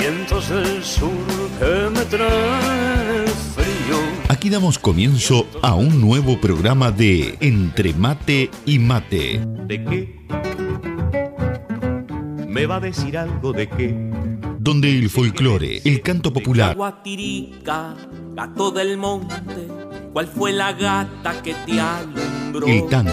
vientos del sur que me traen frío. Aquí damos comienzo a un nuevo programa de Entre Mate y Mate. ¿De qué? ¿Me va a decir algo de qué? Donde el folclore, el canto popular, Guatirica, gato del monte, ¿cuál fue la gata que te alumbró? el tango,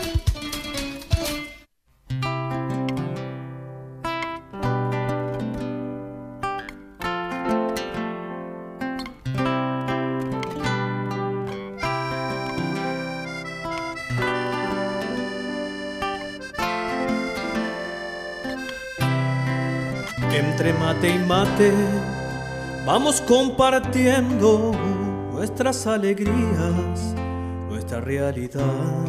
Vamos compartiendo nuestras alegrías, nuestra realidad.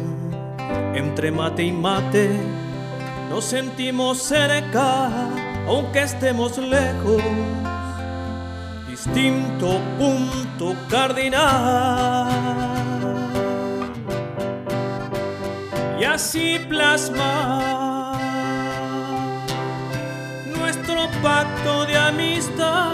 Entre mate y mate nos sentimos cerca, aunque estemos lejos. Distinto punto cardinal. Y así plasmar nuestro pacto de amistad,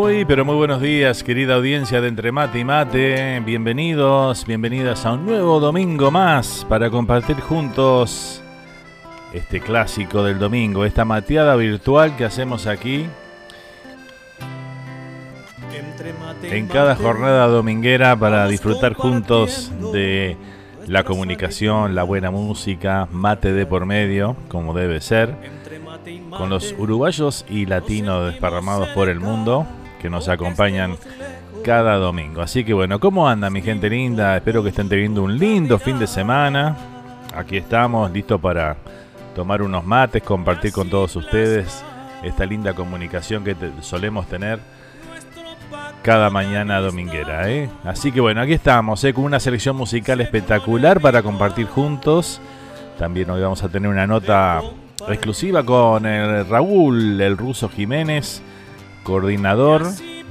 Muy, pero muy buenos días, querida audiencia de Entre Mate y Mate. Bienvenidos, bienvenidas a un nuevo domingo más para compartir juntos este clásico del domingo, esta mateada virtual que hacemos aquí en cada jornada dominguera para disfrutar juntos de la comunicación, la buena música, mate de por medio, como debe ser. Con los uruguayos y latinos desparramados por el mundo que nos acompañan cada domingo. Así que bueno, ¿cómo anda mi gente linda? Espero que estén teniendo un lindo fin de semana. Aquí estamos, listos para tomar unos mates, compartir con todos ustedes esta linda comunicación que solemos tener cada mañana dominguera. ¿eh? Así que bueno, aquí estamos ¿eh? con una selección musical espectacular para compartir juntos. También hoy vamos a tener una nota exclusiva con el Raúl, el ruso Jiménez, coordinador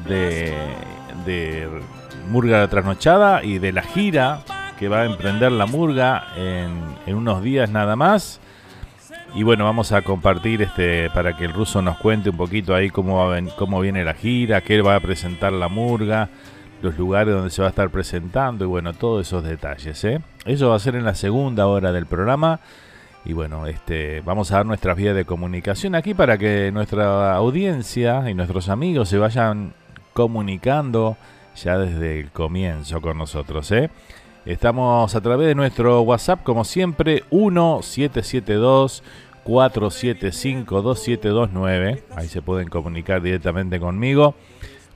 de, de Murga la Trasnochada y de la gira que va a emprender la Murga en, en unos días nada más. Y bueno, vamos a compartir este para que el ruso nos cuente un poquito ahí cómo, va, cómo viene la gira, qué va a presentar la murga, los lugares donde se va a estar presentando y bueno, todos esos detalles. ¿eh? Eso va a ser en la segunda hora del programa. Y bueno, este, vamos a dar nuestras vías de comunicación aquí para que nuestra audiencia y nuestros amigos se vayan comunicando ya desde el comienzo con nosotros. ¿eh? Estamos a través de nuestro WhatsApp, como siempre, 1772 475 2729. Ahí se pueden comunicar directamente conmigo.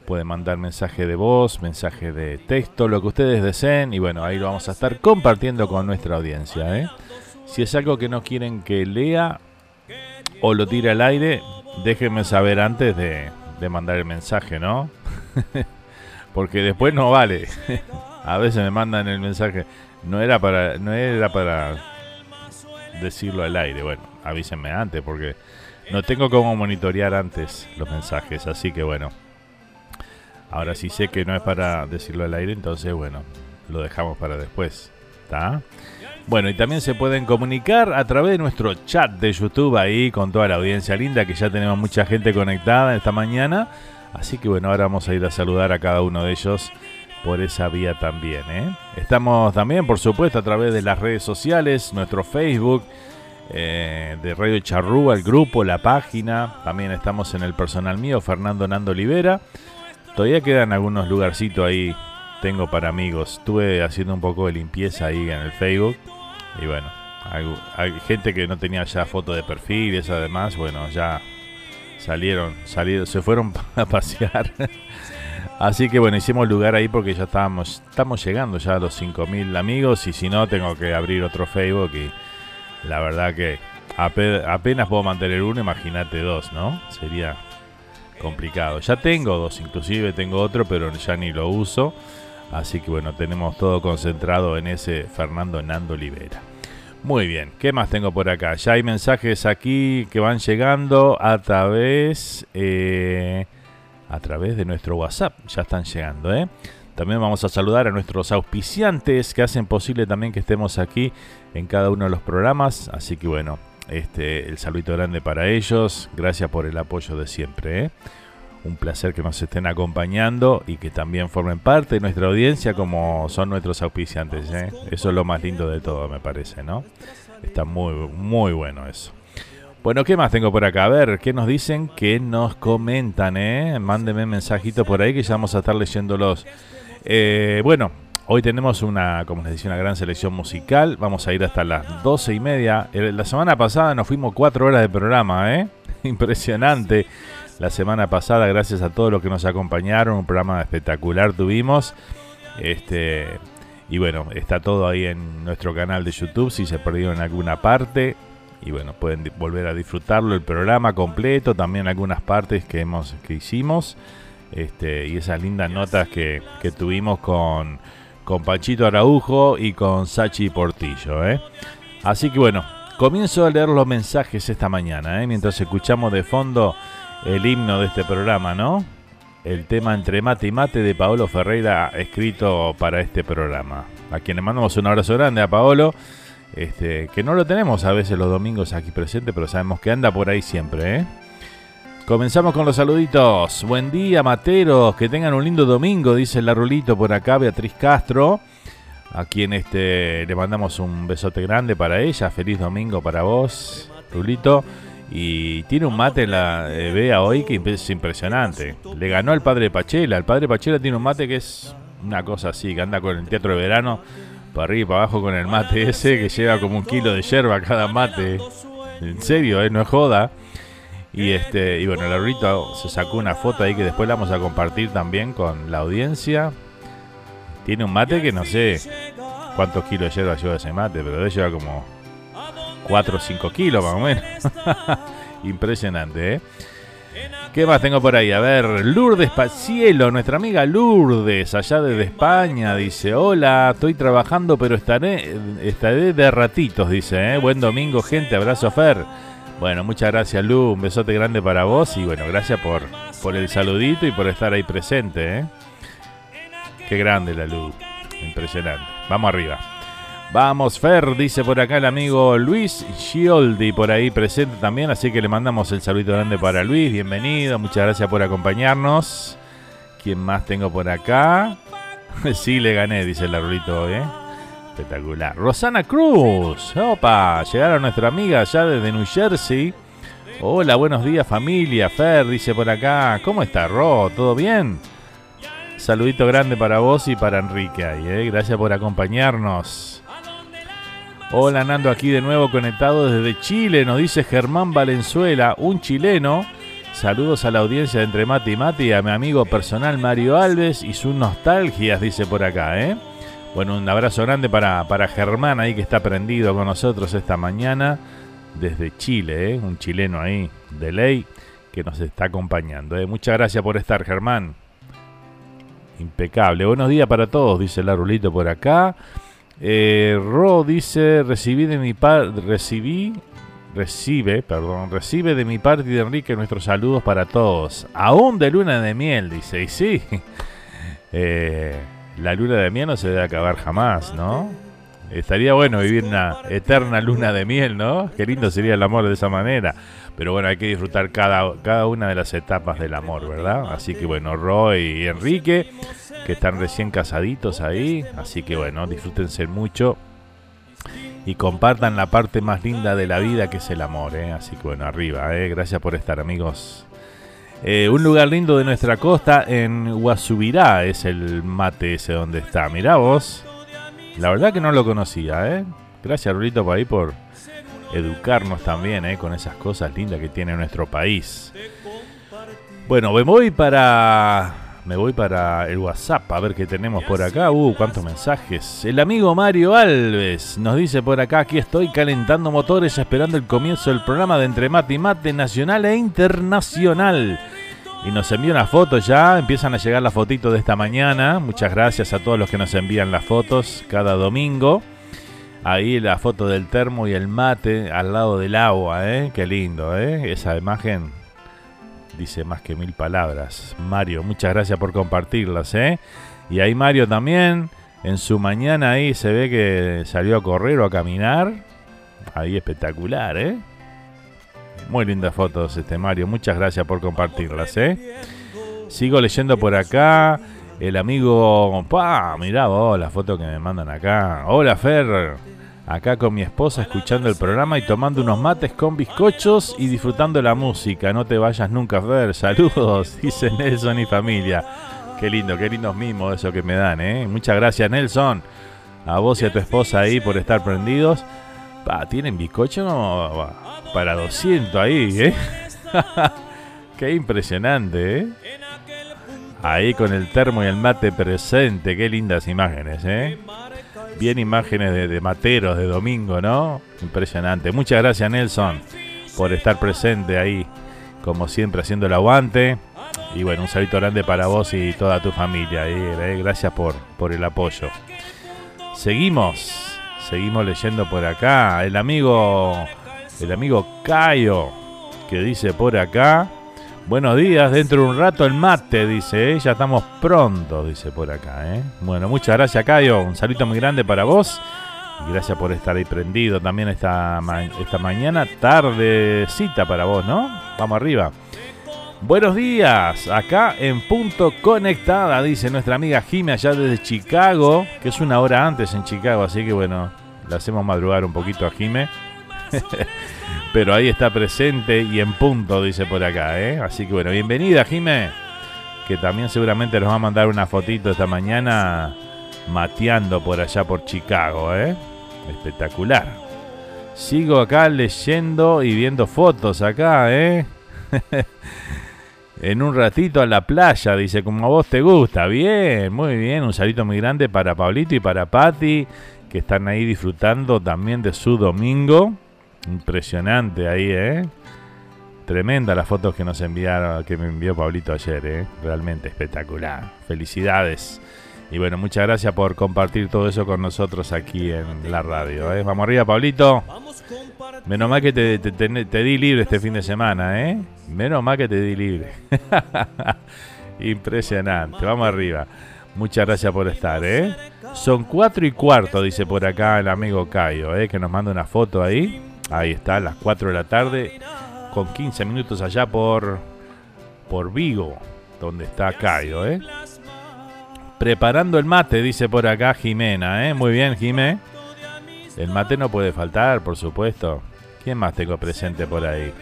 Pueden mandar mensaje de voz, mensaje de texto, lo que ustedes deseen. Y bueno, ahí lo vamos a estar compartiendo con nuestra audiencia. ¿eh? Si es algo que no quieren que lea o lo tire al aire, déjenme saber antes de, mandar el mensaje, ¿no? Porque después no vale. A veces me mandan el mensaje. No era para, no era para decirlo al aire. Bueno, avísenme antes porque no tengo cómo monitorear antes los mensajes. Así que bueno. Ahora sí sé que no es para decirlo al aire, entonces bueno, lo dejamos para después. ¿Está? Bueno, y también se pueden comunicar a través de nuestro chat de YouTube ahí con toda la audiencia linda, que ya tenemos mucha gente conectada esta mañana. Así que bueno, ahora vamos a ir a saludar a cada uno de ellos por esa vía también. ¿eh? Estamos también, por supuesto, a través de las redes sociales, nuestro Facebook eh, de Radio Charrúa, el grupo, la página. También estamos en el personal mío, Fernando Nando Olivera. Todavía quedan algunos lugarcitos ahí, tengo para amigos. Estuve haciendo un poco de limpieza ahí en el Facebook. Y bueno, hay, gente que no tenía ya foto de perfil y eso además, bueno, ya salieron, salieron, se fueron a pasear. Así que bueno, hicimos lugar ahí porque ya estábamos, estamos llegando ya a los 5.000 amigos y si no tengo que abrir otro Facebook y la verdad que apenas puedo mantener uno, imagínate dos, ¿no? Sería complicado. Ya tengo dos, inclusive tengo otro, pero ya ni lo uso. Así que bueno, tenemos todo concentrado en ese Fernando Nando Olivera. Muy bien, ¿qué más tengo por acá? Ya hay mensajes aquí que van llegando a través... Eh, a través de nuestro WhatsApp. Ya están llegando, ¿eh? También vamos a saludar a nuestros auspiciantes que hacen posible también que estemos aquí en cada uno de los programas. Así que bueno, este, el saludito grande para ellos. Gracias por el apoyo de siempre. ¿eh? Un placer que nos estén acompañando y que también formen parte de nuestra audiencia como son nuestros auspiciantes. ¿eh? Eso es lo más lindo de todo, me parece, ¿no? Está muy, muy bueno eso. Bueno, ¿qué más tengo por acá? A ver, ¿qué nos dicen? ¿Qué nos comentan? Eh? Mándenme mensajitos por ahí que ya vamos a estar leyéndolos. Eh, bueno, hoy tenemos una, como les decía, una gran selección musical. Vamos a ir hasta las doce y media. Eh, la semana pasada nos fuimos cuatro horas de programa, ¿eh? Impresionante. La semana pasada, gracias a todos los que nos acompañaron, un programa espectacular tuvimos. Este, y bueno, está todo ahí en nuestro canal de YouTube. Si se perdió en alguna parte, y bueno, pueden volver a disfrutarlo el programa completo, también algunas partes que hemos que hicimos este, y esas lindas notas que, que tuvimos con, con Pachito Araujo y con Sachi Portillo. ¿eh? Así que bueno, comienzo a leer los mensajes esta mañana, ¿eh? mientras escuchamos de fondo el himno de este programa, ¿no? El tema Entre mate y mate de Paolo Ferreira escrito para este programa. A quien le mandamos un abrazo grande a Paolo este, que no lo tenemos a veces los domingos aquí presente, pero sabemos que anda por ahí siempre. ¿eh? Comenzamos con los saluditos. Buen día, materos. Que tengan un lindo domingo, dice la Rulito por acá, Beatriz Castro. A quien este, le mandamos un besote grande para ella. Feliz domingo para vos, Rulito. Y tiene un mate en la eh, Bea hoy que es impresionante. Le ganó al padre Pachela. El padre Pachela tiene un mate que es una cosa así, que anda con el teatro de verano para arriba y para abajo con el mate ese que lleva como un kilo de yerba cada mate. En serio, ¿eh? no es joda. Y este y bueno, Larurito se sacó una foto ahí que después la vamos a compartir también con la audiencia. Tiene un mate que no sé cuántos kilos de hierba lleva ese mate, pero debe llevar como 4 o 5 kilos más o menos. Impresionante, ¿eh? ¿Qué más tengo por ahí? A ver, Lourdes Pacielo, nuestra amiga Lourdes, allá desde España, dice, hola, estoy trabajando pero estaré, estaré de ratitos, dice, ¿eh? buen domingo gente, abrazo Fer. Bueno, muchas gracias Lu, un besote grande para vos y bueno, gracias por, por el saludito y por estar ahí presente. ¿eh? Qué grande la Lu, impresionante. Vamos arriba. Vamos, Fer, dice por acá el amigo Luis Gioldi, por ahí presente también, así que le mandamos el saludo grande para Luis, bienvenido, muchas gracias por acompañarnos. ¿Quién más tengo por acá? sí, le gané, dice el arbolito, ¿eh? Espectacular. Rosana Cruz, opa, llegaron nuestra amiga allá desde New Jersey. Hola, buenos días familia, Fer, dice por acá, ¿cómo está Ro? ¿Todo bien? Saludito grande para vos y para Enrique ¿eh? Gracias por acompañarnos. Hola Nando, aquí de nuevo conectado desde Chile, nos dice Germán Valenzuela, un chileno. Saludos a la audiencia de Entre Mati y Mati a mi amigo personal Mario Alves y sus nostalgias, dice por acá, ¿eh? Bueno, un abrazo grande para, para Germán ahí que está prendido con nosotros esta mañana desde Chile, ¿eh? Un chileno ahí de ley que nos está acompañando, ¿eh? Muchas gracias por estar, Germán. Impecable. Buenos días para todos, dice el arulito por acá. Eh, Ro dice, recibí de mi parte, recibí, recibe, perdón, recibe de mi parte y de Enrique nuestros saludos para todos. Aún de luna de miel, dice, y sí, eh, la luna de miel no se debe acabar jamás, ¿no? Estaría bueno vivir una eterna luna de miel, ¿no? Qué lindo sería el amor de esa manera. Pero bueno, hay que disfrutar cada, cada una de las etapas del amor, ¿verdad? Así que bueno, Roy y Enrique, que están recién casaditos ahí. Así que bueno, disfrútense mucho y compartan la parte más linda de la vida que es el amor. ¿eh? Así que bueno, arriba. ¿eh? Gracias por estar amigos. Eh, un lugar lindo de nuestra costa en Guasubirá es el mate ese donde está. Mirá vos. La verdad que no lo conocía. ¿eh? Gracias Rulito por ahí por educarnos también ¿eh? con esas cosas lindas que tiene nuestro país. Bueno, me voy para me voy para el WhatsApp a ver qué tenemos por acá. Uh, cuántos mensajes. El amigo Mario Alves nos dice por acá: aquí estoy calentando motores esperando el comienzo del programa de Entre Mate y Mate nacional e internacional. Y nos envía una foto ya, empiezan a llegar las fotitos de esta mañana. Muchas gracias a todos los que nos envían las fotos cada domingo. Ahí la foto del termo y el mate al lado del agua, ¿eh? Qué lindo, ¿eh? Esa imagen dice más que mil palabras. Mario, muchas gracias por compartirlas, ¿eh? Y ahí Mario también, en su mañana ahí se ve que salió a correr o a caminar. Ahí espectacular, ¿eh? Muy lindas fotos este Mario, muchas gracias por compartirlas, ¿eh? Sigo leyendo por acá. El amigo, pa, mirá vos la foto que me mandan acá. Hola Fer, acá con mi esposa escuchando el programa y tomando unos mates con bizcochos y disfrutando la música. No te vayas nunca a ver. Saludos, dice Nelson y familia. Qué lindo, qué lindos mimos eso que me dan, ¿eh? Muchas gracias, Nelson. A vos y a tu esposa ahí por estar prendidos. Pa, tienen bizcocho para 200 ahí, ¿eh? qué impresionante, ¿eh? Ahí con el termo y el mate presente. Qué lindas imágenes, ¿eh? Bien imágenes de, materos de domingo, ¿no? Impresionante. Muchas gracias Nelson por estar presente ahí, como siempre, haciendo el aguante. Y bueno, un saludo grande para vos y toda tu familia. ¿eh? Gracias por, por el apoyo. Seguimos, seguimos leyendo por acá. El amigo, el amigo Cayo, que dice por acá. Buenos días, dentro de un rato el mate, dice, ¿eh? ya estamos pronto, dice por acá. ¿eh? Bueno, muchas gracias, Cayo. Un saludo muy grande para vos. Gracias por estar ahí prendido también esta, esta mañana. Tardecita para vos, ¿no? Vamos arriba. Buenos días, acá en Punto Conectada, dice nuestra amiga Jime allá desde Chicago, que es una hora antes en Chicago, así que bueno, le hacemos madrugar un poquito a Jime. Pero ahí está presente y en punto, dice por acá, ¿eh? Así que bueno, bienvenida, Jime. Que también seguramente nos va a mandar una fotito esta mañana mateando por allá por Chicago, ¿eh? Espectacular. Sigo acá leyendo y viendo fotos acá, ¿eh? en un ratito a la playa, dice, como a vos te gusta. Bien, muy bien. Un salito muy grande para Pablito y para Patti, que están ahí disfrutando también de su domingo. Impresionante ahí, ¿eh? Tremenda las fotos que nos enviaron, que me envió Pablito ayer, ¿eh? Realmente espectacular. Felicidades. Y bueno, muchas gracias por compartir todo eso con nosotros aquí en la radio. ¿eh? Vamos arriba, Pablito. Menos mal que te, di libre este fin de semana, ¿eh? Menos mal que te di libre. Impresionante. Vamos arriba. Muchas gracias por estar, ¿eh? Son cuatro y cuarto, dice por acá el amigo Cayo, ¿eh? Que nos manda una foto ahí. Ahí está, las 4 de la tarde, con 15 minutos allá por, por Vigo, donde está Cayo, ¿eh? Preparando el mate, dice por acá Jimena, ¿eh? Muy bien, Jimé. El mate no puede faltar, por supuesto. ¿Quién más tengo presente por ahí?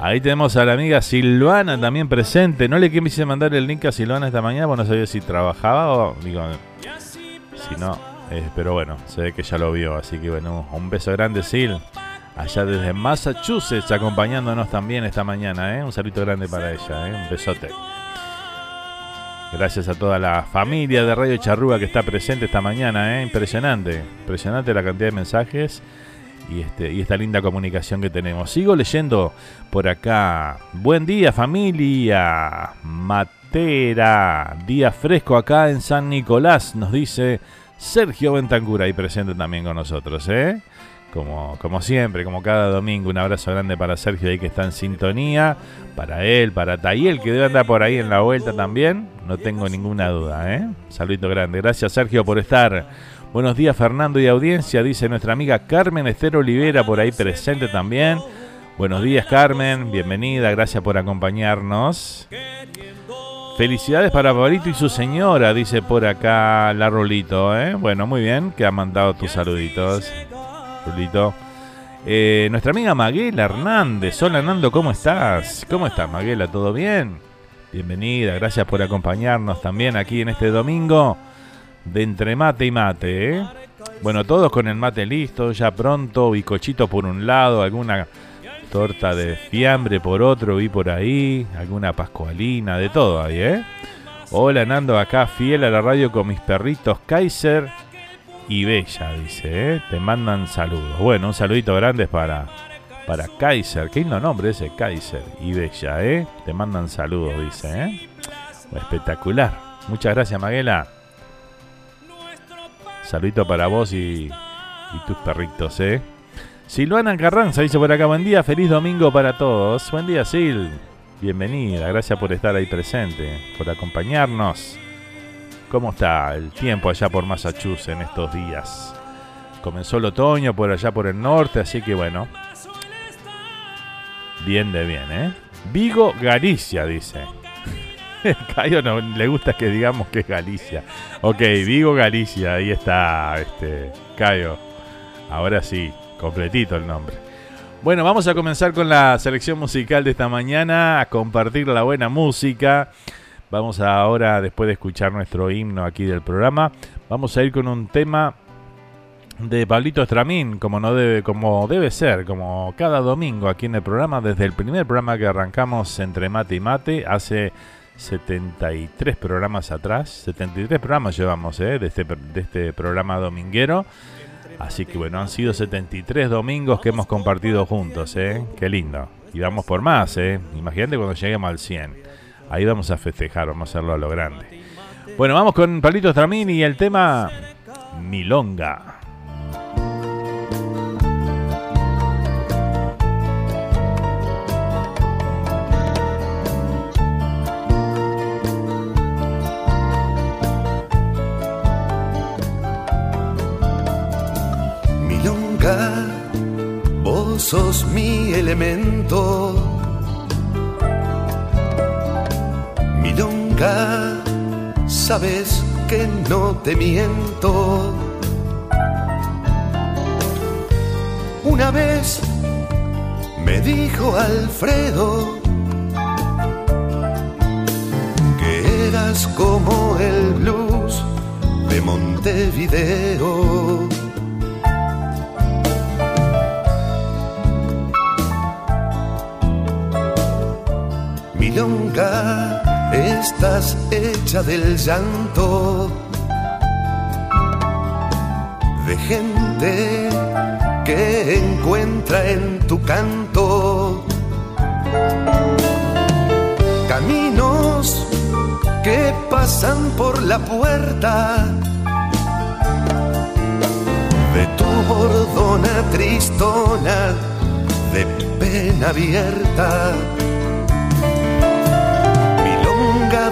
Ahí tenemos a la amiga Silvana también presente. No le quise mandar el link a Silvana esta mañana, porque no sabía si trabajaba o. Digo, si no. Eh, pero bueno, se ve que ya lo vio. Así que bueno, un beso grande, Sil. Allá desde Massachusetts, acompañándonos también esta mañana. ¿eh? Un saludo grande para ella. ¿eh? Un besote. Gracias a toda la familia de Radio Charrúa que está presente esta mañana, ¿eh? impresionante, impresionante la cantidad de mensajes y, este, y esta linda comunicación que tenemos. Sigo leyendo por acá. Buen día familia, Matera, día fresco acá en San Nicolás, nos dice Sergio Ventancura, ahí presente también con nosotros. ¿eh? como, como siempre, como cada domingo. Un abrazo grande para Sergio ahí que está en sintonía, para él, para Tayel que debe andar por ahí en la vuelta también, no tengo ninguna duda. ¿eh? Saludito grande. Gracias Sergio por estar. Buenos días Fernando y audiencia, dice nuestra amiga Carmen Esther Olivera por ahí presente también. Buenos días Carmen, bienvenida, gracias por acompañarnos. Felicidades para Pablito y su señora, dice por acá la Rolito. ¿eh? Bueno, muy bien, que ha mandado tus saluditos. Eh, nuestra amiga Maguela Hernández. Hola Nando, ¿cómo estás? ¿Cómo estás Maguela? ¿Todo bien? Bienvenida, gracias por acompañarnos también aquí en este domingo de entre mate y mate. ¿eh? Bueno, todos con el mate listo, ya pronto, bicochito por un lado, alguna torta de fiambre por otro, vi por ahí, alguna pascualina, de todo ahí, ¿eh? Hola Nando, acá fiel a la radio con mis perritos Kaiser y Bella, dice, ¿eh? te mandan saludos. Bueno, un saludito grande para, para Kaiser, qué lindo nombre ese Kaiser y Bella, ¿eh? te mandan saludos, dice. ¿eh? Espectacular. Muchas gracias, Maguela. Saludito para vos y, y tus perritos, ¿eh? Silvana Carranza dice por acá, buen día, feliz domingo para todos. Buen día, Sil. Bienvenida, gracias por estar ahí presente, por acompañarnos. ¿Cómo está el tiempo allá por Massachusetts en estos días? Comenzó el otoño por allá por el norte, así que bueno. Bien de bien, ¿eh? Vigo, Galicia, dice. Cayo no le gusta que digamos que es Galicia. Ok, Vigo, Galicia, ahí está, este, Cayo. Ahora sí, completito el nombre. Bueno, vamos a comenzar con la selección musical de esta mañana, a compartir la buena música. Vamos ahora, después de escuchar nuestro himno aquí del programa, vamos a ir con un tema de Pablito Estramín, como, no debe, como debe ser, como cada domingo aquí en el programa, desde el primer programa que arrancamos entre mate y mate, hace 73 programas atrás, 73 programas llevamos ¿eh? de, este, este programa dominguero. Así que bueno, han sido 73 domingos que hemos compartido juntos, ¿eh? Qué lindo. Y vamos por más, ¿eh? Imagínate cuando lleguemos al 100. Ahí vamos a festejar, vamos a hacerlo a lo grande. Bueno, vamos con Palito Stramini y el tema Milonga. Sos mi elemento sabes que no te miento. Una vez me dijo Alfredo que eras como el blues de Montevideo. Estás hecha del llanto de gente que encuentra en tu canto caminos que pasan por la puerta de tu bordona tristona de pena abierta.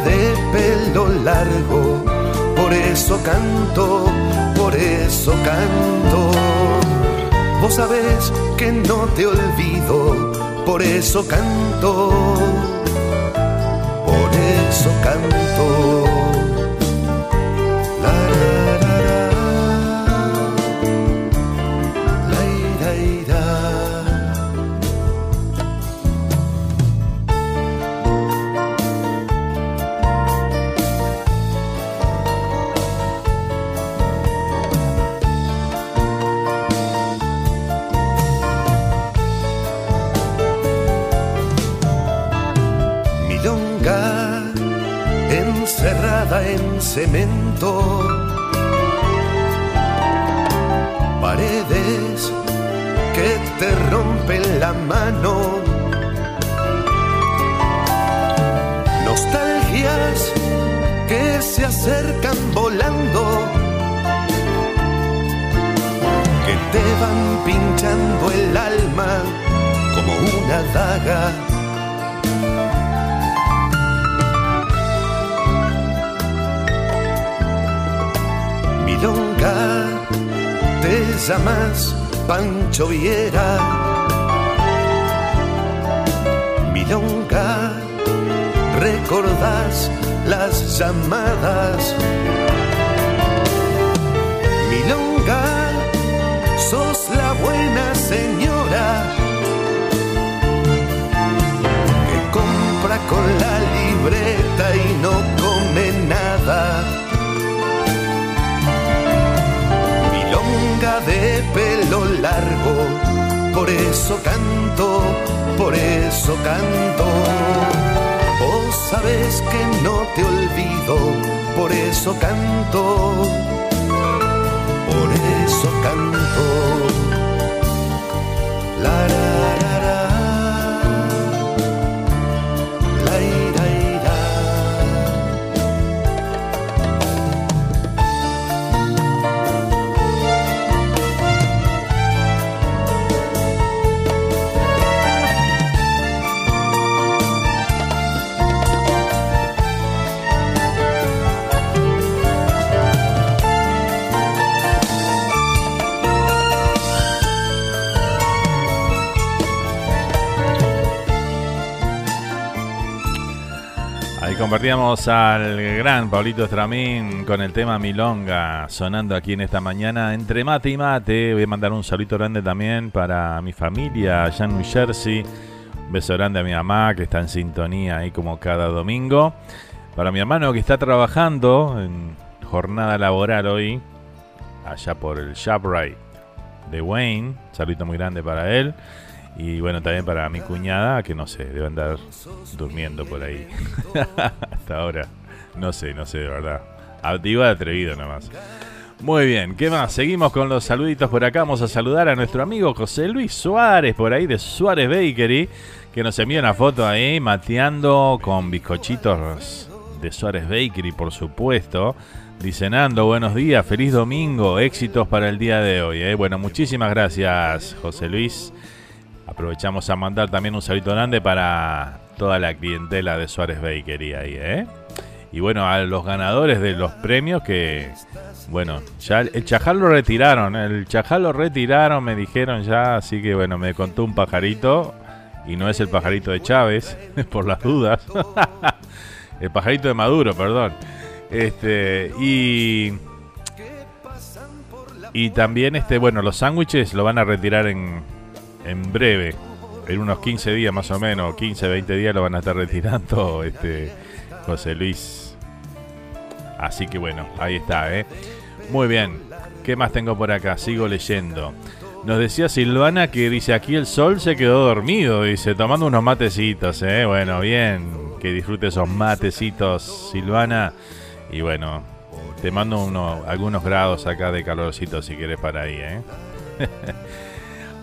De pelo largo, por eso canto, por eso canto. Vos sabés que no te olvido, por eso canto, por eso canto. Cemento. Paredes que te rompen la mano. Nostalgias que se acercan volando. Que te van pinchando el alma como una daga te llamas Pancho Viera. Milonga, recordás las llamadas. Milonga, sos la buena señora que compra con la libreta y no largo, por eso canto, por eso canto. Vos sabes que no te olvido, por eso canto, por eso canto. Compartíamos al gran Pablito Estramín con el tema Milonga sonando aquí en esta mañana entre mate y mate. Voy a mandar un saludo grande también para mi familia allá en New Jersey. Un beso grande a mi mamá que está en sintonía ahí como cada domingo. Para mi hermano que está trabajando en jornada laboral hoy, allá por el ShopRite de Wayne. Un muy grande para él. Y bueno, también para mi cuñada, que no sé, debe andar durmiendo por ahí. Hasta ahora. No sé, no sé, de verdad. Iba atrevido nomás. Muy bien, ¿qué más? Seguimos con los saluditos por acá. Vamos a saludar a nuestro amigo José Luis Suárez, por ahí de Suárez Bakery, que nos envía una foto ahí mateando con bizcochitos de Suárez Bakery, por supuesto. Dice Nando, buenos días, feliz domingo, éxitos para el día de hoy. ¿eh? Bueno, muchísimas gracias, José Luis. Aprovechamos a mandar también un saludo grande para toda la clientela de Suárez Bakery ahí, ¿eh? Y bueno, a los ganadores de los premios que, bueno, ya el chajal lo retiraron, el chajal lo retiraron, me dijeron ya, así que bueno, me contó un pajarito, y no es el pajarito de Chávez, por las dudas, el pajarito de Maduro, perdón. Este, y... Y también, este, bueno, los sándwiches lo van a retirar en, en breve, en unos 15 días más o menos, 15, 20 días lo van a estar retirando este José Luis. Así que bueno, ahí está, ¿eh? Muy bien, ¿qué más tengo por acá? Sigo leyendo. Nos decía Silvana que dice aquí el sol se quedó dormido, dice, tomando unos matecitos, ¿eh? Bueno, bien, que disfrute esos matecitos, Silvana. Y bueno, te mando uno, algunos grados acá de calorcito si quieres para ahí, ¿eh?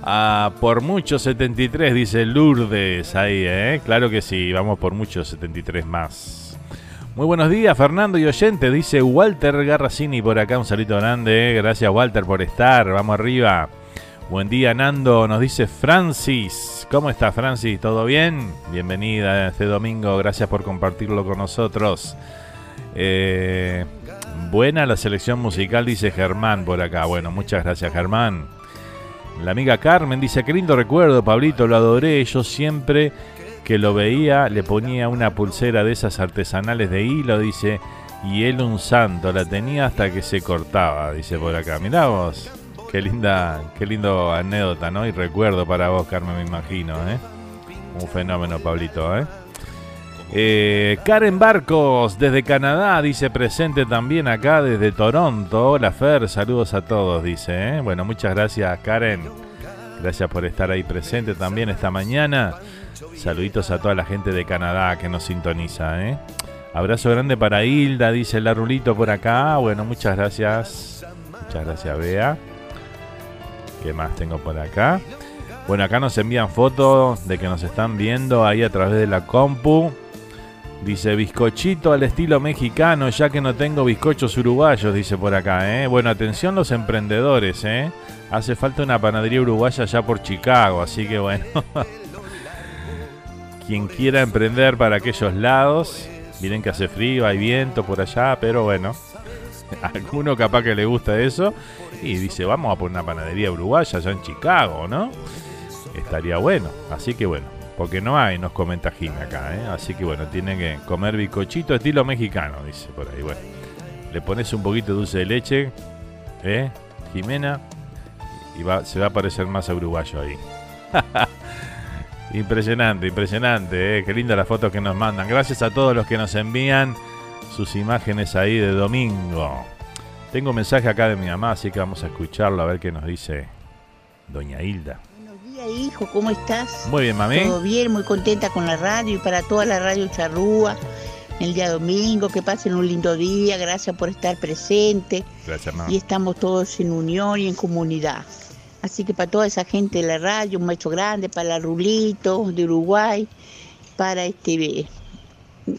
ah, por mucho 73, dice Lourdes ahí, ¿eh? Claro que sí, vamos por muchos 73 más. Muy buenos días, Fernando y oyente, dice Walter Garracini por acá, un saludo grande, ¿eh? gracias Walter por estar, vamos arriba. Buen día, Nando. Nos dice Francis. ¿Cómo está, Francis? ¿Todo bien? Bienvenida este domingo. Gracias por compartirlo con nosotros. Eh, buena la selección musical, dice Germán por acá. Bueno, muchas gracias, Germán. La amiga Carmen dice: Qué lindo recuerdo, Pablito. Lo adoré. Yo siempre que lo veía le ponía una pulsera de esas artesanales de hilo, dice. Y él un santo. La tenía hasta que se cortaba, dice por acá. Mirá vos. Qué linda, qué lindo anécdota, ¿no? Y recuerdo para vos, Carmen, me imagino, ¿eh? Un fenómeno, Pablito, ¿eh? ¿Eh? Karen Barcos, desde Canadá, dice presente también acá desde Toronto. Hola, Fer, saludos a todos, dice, ¿eh? Bueno, muchas gracias, Karen. Gracias por estar ahí presente también esta mañana. Saluditos a toda la gente de Canadá que nos sintoniza, ¿eh? Abrazo grande para Hilda, dice la Rulito por acá. Bueno, muchas gracias. Muchas gracias, Bea. ¿Qué más tengo por acá? Bueno, acá nos envían fotos de que nos están viendo ahí a través de la compu. Dice bizcochito al estilo mexicano, ya que no tengo bizcochos uruguayos, dice por acá. ¿eh? Bueno, atención los emprendedores, ¿eh? Hace falta una panadería uruguaya ya por Chicago, así que bueno. Quien quiera emprender para aquellos lados, miren que hace frío, hay viento por allá, pero bueno, alguno capaz que le gusta eso y dice, vamos a poner una panadería uruguaya allá en Chicago, ¿no? Estaría bueno. Así que bueno, porque no hay, nos comenta Jimmy acá, ¿eh? Así que bueno, tienen que comer bicochito estilo mexicano, dice por ahí. Bueno, le pones un poquito de dulce de leche, ¿eh? Jimena, y va, se va a parecer más a uruguayo ahí. impresionante, impresionante, ¿eh? Qué linda la foto que nos mandan. Gracias a todos los que nos envían sus imágenes ahí de domingo. Tengo un mensaje acá de mi mamá, así que vamos a escucharlo a ver qué nos dice doña Hilda. Días, hijo, ¿cómo estás? Muy bien, mami. Todo bien, muy contenta con la radio y para toda la radio Charrúa. El día domingo, que pasen un lindo día, gracias por estar presente. Gracias, mamá. Y estamos todos en unión y en comunidad. Así que para toda esa gente de la radio, un beso grande, para la Rulito de Uruguay, para este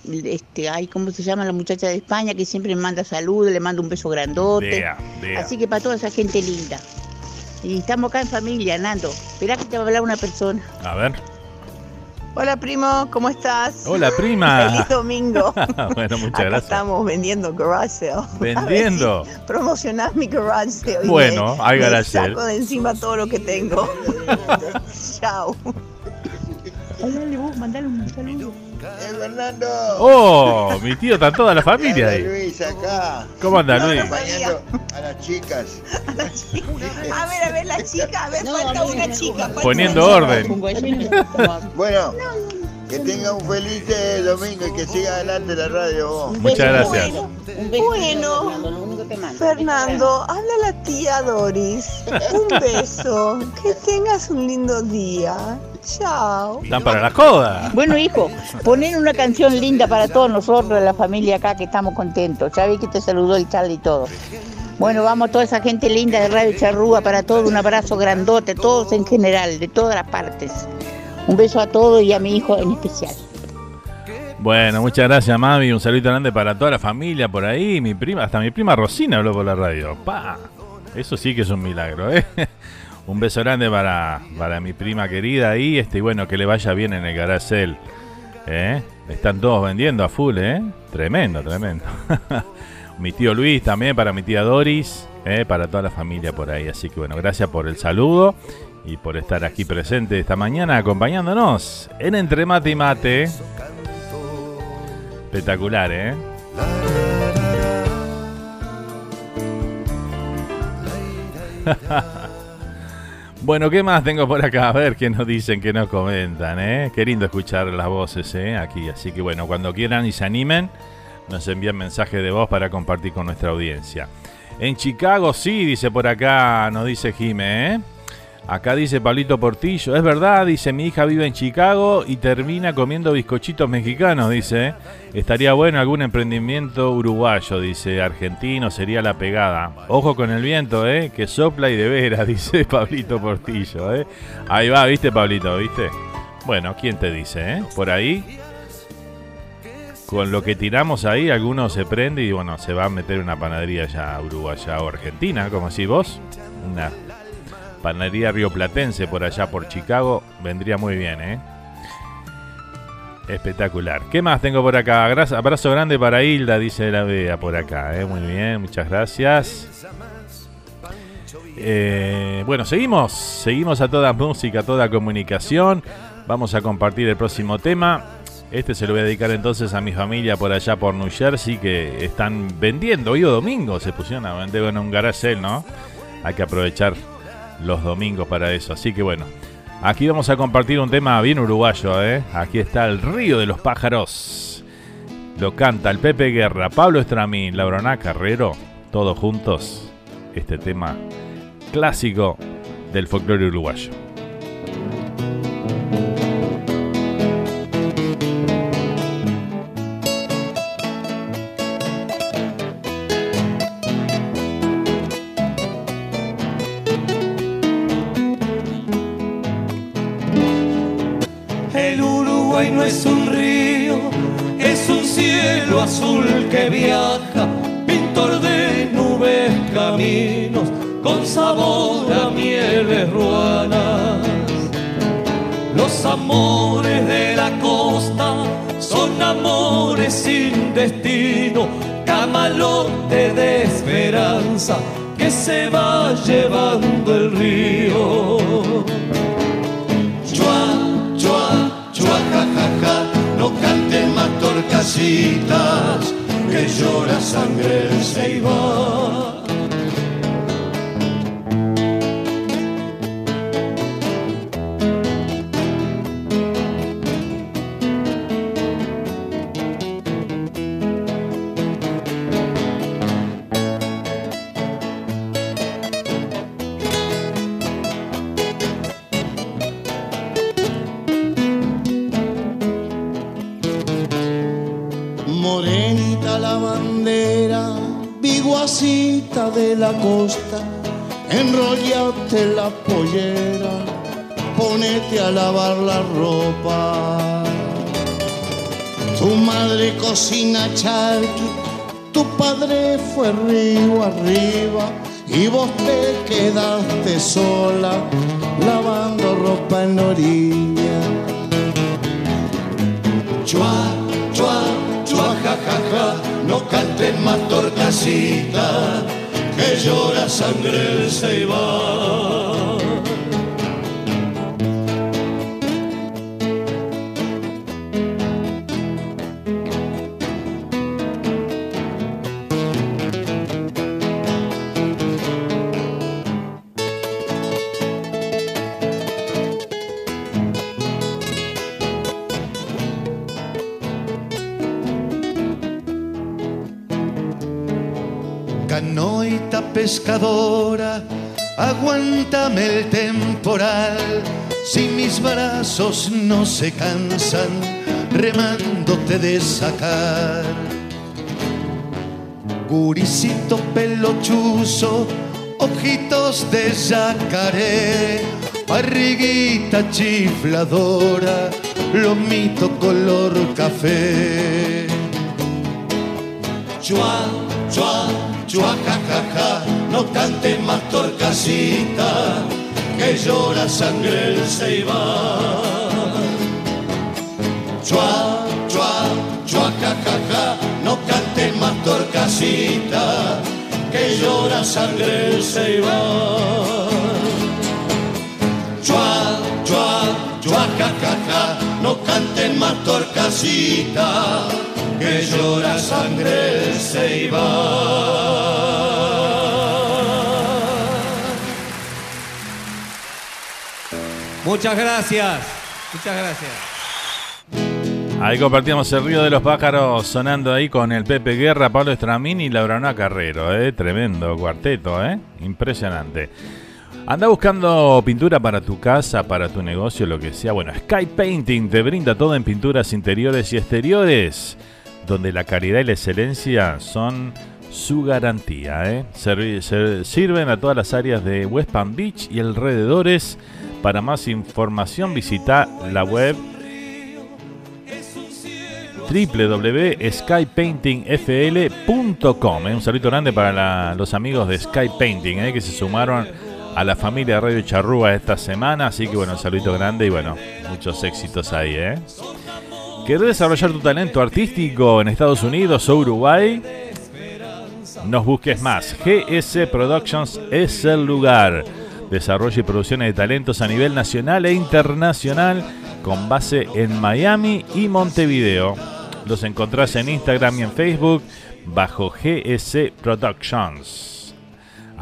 este, ay, ¿cómo se llama la muchacha de España que siempre me manda saludos, le mando un beso grandote. Así que para toda esa gente linda. Y estamos acá en familia, Nando. Espera que te va a hablar una persona. A ver. Hola primo, ¿cómo estás? Hola prima. Feliz domingo. bueno, muchas Acá gracias. Estamos vendiendo garage sale. Vendiendo. Si promocionar mi garage sale. Bueno, Me- hay garage sale. Saco de encima todo lo que tengo. Chao. Dale vos, mandale un saludo. ¡Eh, Fernando! Oh, mi tío está toda la familia ahí. Luis, acá. ¿Cómo anda, Luis? Acompañando a las chicas. A ver, a ver la chica, a ver, falta una chica. falta Poniendo una orden. Bueno, que tenga un feliz eh, domingo y que siga adelante la radio vos. Muchas gracias. Bueno, Fernando, habla la tía Doris. Un beso. Que tengas un lindo día. Chao. Están para la joda. Bueno, hijo, poner una canción linda para todos nosotros, la familia acá, que estamos contentos. Ya vi que te saludó el Charlie y todo. Bueno, vamos toda esa gente linda de Radio Charrúa para todos, un abrazo grandote, todos en general, de todas las partes. Un beso a todos y a mi hijo en especial. Bueno, muchas gracias, mami. Un saludo grande para toda la familia por ahí. Mi prima, hasta mi prima Rosina habló por la radio. Pa. Eso sí que es un milagro, ¿eh? Un beso grande para, para mi prima querida ahí. Este, y bueno, que le vaya bien en el Garacel. ¿eh? Están todos vendiendo a full, ¿eh? Tremendo, tremendo. mi tío Luis también, para mi tía Doris, ¿eh? para toda la familia por ahí. Así que bueno, gracias por el saludo y por estar aquí presente esta mañana acompañándonos en Entre Mate y Mate. Espectacular, ¿eh? bueno, ¿qué más tengo por acá? A ver qué nos dicen, qué nos comentan, ¿eh? Qué lindo escuchar las voces, ¿eh? Aquí, así que bueno, cuando quieran y se animen, nos envían mensaje de voz para compartir con nuestra audiencia. En Chicago, sí, dice por acá, nos dice Jime, ¿eh? Acá dice Pablito Portillo, es verdad, dice mi hija vive en Chicago y termina comiendo bizcochitos mexicanos, dice. ¿eh? Estaría bueno algún emprendimiento uruguayo, dice, argentino sería la pegada. Ojo con el viento, ¿eh? Que sopla y de veras, dice Pablito Portillo, ¿eh? Ahí va, ¿viste Pablito, viste? Bueno, ¿quién te dice, eh? Por ahí, con lo que tiramos ahí, alguno se prende y bueno, se va a meter una panadería ya uruguaya o argentina, como si vos. Una panadería rioplatense por allá por Chicago, vendría muy bien, ¿eh? Espectacular. ¿Qué más tengo por acá? Abrazo grande para Hilda, dice la Bea por acá. ¿eh? Muy bien, muchas gracias. Eh, bueno, seguimos. Seguimos a toda música, a toda comunicación. Vamos a compartir el próximo tema. Este se lo voy a dedicar entonces a mi familia por allá por New Jersey que están vendiendo. Hoy domingo se pusieron a vender en un garage ¿no? Hay que aprovechar los domingos para eso. Así que bueno, aquí vamos a compartir un tema bien uruguayo. ¿eh? Aquí está el río de los pájaros. Lo canta el Pepe Guerra, Pablo Estramín, Laurona Carrero, todos juntos. Este tema clásico del folclore uruguayo. Es un río, es un cielo azul que viaja, pintor de nubes, caminos, con sabor a mieles ruanas. Los amores de la costa son amores sin destino, camalote de esperanza que se va llevando el río. Que llora sangre se iba. Charqui, tu padre fue río arriba y vos te quedaste sola lavando ropa en orilla. Chua, chua, chua, ja, ja, ja, no cantes más torcasita que llora sangre se va. Brazos no se cansan, remándote de sacar. Guricito pelochuzo, ojitos de yacaré, barriguita chifladora, lomito color café. Chua, chua chua, ja, no cante más torcasita, que llora sangre el ceibal. Chua, chua, chua, ja, no cante más torcasita, que llora sangre el ceibal. Chua, chua, chua, ja, no cante más torcasita, que llora sangre se iba. Muchas gracias, muchas gracias. Ahí compartimos el río de los pájaros sonando ahí con el Pepe Guerra, Pablo Estramín y Laurana Carrero, ¿eh? tremendo cuarteto, ¿eh? impresionante. Anda buscando pintura para tu casa, para tu negocio, lo que sea. Bueno, Sky Painting te brinda todo en pinturas interiores y exteriores, donde la calidad y la excelencia son su garantía. ¿eh? sirven a todas las áreas de West Palm Beach y alrededores. Para más información visita la web www.skypaintingfl.com. ¿eh? Un saludo grande para los amigos de Sky Painting ¿eh? que se sumaron a la familia Radio Charrúa esta semana. Así que bueno, un saludo grande y bueno, muchos éxitos ahí. ¿eh? ¿Querés desarrollar tu talento artístico en Estados Unidos o Uruguay? Nos busques más. GS Productions es el lugar. Desarrollo y producciones de talentos a nivel nacional e internacional con base en Miami y Montevideo. Los encontrás en Instagram y en Facebook bajo GS Productions.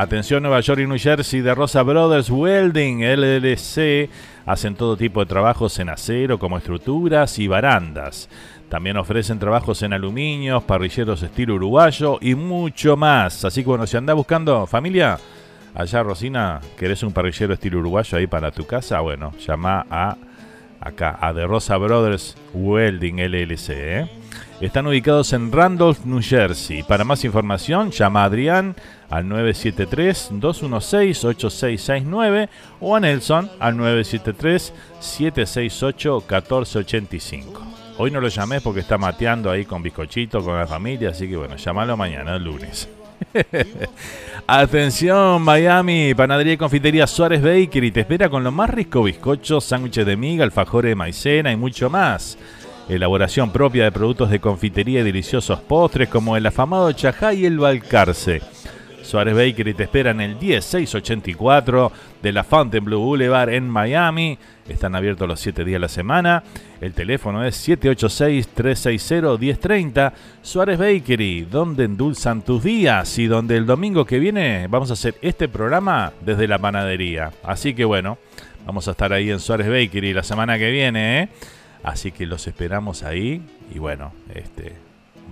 Atención Nueva York y New Jersey de Rosa Brothers Welding LLC. Hacen todo tipo de trabajos en acero como estructuras y barandas. También ofrecen trabajos en aluminio, parrilleros estilo uruguayo y mucho más. Así que bueno, si andás buscando familia, allá Rosina, ¿querés un parrillero estilo uruguayo ahí para tu casa? Bueno, llama a acá, a The Rosa Brothers Welding LLC. ¿eh? Están ubicados en Randolph, New Jersey. Para más información, llama a Adrián al 973-216-8669 o a Nelson al 973-768-1485. Hoy no lo llamé porque está mateando ahí con bizcochito, con la familia, así que bueno, llamalo mañana, el lunes. Atención Miami, panadería y confitería Suárez Bakery te espera con lo más rico bizcochos, sándwiches de miga, alfajores de maicena y mucho más. Elaboración propia de productos de confitería y deliciosos postres como el afamado chajá y el balcarce. Suárez Bakery te espera en el 10684 de la Fontainebleau Boulevard en Miami. Están abiertos los 7 días de la semana. El teléfono es 786-360-1030. Suárez Bakery, donde endulzan tus días y donde el domingo que viene vamos a hacer este programa desde la panadería. Así que bueno, vamos a estar ahí en Suárez Bakery la semana que viene. ¿eh? Así que los esperamos ahí. Y bueno, este,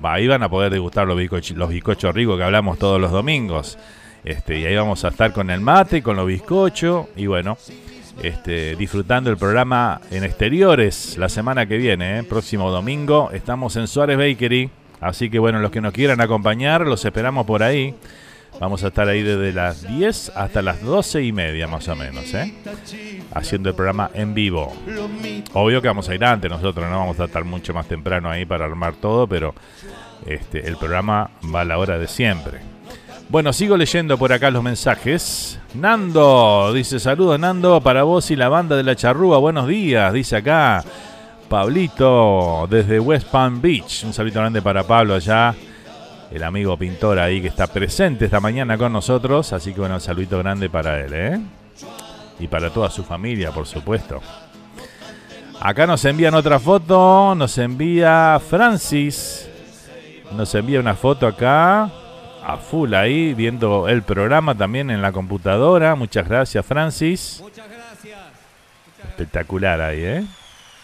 ahí van a poder degustar los bizcochos, los bizcochos ricos que hablamos todos los domingos. Este, y ahí vamos a estar con el mate, con los bizcochos. Y bueno, este, disfrutando el programa en exteriores la semana que viene, ¿eh? próximo domingo. Estamos en Suárez Bakery. Así que bueno, los que nos quieran acompañar, los esperamos por ahí. Vamos a estar ahí desde las 10 hasta las 12 y media más o menos, ¿eh? haciendo el programa en vivo. Obvio que vamos a ir antes, nosotros no vamos a estar mucho más temprano ahí para armar todo, pero este, el programa va a la hora de siempre. Bueno, sigo leyendo por acá los mensajes. Nando dice: Saludos, Nando, para vos y la banda de la charrúa. Buenos días, dice acá. Pablito desde West Palm Beach. Un saludo grande para Pablo allá. El amigo pintor ahí que está presente esta mañana con nosotros. Así que bueno, un saludito grande para él, ¿eh? Y para toda su familia, por supuesto. Acá nos envían otra foto. Nos envía Francis. Nos envía una foto acá a full ahí viendo el programa también en la computadora. Muchas gracias, Francis. Espectacular ahí, ¿eh?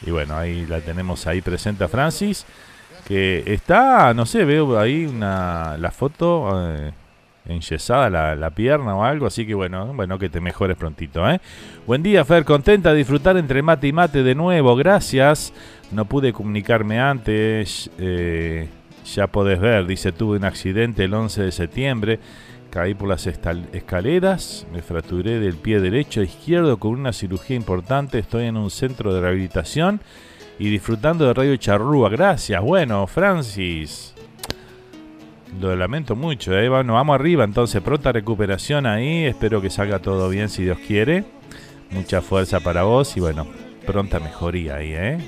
Y bueno, ahí la tenemos ahí presente a Francis. Que está, no sé, veo ahí una, la foto eh, enyesada la, la, pierna o algo. Así que bueno, bueno, que te mejores prontito, ¿eh? Buen día, Fer. Contenta de disfrutar entre mate y mate de nuevo. Gracias. No pude comunicarme antes. Eh, ya podés ver, dice, tuve un accidente el 11 de septiembre, caí por las escaleras, me fracturé del pie derecho a izquierdo con una cirugía importante, estoy en un centro de rehabilitación y disfrutando de Radio Charrúa. Gracias, bueno, Francis. Lo lamento mucho, ¿eh? bueno, vamos arriba entonces, pronta recuperación ahí, espero que salga todo bien si Dios quiere. Mucha fuerza para vos y bueno, pronta mejoría ahí, ¿eh?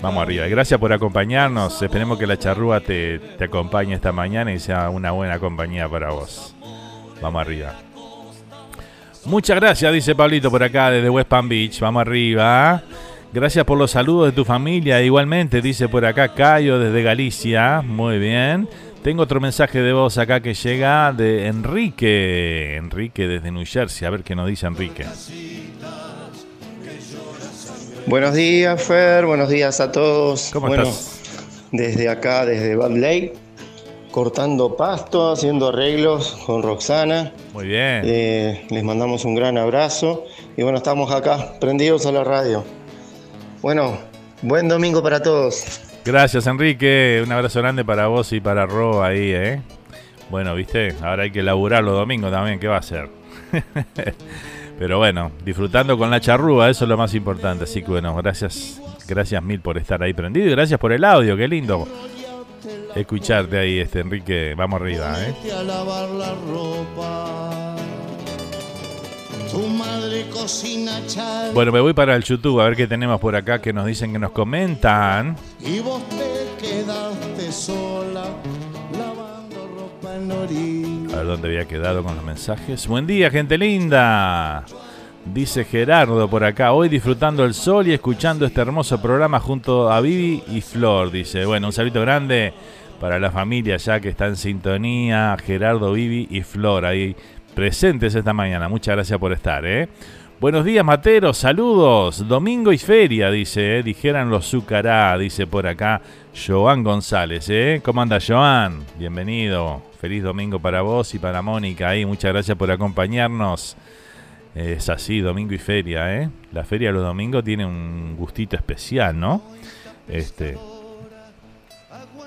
Vamos arriba. Gracias por acompañarnos. Esperemos que la charrúa te, te acompañe esta mañana y sea una buena compañía para vos. Vamos arriba. Muchas gracias, dice Pablito por acá desde West Palm Beach. Vamos arriba. Gracias por los saludos de tu familia. Igualmente, dice por acá Cayo desde Galicia. Muy bien. Tengo otro mensaje de voz acá que llega de Enrique. Enrique desde New Jersey. A ver qué nos dice Enrique. Buenos días, Fer. Buenos días a todos. ¿Cómo bueno, estás? Desde acá, desde Bad Lake, cortando pasto, haciendo arreglos con Roxana. Muy bien. Eh, les mandamos un gran abrazo. Y bueno, estamos acá, prendidos a la radio. Bueno, buen domingo para todos. Gracias, Enrique. Un abrazo grande para vos y para Ro ahí, ¿eh? Bueno, viste, ahora hay que laburar los domingos también, ¿qué va a hacer? Pero bueno, disfrutando con la charrúa, eso es lo más importante. Así que bueno, gracias, gracias mil por estar ahí prendido y gracias por el audio, qué lindo escucharte ahí, este Enrique. Vamos arriba, ¿eh? Bueno, me voy para el YouTube a ver qué tenemos por acá que nos dicen que nos comentan. Y vos te quedaste sola a ver dónde había quedado con los mensajes. Buen día, gente linda. Dice Gerardo por acá, hoy disfrutando el sol y escuchando este hermoso programa junto a Vivi y Flor. Dice, bueno, un saludo grande para la familia ya que está en sintonía. Gerardo, Vivi y Flor ahí presentes esta mañana. Muchas gracias por estar, ¿eh? Buenos días, Materos, saludos. Domingo y feria, dice, ¿eh? dijeran los dice por acá Joan González, ¿eh? ¿Cómo anda, Joan? Bienvenido. Feliz domingo para vos y para Mónica ahí. Muchas gracias por acompañarnos. Es así, domingo y feria, ¿eh? La feria los domingos tiene un gustito especial, ¿no? Este.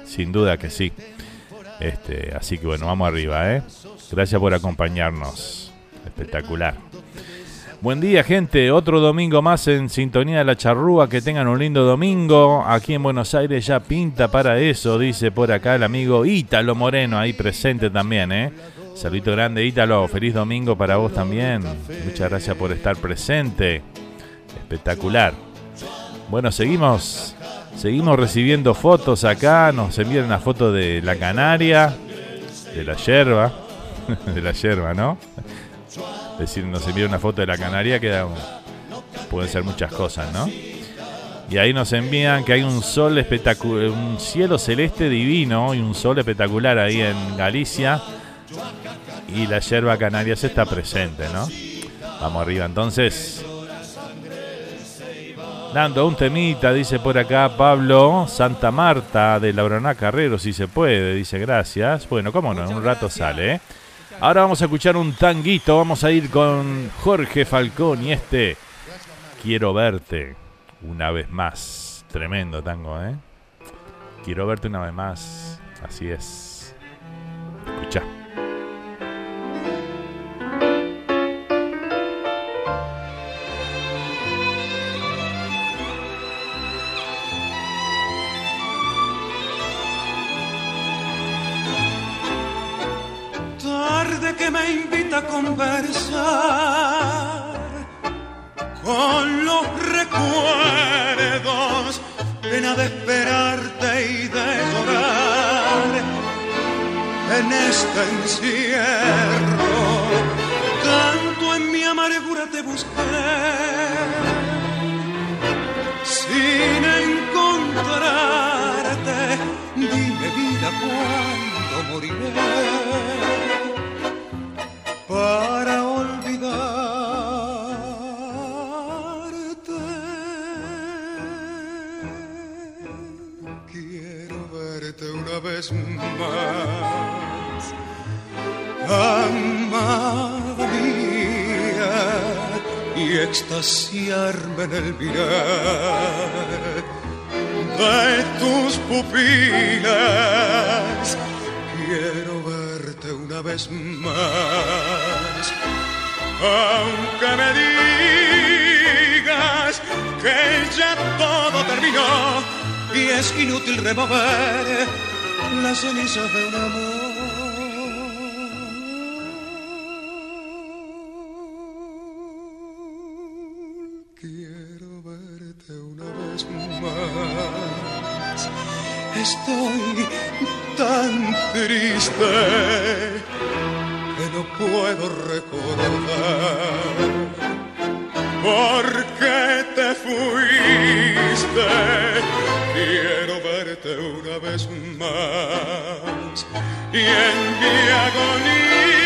Sin duda que sí. Este, así que bueno, vamos arriba, ¿eh? Gracias por acompañarnos. Espectacular. Buen día, gente. Otro domingo más en sintonía de la charrúa. Que tengan un lindo domingo. Aquí en Buenos Aires ya pinta para eso, dice por acá el amigo Ítalo Moreno, ahí presente también, ¿eh? Saludito grande, Ítalo. Feliz domingo para vos también. Muchas gracias por estar presente. Espectacular. Bueno, seguimos. Seguimos recibiendo fotos acá. Nos envían una foto de la canaria, de la yerba. de la yerba, ¿no? Es decir, nos envía una foto de la Canaria que pueden ser muchas cosas, ¿no? Y ahí nos envían que hay un sol espectacular, un cielo celeste divino y un sol espectacular ahí en Galicia. Y la yerba canaria se está presente, ¿no? Vamos arriba entonces. Dando un temita, dice por acá Pablo Santa Marta de Lauroná Carrero, si se puede, dice gracias. Bueno, cómo no, en un rato sale, ¿eh? Ahora vamos a escuchar un tanguito. Vamos a ir con Jorge Falcón y este Quiero verte una vez más. Tremendo tango, ¿eh? Quiero verte una vez más. Así es. Escucha. Me invita a conversar con los recuerdos, pena de esperarte y de llorar en este encierro. Tanto en mi amargura te busqué sin encontrarte. Dime vida cuándo moriré para olvidarte. Quiero verte una vez más, amada mía, y extasiarme en el mirar de tus pupilas. Quiero verte una vez más, aunque me digas que ya todo terminó y es inútil remover las cenizas de un amor. Quiero verte una vez más. Estoy tan triste que no puedo recordar por qué te fuiste. Quiero verte una vez más y en mi agonía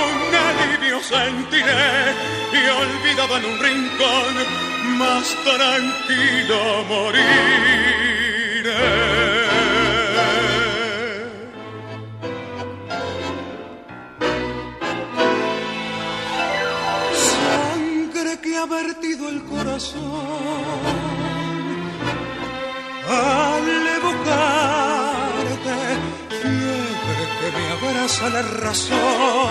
un alivio sentiré y olvidado en un rincón más tranquilo moriré. Corazón. Al evocarte, fiebre que me abraza la razón,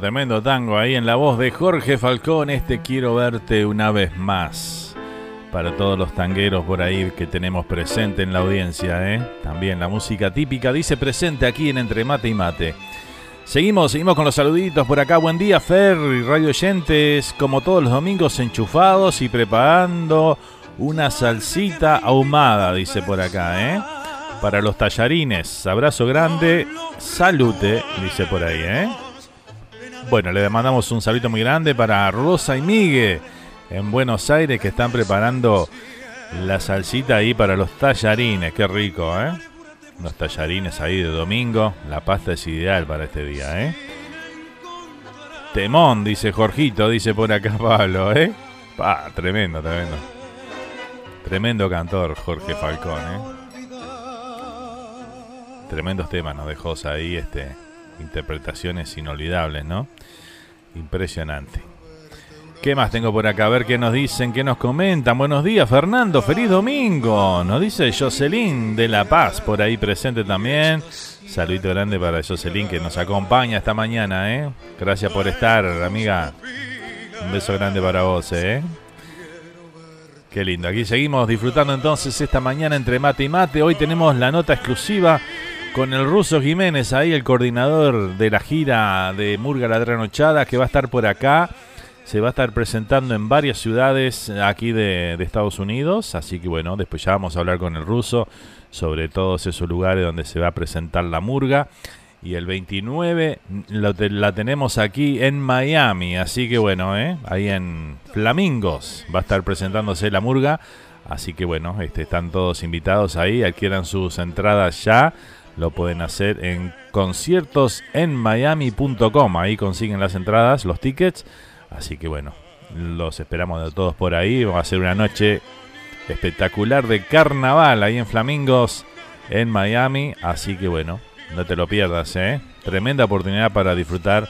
Tremendo, tango ahí en la voz de Jorge Falcón. Este quiero verte una vez más. Para todos los tangueros por ahí que tenemos presente en la audiencia, ¿eh? También la música típica dice presente aquí en Entre Mate y Mate. Seguimos, seguimos con los saluditos por acá. Buen día, Fer y Radio Oyentes. Como todos los domingos, enchufados y preparando una salsita ahumada, dice por acá, ¿eh? Para los tallarines. Abrazo grande. Salute, dice por ahí, ¿eh? Bueno, le mandamos un saludo muy grande para Rosa y Migue en Buenos Aires que están preparando la salsita ahí para los tallarines. Qué rico, ¿eh? Los tallarines ahí de domingo. La pasta es ideal para este día, ¿eh? Temón, dice Jorgito, dice por acá Pablo, ¿eh? Pa, tremendo, tremendo. Tremendo cantor Jorge Falcón, ¿eh? Tremendos temas nos dejó ahí, este, interpretaciones inolvidables, ¿no? Impresionante. ¿Qué más tengo por acá? A ver qué nos dicen, qué nos comentan. Buenos días, Fernando. Feliz domingo. Nos dice Jocelyn de La Paz, por ahí presente también. Saludito grande para Jocelyn que nos acompaña esta mañana, ¿eh? Gracias por estar, amiga. Un beso grande para vos, ¿eh? Qué lindo. Aquí seguimos disfrutando entonces esta mañana entre mate y mate. Hoy tenemos la nota exclusiva con el ruso Jiménez, ahí el coordinador de la gira de Murga la Tranochada, que va a estar por acá se va a estar presentando en varias ciudades aquí de, Estados Unidos. Así que bueno, después ya vamos a hablar con el ruso sobre todos esos lugares donde se va a presentar la murga. Y el 29 lo te, la tenemos aquí en Miami. Así que bueno, ¿eh? ahí en Flamingos va a estar presentándose la murga. Así que bueno, este, están todos invitados ahí. Adquieran sus entradas ya. Lo pueden hacer en conciertosenmiami.com. Ahí consiguen las entradas, los tickets. Así que bueno, los esperamos de todos por ahí. Vamos a hacer una noche espectacular de carnaval ahí en Flamingos, en Miami. Así que bueno, no te lo pierdas, ¿eh? Tremenda oportunidad para disfrutar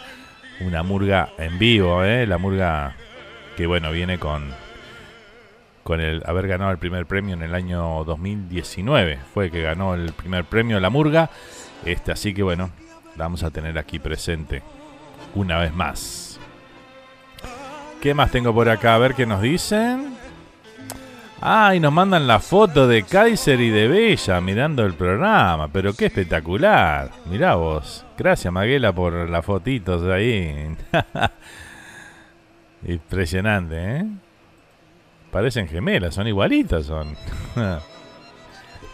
una murga en vivo, ¿eh? La murga que bueno, viene con, con el haber ganado el primer premio en el año 2019. Fue que ganó el primer premio la murga. Este, así que bueno, vamos a tener aquí presente una vez más. ¿Qué más tengo por acá? A ver qué nos dicen. Ah, nos mandan la foto de Kaiser y de Bella mirando el programa. Pero qué espectacular. Mirá vos. Gracias, Maguela, por las fotitos ahí. Impresionante, ¿eh? Parecen gemelas, son igualitas, son.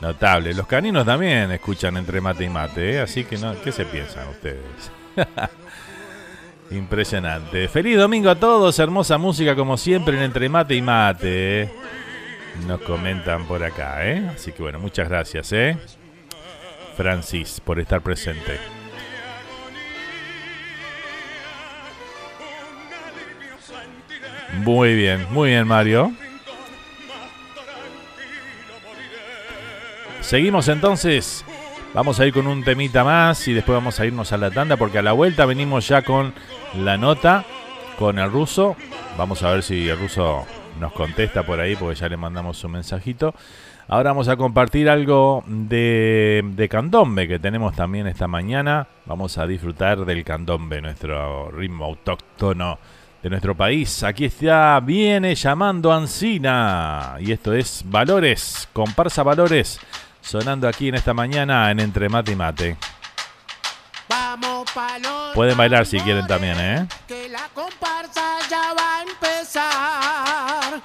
Notable. Los caninos también escuchan entre mate y mate, ¿eh? Así que no, ¿qué se piensan ustedes? Impresionante. Feliz domingo a todos. Hermosa música como siempre en Entre Mate y Mate. ¿eh? Nos comentan por acá, ¿eh? Así que bueno, muchas gracias, ¿eh? Francis, por estar presente. Muy bien, muy bien, Mario. Seguimos entonces. Vamos a ir con un temita más y después vamos a irnos a la tanda porque a la vuelta venimos ya con la nota con el ruso. Vamos a ver si el ruso nos contesta por ahí porque ya le mandamos un mensajito. Ahora vamos a compartir algo de, de candombe que tenemos también esta mañana. Vamos a disfrutar del candombe, nuestro ritmo autóctono de nuestro país. Aquí está, viene llamando Ancina. Y esto es Valores, comparsa Valores, sonando aquí en esta mañana en Entre Mate y Mate. Pueden bailar si quieren también, ¿eh? Que la comparsa ya va a empezar.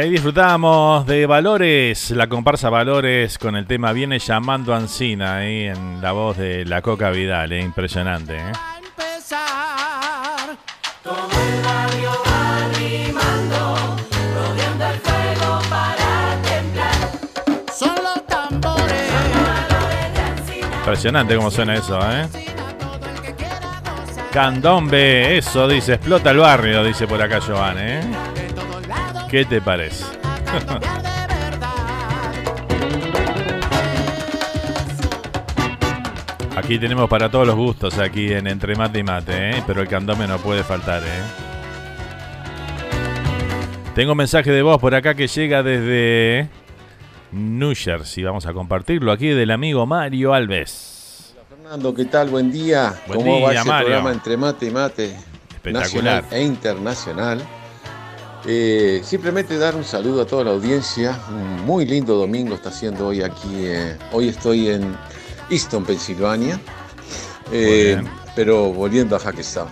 Ahí disfrutamos de Valores, la comparsa Valores con el tema Viene llamando Ancina ahí en la voz de la Coca Vidal, eh, impresionante. eh. Impresionante cómo suena eso, ¿eh? Candombe, eso dice, explota el barrio, dice por acá Joan, ¿eh? ¿Qué te parece? Aquí tenemos para todos los gustos, aquí en Entre Mate y Mate, ¿eh? Pero el candombe no puede faltar, ¿eh? Tengo un mensaje de voz por acá que llega desde New Jersey. Vamos a compartirlo aquí del amigo Mario Alves. Fernando, ¿qué tal? Buen día. Buen ¿Cómo va día, ese Mario. programa entre mate y mate? Espectacular. Nacional e internacional. Eh, simplemente dar un saludo a toda la audiencia. Un muy lindo domingo está haciendo hoy aquí. eh, hoy estoy en Easton, Pensilvania. Eh, pero volviendo a Hackettstown.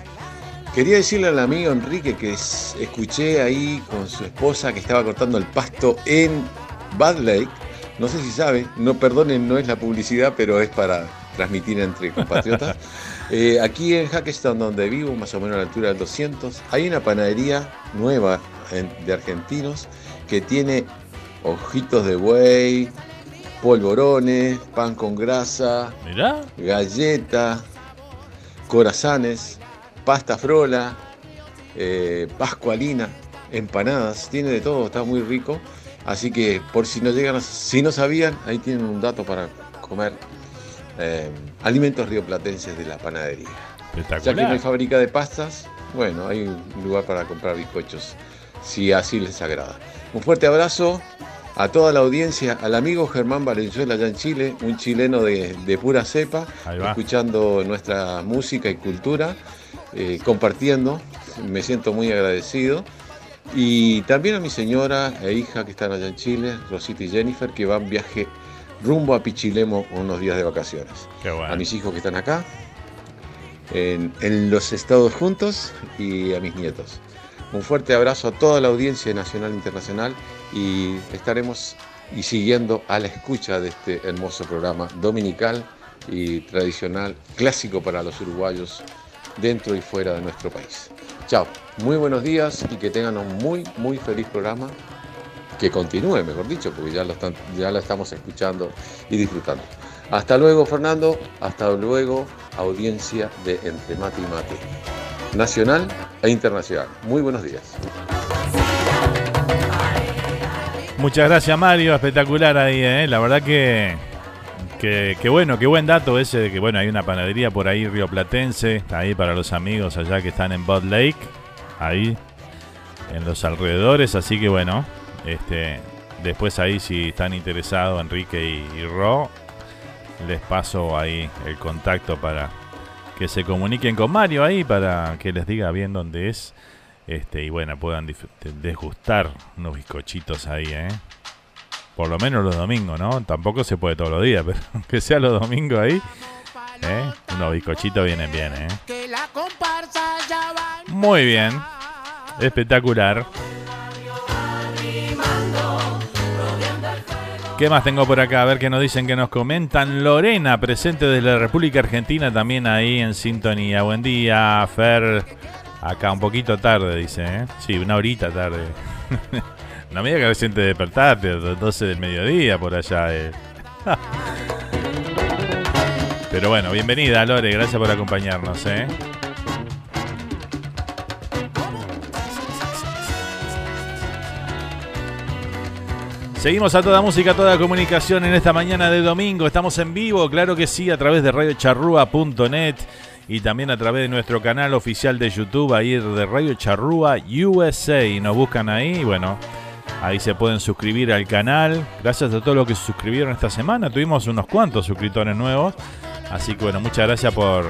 Quería decirle al amigo Enrique que escuché ahí con su esposa que estaba cortando el pasto en Bad Lake. No sé si sabe, no perdonen, no es la publicidad, pero es para transmitir entre compatriotas. Eh, aquí en Hackestown, donde vivo, más o menos a la altura del 200, hay una panadería nueva de argentinos que tiene ojitos de buey, polvorones, pan con grasa, galleta, corazones, pasta frola, eh, pascualina, empanadas, tiene de todo, está muy rico. Así que por si no llegan, si no sabían, ahí tienen un dato para comer eh, alimentos rioplatenses de la panadería. Ya que no hay fábrica de pastas, bueno, hay un lugar para comprar bizcochos, si así les agrada. Un fuerte abrazo a toda la audiencia, al amigo Germán Valenzuela allá en Chile, un chileno de, pura cepa, escuchando nuestra música y cultura, eh, compartiendo, me siento muy agradecido. Y también a mi señora e hija que están allá en Chile, Rosita y Jennifer, que van viaje rumbo a Pichilemo unos días de vacaciones. A mis hijos que están acá, en, los Estados juntos y a mis nietos. Un fuerte abrazo a toda la audiencia nacional e internacional y estaremos y siguiendo a la escucha de este hermoso programa dominical y tradicional, clásico para los uruguayos dentro y fuera de nuestro país. Chao, muy buenos días y que tengan un muy, muy feliz programa que continúe, mejor dicho, porque ya lo, están, ya lo estamos escuchando y disfrutando. Hasta luego, Fernando. Hasta luego, audiencia de Entre Mate y Mate, nacional e internacional. Muy buenos días. Muchas gracias, Mario. Espectacular ahí, ¿eh? La verdad que, que, bueno, qué buen dato ese de que, bueno, hay una panadería por ahí, Río Platense, ahí para los amigos allá que están en Bud Lake, ahí en los alrededores. Así que, bueno, este, después ahí si están interesados Enrique y, Ro, les paso ahí el contacto para que se comuniquen con Mario ahí para que les diga bien dónde es. Este, y bueno, puedan desgustar unos bizcochitos ahí, ¿eh? Por lo menos los domingos, ¿no? Tampoco se puede todos los días, pero que sea los domingos ahí, ¿eh? Unos bizcochitos vienen bien, ¿eh? Muy bien. Espectacular. ¿Qué más tengo por acá? A ver qué nos dicen, que nos comentan. Lorena, presente desde la República Argentina, también ahí en sintonía. Buen día, Fer. Acá un poquito tarde, dice, ¿eh? Sí, una horita tarde. no me diga que recién te despertaste, 12 del mediodía por allá. Eh. Pero bueno, bienvenida, Lore. Gracias por acompañarnos, ¿eh? Seguimos a toda música, toda comunicación en esta mañana de domingo. Estamos en vivo, claro que sí, a través de radiocharrúa.net y también a través de nuestro canal oficial de YouTube, ahí de Radio Charrúa USA. Y nos buscan ahí, bueno, ahí se pueden suscribir al canal. Gracias a todos los que se suscribieron esta semana. Tuvimos unos cuantos suscriptores nuevos. Así que bueno, muchas gracias por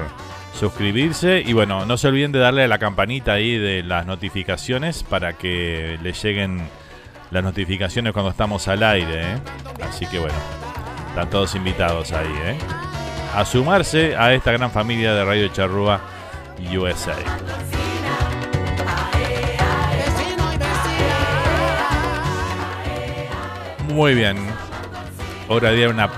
suscribirse. Y bueno, no se olviden de darle a la campanita ahí de las notificaciones para que les lleguen las notificaciones cuando estamos al aire. ¿eh? Así que bueno, están todos invitados ahí. ¿eh? A sumarse a esta gran familia de Radio Charrúa USA. Muy bien. Hora de una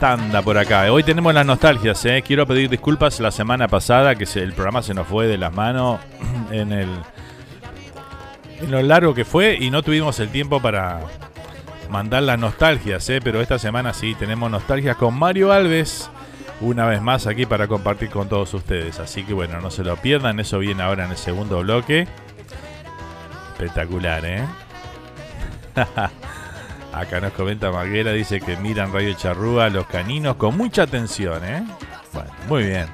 tanda por acá. Hoy tenemos las nostalgias. ¿eh? Quiero pedir disculpas la semana pasada que el programa se nos fue de las manos en el en lo largo que fue y no tuvimos el tiempo para mandar las nostalgias, ¿eh? pero esta semana sí tenemos nostalgias con Mario Alves, una vez más aquí para compartir con todos ustedes. Así que bueno, no se lo pierdan, eso viene ahora en el segundo bloque. Espectacular, ¿eh? Acá nos comenta Maguera, dice que miran Radio Charrúa los caninos con mucha atención, ¿eh? Bueno, muy bien.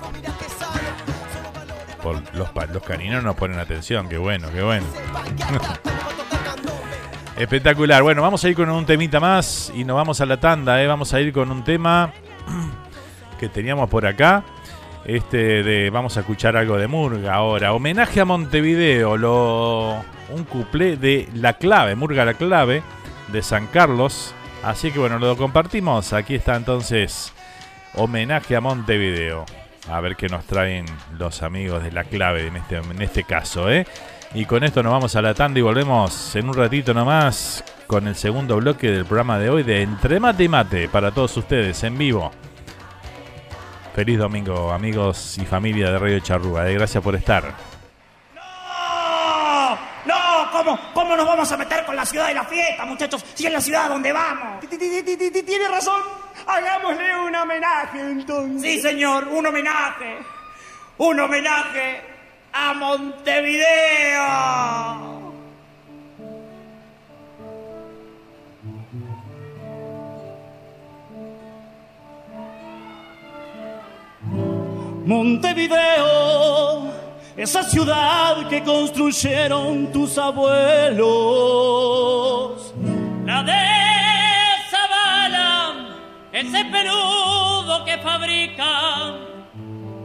Por los, los caninos nos ponen atención, qué bueno, qué bueno. Espectacular. Bueno, vamos a ir con un temita más y nos vamos a la tanda, ¿eh? Vamos a ir con un tema que teníamos por acá. Este de vamos a escuchar algo de Murga ahora. Homenaje a Montevideo, un cuplé de La Clave, Murga La Clave de San Carlos. Así que bueno, lo compartimos. Aquí está entonces homenaje a Montevideo. A ver qué nos traen los amigos de La Clave en este, en este caso, ¿eh? Y con esto nos vamos a la tanda y volvemos en un ratito nomás con el segundo bloque del programa de hoy de Entre Mate y Mate para todos ustedes en vivo. Feliz domingo, amigos y familia de Radio Charrúa. Eh. Gracias por estar. ¡No! ¡No! ¿Cómo, ¿Cómo nos vamos a meter con la ciudad de la fiesta, muchachos? Si es la ciudad donde vamos. Tiene razón. Hagámosle un homenaje entonces. Sí, señor, un homenaje. Un homenaje a Montevideo. Montevideo, esa ciudad que construyeron tus abuelos. La de Zavala, ese peludo que fabrica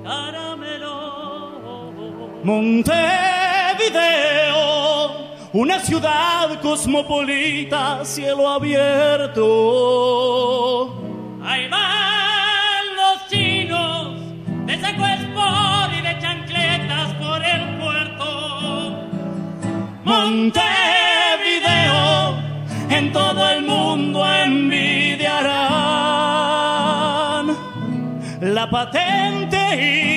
caramelo. Montevideo, una ciudad cosmopolita, cielo abierto. Ahí van los chinos de de por el puerto. Montevideo, en todo el mundo envidiarán. La patente ir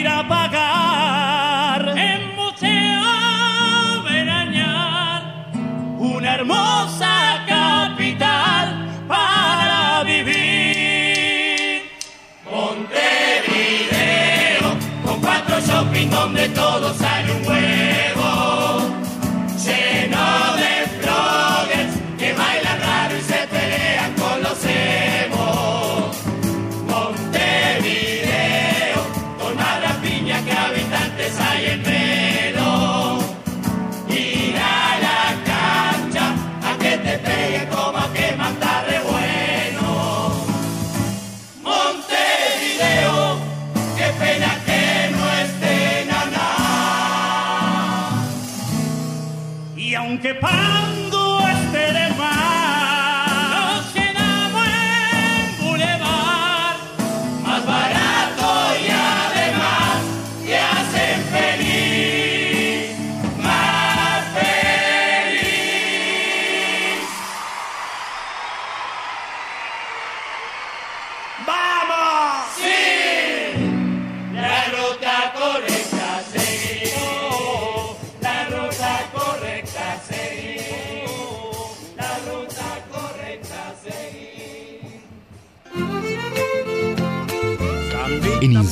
Y aunque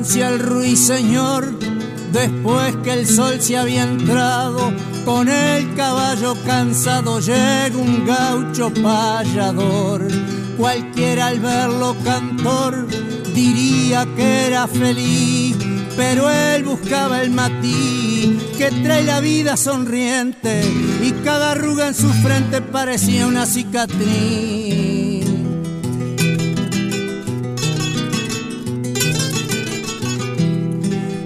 La estancia el ruiseñor, después que el sol se había entrado, con el caballo cansado llega un gaucho payador. Cualquiera al verlo cantor diría que era feliz, pero él buscaba el matí que trae la vida sonriente y cada arruga en su frente parecía una cicatriz.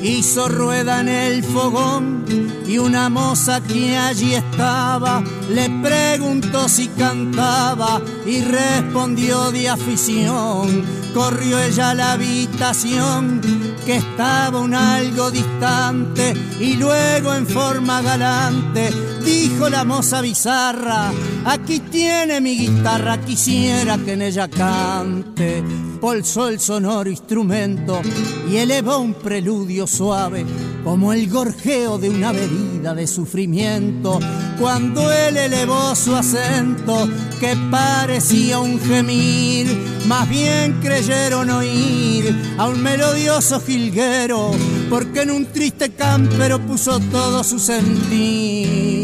Hizo rueda en el fogón y una moza que allí estaba le preguntó si cantaba y respondió de afición. Corrió ella a la habitación que estaba un algo distante y luego en forma galante dijo la moza bizarra, aquí tiene mi guitarra, quisiera que en ella cante. El sonoro instrumento y elevó un preludio suave como el gorjeo de una herida de sufrimiento. Cuando él elevó su acento que parecía un gemir, más bien creyeron oír a un melodioso jilguero, porque en un triste cámpero puso todo su sentir.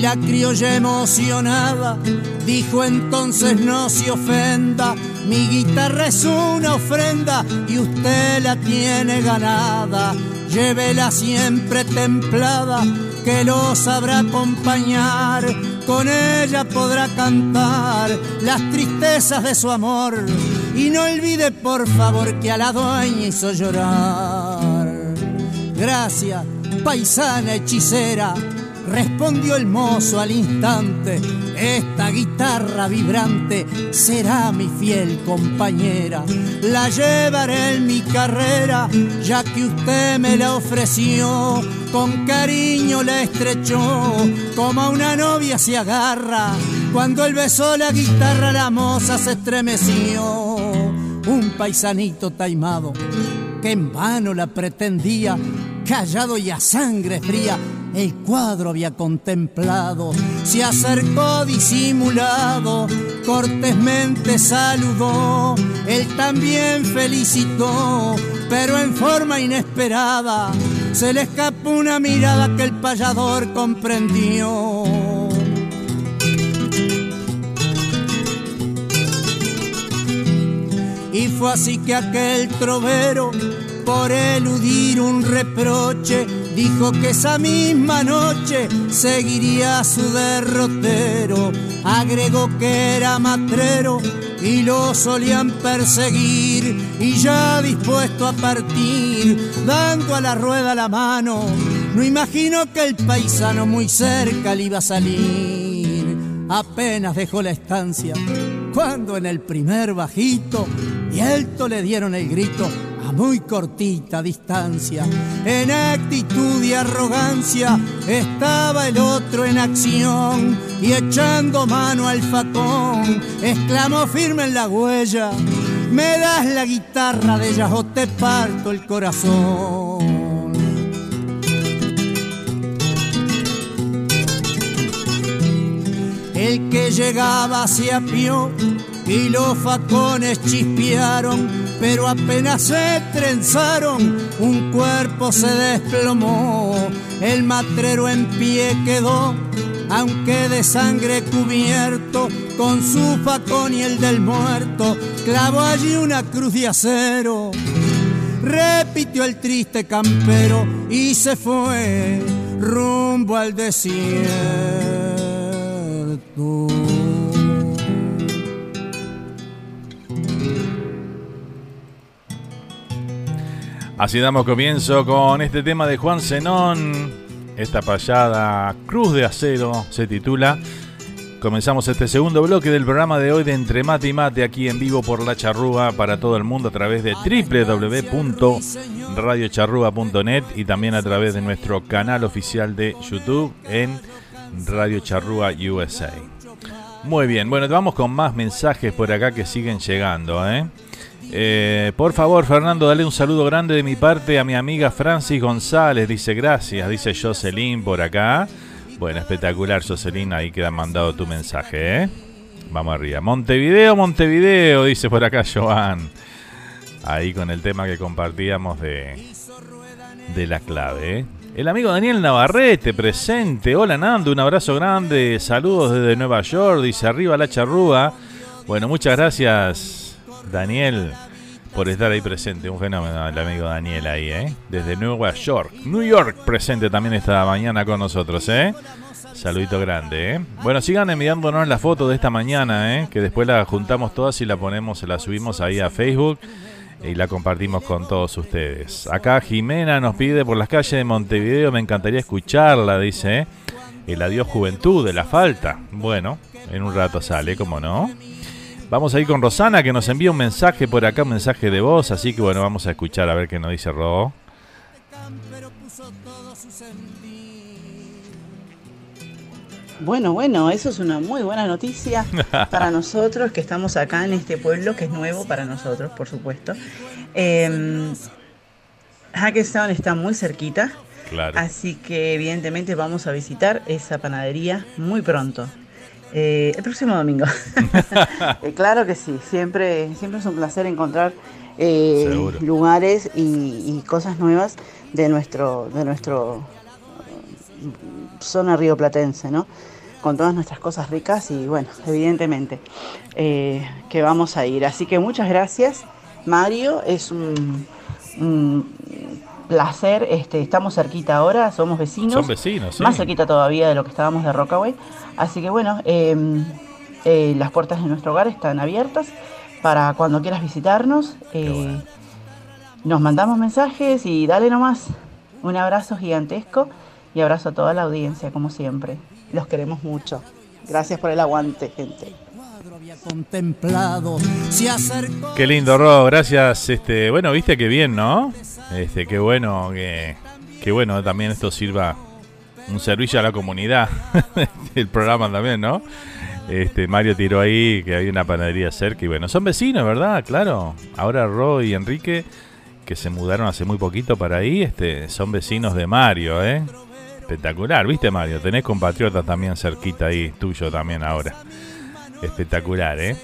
La criolla emocionada dijo entonces no se ofenda, mi guitarra es una ofrenda y usted la tiene ganada. Llévela siempre templada, que lo sabrá acompañar. Con ella podrá cantar las tristezas de su amor. Y no olvide por favor que a la dueña hizo llorar. Gracias, paisana hechicera respondió el mozo al instante, esta guitarra vibrante será mi fiel compañera, la llevaré en mi carrera, ya que usted me la ofreció, con cariño la estrechó, como a una novia se agarra, cuando él besó la guitarra la moza se estremeció, un paisanito taimado que en vano la pretendía, callado y a sangre fría, el cuadro había contemplado, se acercó disimulado, cortésmente saludó, él también felicitó, pero en forma inesperada se le escapó una mirada que el payador comprendió. Y fue así que aquel trovero, por eludir un reproche, dijo que esa misma noche seguiría su derrotero. Agregó que era matrero y lo solían perseguir y ya dispuesto a partir, dando a la rueda la mano, no imagino que el paisano muy cerca le iba a salir. Apenas dejó la estancia cuando en el primer bajito y alto le dieron el grito muy cortita distancia. En actitud y arrogancia estaba el otro en acción y echando mano al facón, exclamó firme en la huella, me das la guitarra de ellas o te parto el corazón. El que llegaba se apió y los facones chispearon, pero apenas se trenzaron, un cuerpo se desplomó, el matrero en pie quedó, aunque de sangre cubierto, con su facón y el del muerto, clavó allí una cruz de acero. Repitió el triste campero y se fue rumbo al desierto. Así damos comienzo con este tema de Juan Zenón. Esta payada Cruz de Acero se titula. Comenzamos este segundo bloque del programa de hoy de Entre Mate y Mate aquí en vivo por La Charrúa para todo el mundo a través de www.radiocharrúa.net y también a través de nuestro canal oficial de YouTube en Radio Charrúa USA. Muy bien, bueno, vamos con más mensajes por acá que siguen llegando, ¿eh? Eh, por favor, Fernando, dale un saludo grande de mi parte a mi amiga Francis González. Dice gracias, dice Jocelyn por acá. Bueno, espectacular, Jocelyn. Ahí queda mandado tu mensaje, ¿eh? Vamos arriba. Montevideo, Montevideo, dice por acá Joan. Ahí con el tema que compartíamos de, de la clave, ¿eh? El amigo Daniel Navarrete presente. Hola Nando, un abrazo grande. Saludos desde Nueva York. Dice arriba la charrúa. Bueno, muchas gracias Daniel, por estar ahí presente. Un fenómeno el amigo Daniel ahí, ¿eh? Desde Nueva York. New York presente también esta mañana con nosotros, ¿eh? Saludito grande, ¿eh? Bueno, sigan enviándonos la foto de esta mañana, ¿eh? Que después la juntamos todas y la ponemos, la subimos ahí a Facebook y la compartimos con todos ustedes. Acá Jimena nos pide por las calles de Montevideo, me encantaría escucharla, dice, ¿eh? El adiós juventud de la falta. Bueno, en un rato sale, como no. Vamos a ir con Rosana que nos envía un mensaje por acá, un mensaje de voz, así que bueno, vamos a escuchar a ver qué nos dice Ro. Bueno, bueno, eso es una muy buena noticia para nosotros que estamos acá en este pueblo que es nuevo para nosotros, por supuesto. Eh, Hackettstown está muy cerquita, así que evidentemente vamos a visitar esa panadería muy pronto. Eh, el próximo domingo. Eh, claro que sí, siempre, siempre es un placer encontrar eh, lugares y, cosas nuevas de nuestro, de nuestro zona rioplatense, ¿no? Con todas nuestras cosas ricas y bueno, evidentemente eh, que vamos a ir. Así que muchas gracias, Mario. Es un, un placer. Este, estamos cerquita ahora, somos vecinos. Son vecinos, sí. Más cerquita todavía de lo que estábamos de Rockaway. Así que bueno, eh, eh, las puertas de nuestro hogar están abiertas para cuando quieras visitarnos. Eh, Nos mandamos mensajes y dale nomás. Un abrazo gigantesco y abrazo a toda la audiencia, como siempre. Los queremos mucho. Gracias por el aguante, gente. Contemplado. Qué lindo, Ro, gracias. Este, bueno, viste qué bien, ¿no? Este, qué bueno que, qué bueno también esto sirva un servicio a la comunidad. El programa también, ¿no? Este, Mario tiró ahí que hay una panadería cerca y bueno, son vecinos, ¿verdad? Claro. Ahora Ro y Enrique, que se mudaron hace muy poquito para ahí, este, son vecinos de Mario, ¿eh? Espectacular, ¿viste Mario? Tenés compatriotas también cerquita ahí, tuyo también ahora. Espectacular, ¿eh?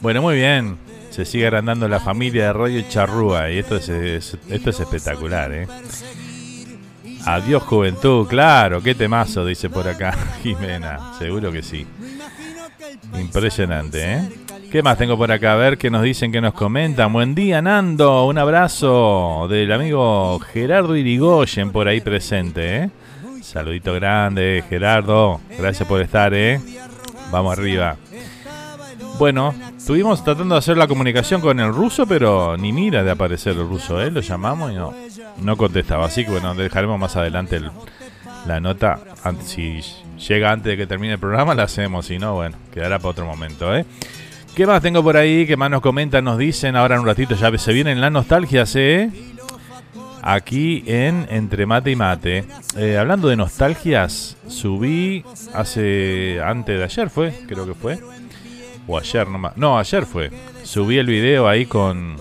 Bueno, muy bien. Se sigue agrandando la familia de Radio Charrúa y esto es, es- esto es espectacular, ¿eh? Adiós juventud, claro, qué temazo, dice por acá Jimena, seguro que sí. Impresionante, ¿eh? ¿Qué más tengo por acá? A ver qué nos dicen, qué nos comentan. Buen día, Nando. Un abrazo del amigo Gerardo Irigoyen por ahí presente, ¿eh? Saludito grande, Gerardo. Gracias por estar, ¿eh? Vamos arriba. Bueno, estuvimos tratando de hacer la comunicación con el ruso, pero ni mira de aparecer el ruso, ¿eh? Lo llamamos y no, no contestaba. Así que bueno, dejaremos más adelante el- la nota. Si llega antes de que termine el programa, la hacemos. Si no, bueno, quedará para otro momento, ¿eh? ¿Qué más tengo por ahí? ¿Qué más nos comentan? Nos dicen ahora en un ratito, ya se vienen las nostalgias, ¿eh? Aquí en Entre Mate y Mate. Eh, hablando de nostalgias, subí hace. antes de ayer fue, creo que fue. O ayer nomás. No, ayer fue. Subí el video ahí con.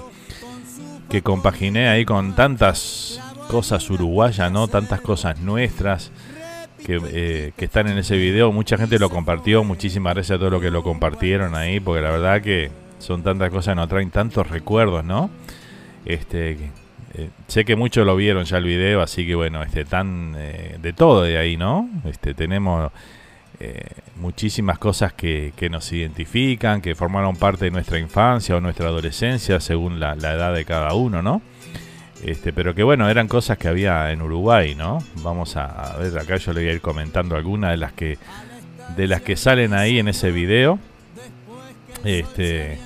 que compaginé ahí con tantas cosas uruguayas, ¿no? Tantas cosas nuestras que, eh, que están en ese video. Mucha gente lo compartió. Muchísimas gracias a todos los que lo compartieron ahí. Porque la verdad que son tantas cosas nos traen tantos recuerdos, ¿no? Este. eh, sé que muchos lo vieron ya el video, así que bueno, este tan eh, de todo de ahí, ¿no? Este tenemos eh, muchísimas cosas que, que nos identifican, que formaron parte de nuestra infancia o nuestra adolescencia, según la, edad de cada uno, ¿no? Este, pero que bueno, eran cosas que había en Uruguay, ¿no? Vamos a, a ver, acá yo le voy a ir comentando algunas de las que de las que salen ahí en ese video. Este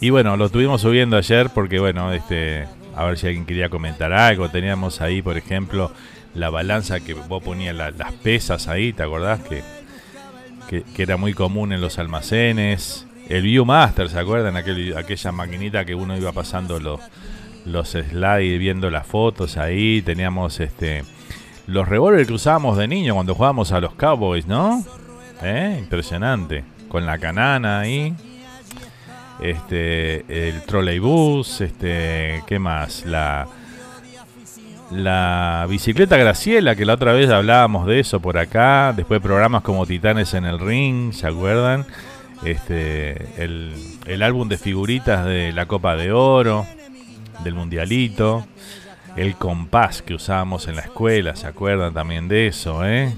y bueno, lo estuvimos subiendo ayer porque bueno, este a ver si alguien quería comentar algo. Teníamos ahí, por ejemplo, la balanza que vos ponías la- las pesas ahí, ¿te acordás? Que, que, era muy común en los almacenes. El Viewmaster, ¿se acuerdan? Aquel, aquella maquinita que uno iba pasando los, slides, viendo las fotos ahí. Teníamos este los revólveres que usábamos de niño cuando jugábamos a los Cowboys, ¿no? ¿Eh? Impresionante. Con la canana ahí. Este, el trolleybús, este, ¿qué más? La, la bicicleta Graciela, que la otra vez hablábamos de eso por acá. Después programas como Titanes en el Ring, ¿se acuerdan? Este, el, el álbum de figuritas de la Copa de Oro, del Mundialito. El compás que usábamos en la escuela, ¿se acuerdan también de eso, eh?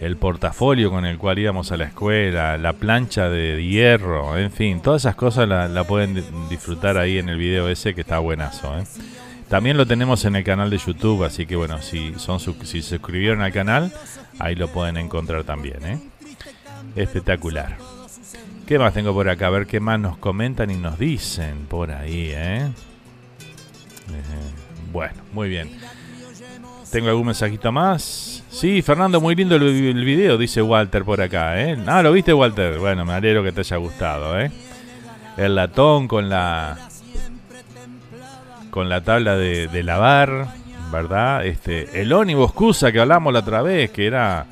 El portafolio con el cual íbamos a la escuela, la plancha de hierro, en fin, todas esas cosas la, la pueden di- disfrutar ahí en el video ese que está buenazo, ¿eh? También lo tenemos en el canal de YouTube, así que bueno, si son si se suscribieron al canal, ahí lo pueden encontrar también, ¿eh? Espectacular. ¿Qué más tengo por acá? A ver qué más nos comentan y nos dicen por ahí, ¿eh? Eh, Bueno, muy bien. ¿Tengo algún mensajito más? Sí, Fernando, muy lindo el, el video, dice Walter por acá, ¿eh? Ah, ¿lo viste, Walter? Bueno, me alegro que te haya gustado, ¿eh? El latón con la... Con la tabla de, de lavar, ¿verdad? Este, el ónibus Cusa que hablamos la otra vez, que era,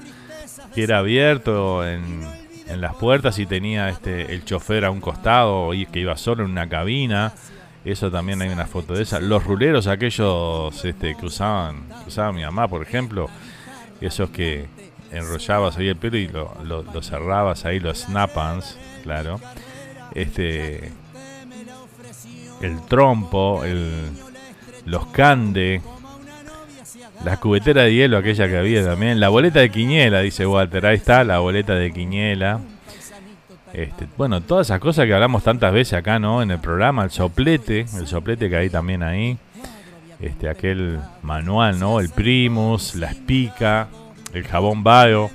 que era abierto en, las puertas y tenía este, el chofer a un costado y que iba solo en una cabina. Eso también hay una foto de esa. Los ruleros, aquellos este, que usaban, usaba mi mamá, por ejemplo, esos que enrollabas ahí el pelo y lo- lo cerrabas ahí, los snap-ons, claro. Este, el trompo, el, los cande, La cubetera de hielo, aquella que había también. La boleta de Quiñela, dice Walter. Ahí está, la boleta de Quiñela. Este, bueno, todas esas cosas que hablamos tantas veces acá, ¿no? En el programa, el soplete, el soplete que hay también ahí. Este, aquel manual, ¿no? El Primus, la espica, el jabón Bio.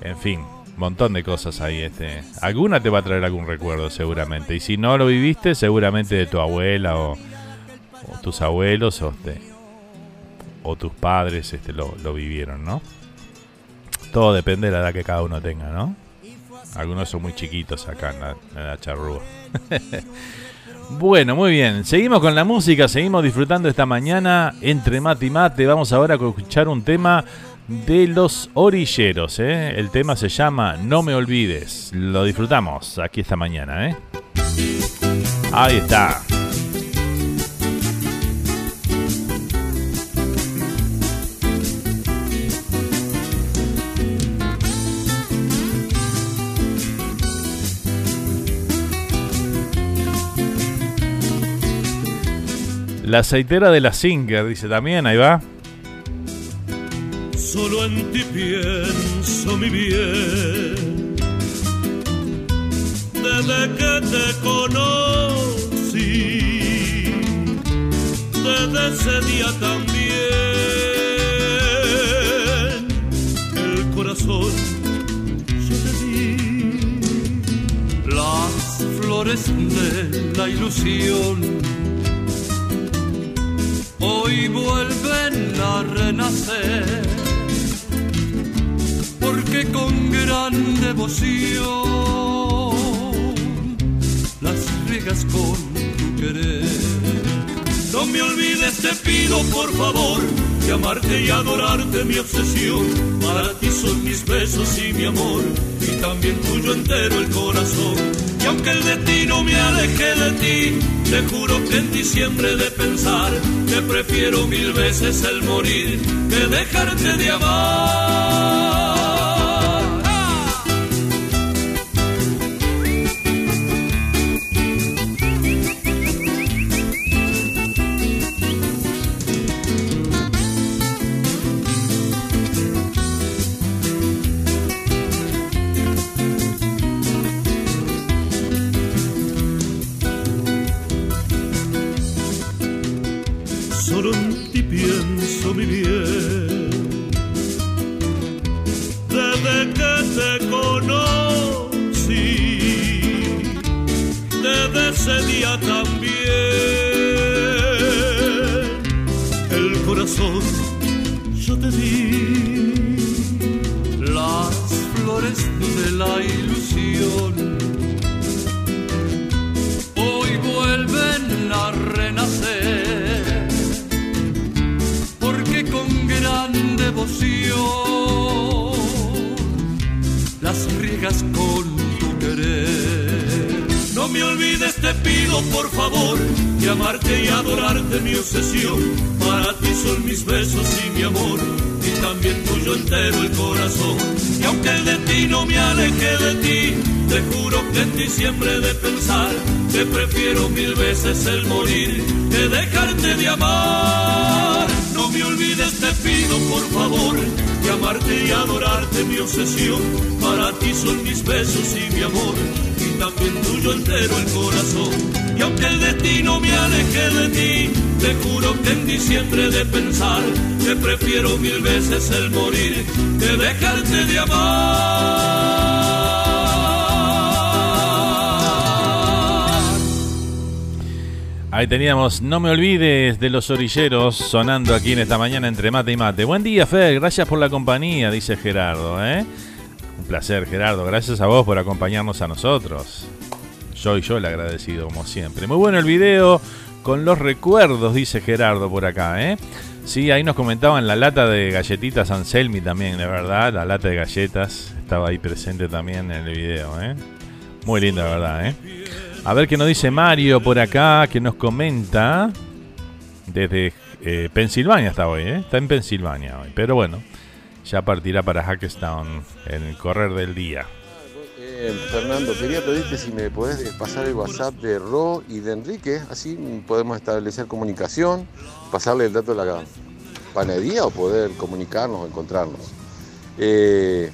En fin, montón de cosas ahí. Este. Alguna te va a traer algún recuerdo, seguramente. Y si no lo viviste, seguramente de tu abuela o, o tus abuelos o, este, o tus padres este, lo, lo vivieron, ¿no? Todo depende de la edad que cada uno tenga, ¿no? Algunos son muy chiquitos acá en la, en la charrúa. bueno, muy bien. Seguimos con la música, seguimos disfrutando esta mañana entre mate y mate. Vamos ahora a escuchar un tema de los orilleros. ¿eh? El tema se llama No me olvides. Lo disfrutamos aquí esta mañana. ¿eh? Ahí está. La aceitera de la Singer, dice también, ahí va. Solo en ti pienso mi bien. Desde que te conocí, desde ese día también, el corazón yo te di las flores de la ilusión hoy vuelven a renacer, porque con gran devoción las riegas con tu querer. No me olvides, te pido por favor, que amarte y adorarte mi obsesión. Para ti son mis besos y mi amor, y también tuyo entero el corazón. Y aunque el destino me aleje de ti, te juro que en he de pensar, que prefiero mil veces el morir que dejarte de amar. El morir de amar. Ahí teníamos No me olvides de los orilleros sonando aquí en esta mañana entre mate y mate. Buen día, Fer. Gracias por la compañía, dice Gerardo. ¿eh? Un placer, Gerardo. Gracias a vos por acompañarnos a nosotros. Yo y yo el agradecido, como siempre. Muy bueno el video con los recuerdos, dice Gerardo por acá. ¿eh? Sí, ahí nos comentaban la lata de galletitas Anselmi también, de verdad. La lata de galletas estaba ahí presente también en el video. ¿eh? Muy linda, verdad. ¿eh? A ver qué nos dice Mario por acá, que nos comenta desde eh, Pensilvania está hoy, ¿eh? está en Pensilvania hoy. Pero bueno, ya partirá para Hackestown en el correr del día. Eh, Fernando, quería pedirte si me podés pasar el WhatsApp de Ro y de Enrique, así podemos establecer comunicación, pasarle el dato de la, panadería o poder comunicarnos o encontrarnos. Eh,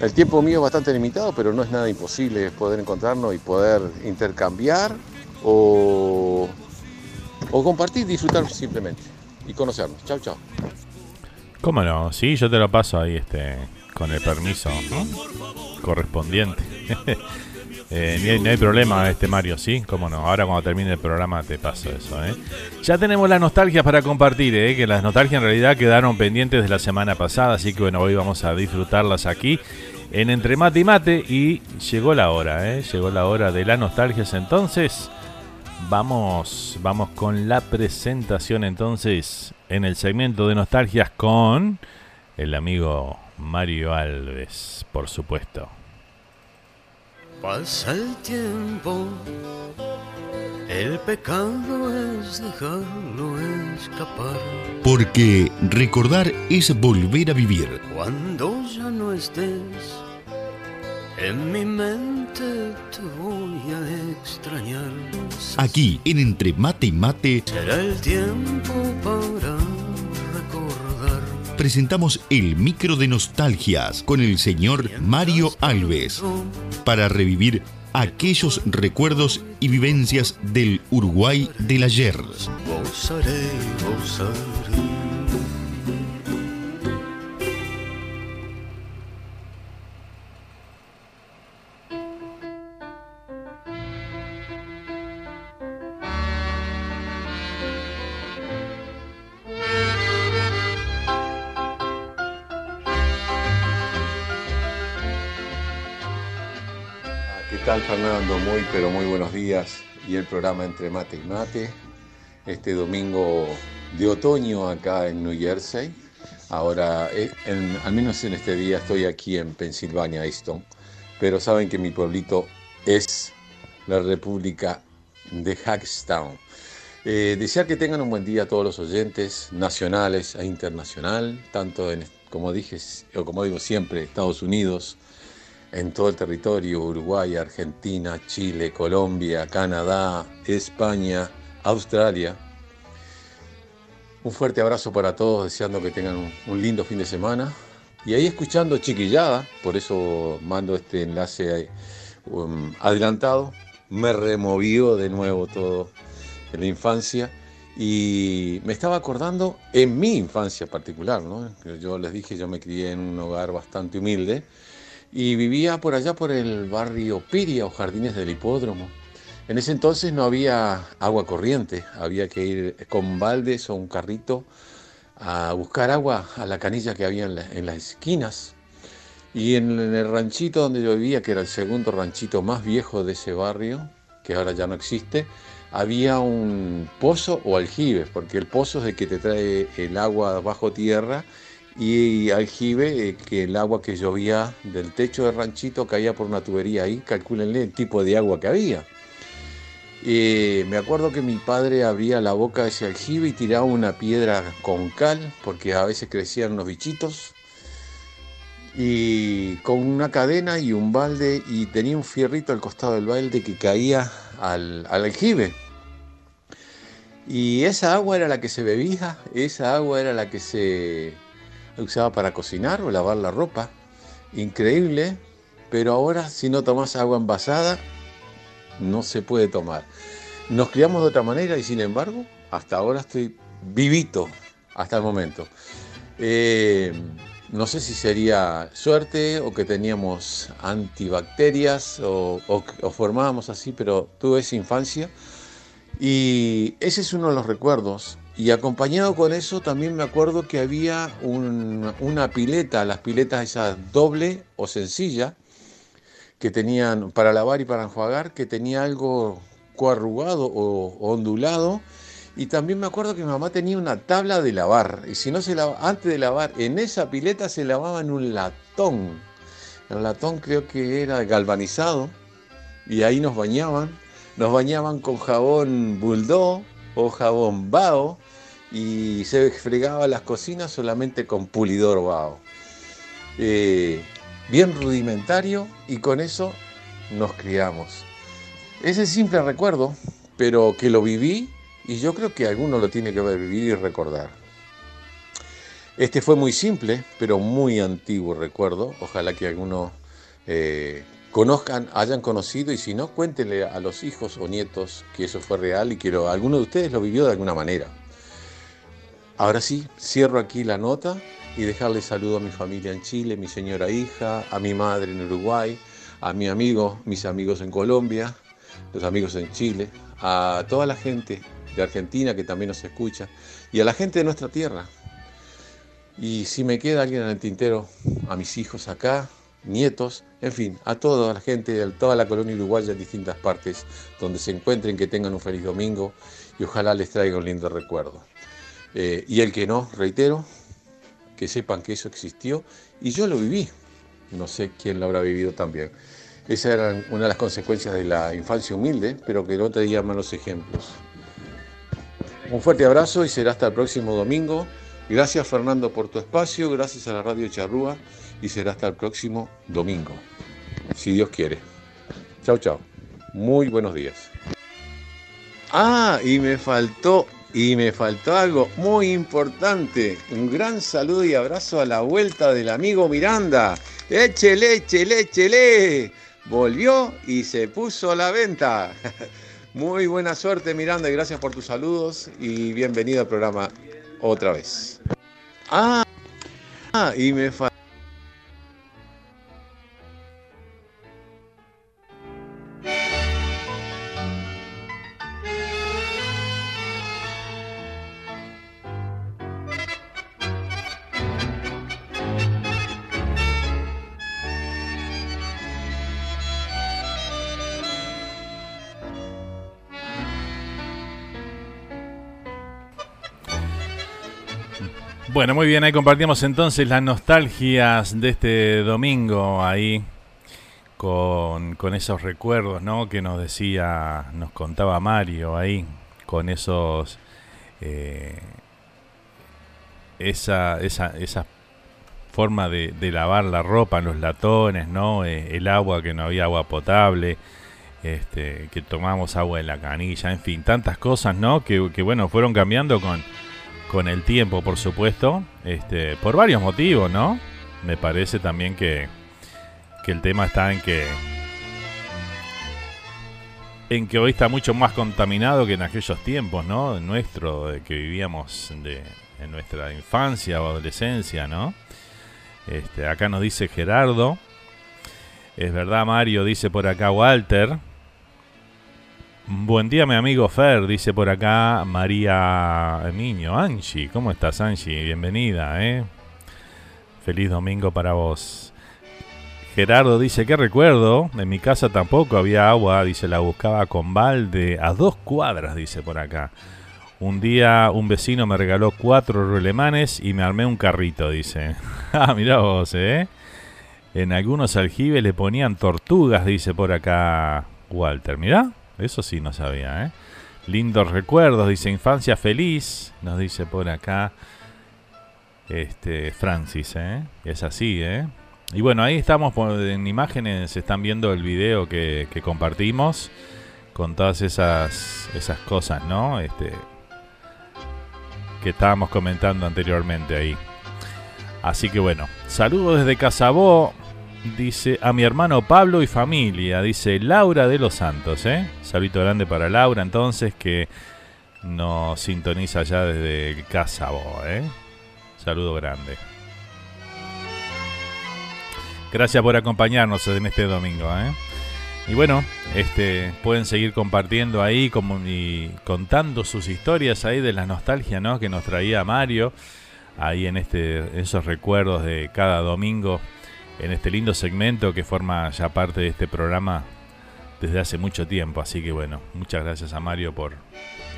el tiempo mío es bastante limitado, pero no es nada imposible poder encontrarnos y poder intercambiar o, compartir, disfrutar simplemente y conocernos. Chao, chao. ¿Cómo no? Sí, yo te lo paso ahí este con el permiso correspondiente. Eh, no hay problema, este Mario, ¿sí? ¿Cómo no? Ahora cuando termine el programa te paso eso, ¿eh? Ya tenemos las nostalgias para compartir, ¿eh? Que las nostalgias en realidad quedaron pendientes de la semana pasada, así que bueno, hoy vamos a disfrutarlas aquí en Entre Mate y Mate y llegó la hora, ¿eh? Llegó la hora de las nostalgias, entonces vamos, vamos con la presentación entonces en el segmento de nostalgias con el amigo Mario Alves, por supuesto. Pasa el tiempo, el pecado es dejarlo escapar. Porque recordar es volver a vivir. Cuando ya no estés, en mi mente te voy a extrañar. Aquí en Entre Mate y Mate Será el tiempo para. Presentamos el micro de nostalgias con el señor Mario Alves para revivir aquellos recuerdos y vivencias del Uruguay del ayer. Muy pero muy buenos días y el programa Entre Mate y Mate. Este domingo de otoño acá en New Jersey. Ahora, eh, en- al menos en este día estoy aquí en Pensilvania, Easton. Pero saben que mi pueblito es la República de Hackstown. Eh, desear que tengan un buen día a todos los oyentes nacionales e internacional, tanto en, como dije, o como digo siempre, Estados Unidos, en todo el territorio, Uruguay, Argentina, Chile, Colombia, Canadá, España, Australia. Un fuerte abrazo para todos, deseando que tengan un, un lindo fin de semana. Y ahí escuchando Chiquillada, por eso mando este enlace um, adelantado, me removió de nuevo todo en la infancia y me estaba acordando en mi infancia particular, ¿no? Yo les dije, yo me crié en un hogar bastante humilde y vivía por allá por el barrio Piria o Jardines del Hipódromo. En ese entonces no había agua corriente, había que ir con baldes o un carrito a buscar agua a la canilla que había en, la- en las esquinas. Y en, en el ranchito donde yo vivía, que era el segundo ranchito más viejo de ese barrio, que ahora ya no existe, había un pozo o aljibe, porque el pozo es el que te trae el agua bajo tierra y aljibe, eh, que el agua que llovía del techo del ranchito caía por una tubería ahí, calcúlenle el tipo de agua que había. Eh, me acuerdo que mi padre abría la boca de ese aljibe y tiraba una piedra con cal, porque a veces crecían unos bichitos, y con una cadena y un balde, y tenía un fierrito al costado del balde que caía al aljibe. Y esa agua era la que se bebía, esa agua era la que se usaba para cocinar o lavar la ropa. Increíble, pero ahora si no tomas agua envasada, no se puede tomar. Nos criamos de otra manera y sin embargo, hasta ahora estoy vivito, hasta el momento. Eh, no sé si sería suerte o que teníamos antibacterias o- o formábamos así, pero tuve esa infancia y ese es uno de los recuerdos. Y acompañado con eso también me acuerdo que había un- una pileta, las piletas esas doble o sencilla, que tenían para lavar y para enjuagar, que tenía algo coarrugado o ondulado. Y también me acuerdo que mi mamá tenía una tabla de lavar. Y si no se lava, antes de lavar, en esa pileta se lavaba en un latón. El latón creo que era galvanizado. Y ahí nos bañaban. Nos bañaban con jabón bulldog o jabón bao. Y se fregaba las cocinas solamente con pulidor bao. Eh, bien rudimentario y con eso nos criamos. Ese simple recuerdo, pero que lo viví y yo creo que alguno lo tiene que vivir y recordar. Este fue muy simple, pero muy antiguo recuerdo. Ojalá que algunos eh, conozcan, hayan conocido y si no, cuéntenle a los hijos o nietos que eso fue real y que alguno de ustedes lo vivió de alguna manera. Ahora sí, cierro aquí la nota y dejarle saludo a mi familia en Chile, mi señora hija, a mi madre en Uruguay, a mi amigo, mis amigos en Colombia, los amigos en Chile, a toda la gente de Argentina que también nos escucha y a la gente de nuestra tierra. Y si me queda alguien en el tintero, a mis hijos acá, nietos, en fin, a toda la gente de toda la colonia uruguaya en distintas partes donde se encuentren, que tengan un feliz domingo y ojalá les traiga un lindo recuerdo. Eh, y el que no, reitero, que sepan que eso existió y yo lo viví. No sé quién lo habrá vivido también. Esa era una de las consecuencias de la infancia humilde, pero que no te digan malos ejemplos. Un fuerte abrazo y será hasta el próximo domingo. Gracias Fernando por tu espacio, gracias a la Radio Charrúa y será hasta el próximo domingo, si Dios quiere. Chao, chao. Muy buenos días. Ah, y me faltó, y me faltó algo muy importante. Un gran saludo y abrazo a la vuelta del amigo Miranda. Échele, échele, échele. Volvió y se puso a la venta. Muy buena suerte Miranda y gracias por tus saludos y bienvenido al programa otra vez. Ah, ah, y me faltó. Bueno, muy bien, ahí compartimos entonces las nostalgias de este domingo ahí con, esos recuerdos, ¿no? Que nos decía, nos contaba Mario ahí, con esos... eh, esa, esa, esa forma de, de lavar la ropa los latones, ¿no? Eh, el agua, que no había agua potable, este, que tomamos agua en la canilla, en fin, tantas cosas, ¿no? Que, que bueno, fueron cambiando con, con el tiempo, por supuesto, este, por varios motivos, ¿no? Me parece también que, que el tema está en que en que hoy está mucho más contaminado que en aquellos tiempos, ¿no? Nuestro, que vivíamos de, en nuestra infancia o adolescencia, ¿no? Este, acá nos dice Gerardo. Es verdad, Mario, dice por acá Walter. Buen día, mi amigo Fer, dice por acá María Niño. Angie, ¿cómo estás, Angie? Bienvenida, ¿eh? Feliz domingo para vos. Gerardo dice, ¿qué recuerdo? En mi casa tampoco había agua, dice, la buscaba con balde a dos cuadras, dice por acá. Un día un vecino me regaló cuatro rulemanes y me armé un carrito, dice. ah, mirá vos, ¿eh? En algunos aljibes le ponían tortugas, dice por acá Walter. Mirá, eso sí no sabía, ¿eh? Lindos recuerdos, dice infancia feliz, nos dice por acá este Francis, ¿eh? Es así, ¿eh? Y bueno, ahí estamos por- en imágenes, están viendo el video que, que compartimos con todas esas, esas cosas, ¿no? Este, que estábamos comentando anteriormente ahí. Así que bueno, saludos desde Casabó, dice a mi hermano Pablo y familia, dice Laura de los Santos, ¿eh? Saludito grande para Laura entonces que nos sintoniza ya desde Casabó, ¿eh? Saludo grande. Gracias por acompañarnos en este domingo, ¿eh? Y bueno, este, pueden seguir compartiendo ahí como, y contando sus historias ahí de la nostalgia, ¿no? Que nos traía Mario ahí en este, esos recuerdos de cada domingo en este lindo segmento que forma ya parte de este programa desde hace mucho tiempo. Así que bueno, muchas gracias a Mario por,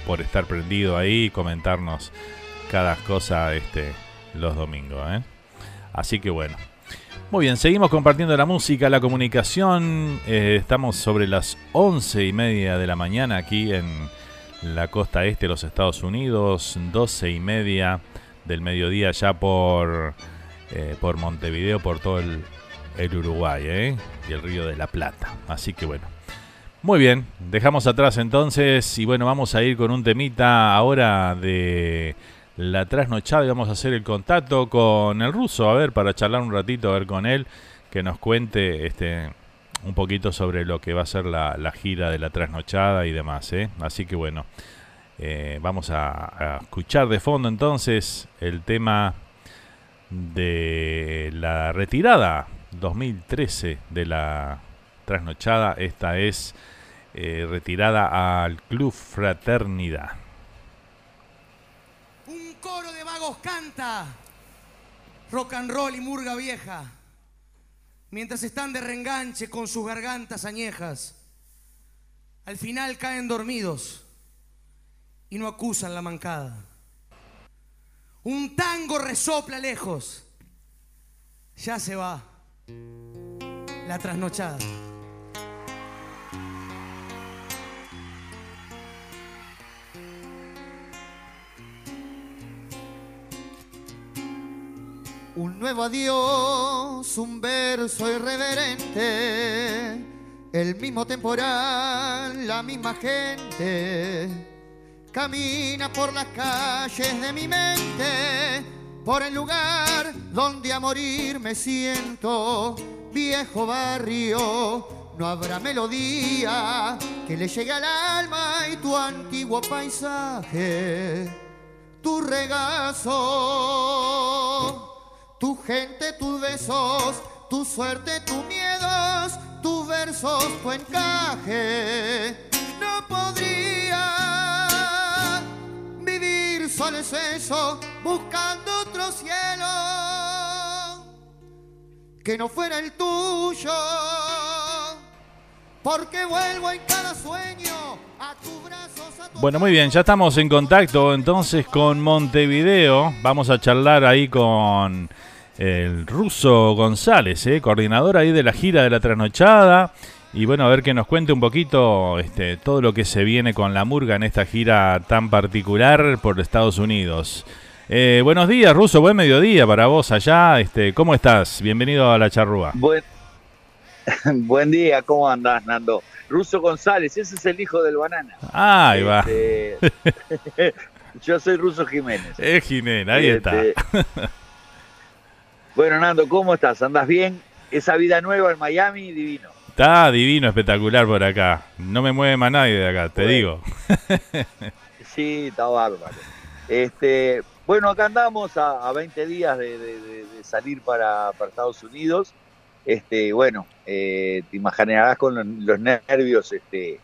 por estar prendido ahí y comentarnos cada cosa este, los domingos. ¿eh? Así que bueno. Muy bien, seguimos compartiendo la música, la comunicación. Eh, estamos sobre las once y media de la mañana aquí en la costa este de los Estados Unidos, doce y media del mediodía ya por, eh, por Montevideo, por todo el, Uruguay ¿eh? y el Río de la Plata. Así que bueno. Muy bien, dejamos atrás entonces y bueno, vamos a ir con un temita ahora de la trasnochada y vamos a hacer el contacto con el ruso, a ver, para charlar un ratito, a ver con él, que nos cuente este un poquito sobre lo que va a ser la, gira de la trasnochada y demás, ¿eh? Así que bueno, vamos a, a escuchar de fondo entonces el tema de la retirada 2013 de la trasnochada. Esta es eh, retirada al Club Fraternidad. Un coro de vagos canta rock and roll y murga vieja, mientras están de reenganche con sus gargantas añejas. Al final caen dormidos y no acusan la mancada. Un tango resopla lejos. Ya se va la trasnochada. Un nuevo adiós, un verso irreverente, el mismo temporal, la misma gente, camina por las calles de mi mente, por el lugar donde a morir me siento, viejo barrio, no habrá melodía que le llegue al alma y tu antiguo paisaje, tu regazo tu gente, tus besos, tu suerte, tus miedos, tus versos, tu encaje. No podría solo es eso, buscando otro cielo que no fuera el tuyo, porque vuelvo en cada sueño a tu brazos, Bueno, muy bien, ya estamos en contacto entonces con Montevideo. Vamos a charlar ahí con el ruso González, ¿eh? coordinador ahí de la gira de la trasnochada. Y bueno, a ver que nos cuente un poquito este, todo lo que se viene con la murga en esta gira tan particular por Estados Unidos. Eh, buenos días, Ruso, buen mediodía para vos allá. Este, ¿Cómo estás? Bienvenido a la charrúa. Buen, buen día, ¿cómo andás, Nando? Ruso González, ese es el hijo del banana. Ahí va. Este, yo soy Ruso Jiménez. Es Jiménez, ahí Este, está. Bueno, Nando, ¿cómo estás? ¿Andás bien? Esa vida nueva en Miami, divino. Está divino, espectacular por acá. No me mueve más nadie de acá, te digo. Sí, está bárbaro. Este, bueno, acá andamos a, a 20 días de, de- de- de salir para, para Estados Unidos. Este, bueno, eh, te imaginarás con los, los nervios este,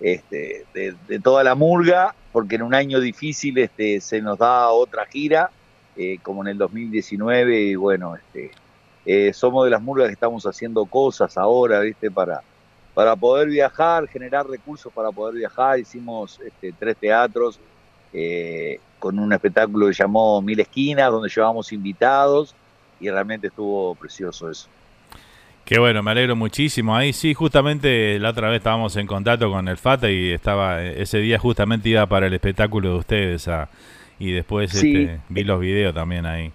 este, de, de toda la murga, porque en un año difícil este, se nos da otra gira, eh, como en el 2019, y bueno, este, eh, somos de las murgas que estamos haciendo cosas ahora, ¿viste? Para, para poder viajar, generar recursos para poder viajar. Hicimos este, tres teatros eh, con un espectáculo que llamó Mil Esquinas, donde llevamos invitados y realmente estuvo precioso eso. Qué bueno, me alegro muchísimo. Ahí sí, justamente la otra vez estábamos en contacto con el FATA y estaba ese día justamente iba para el espectáculo de ustedes a- y después Sí. este, vi los videos también ahí.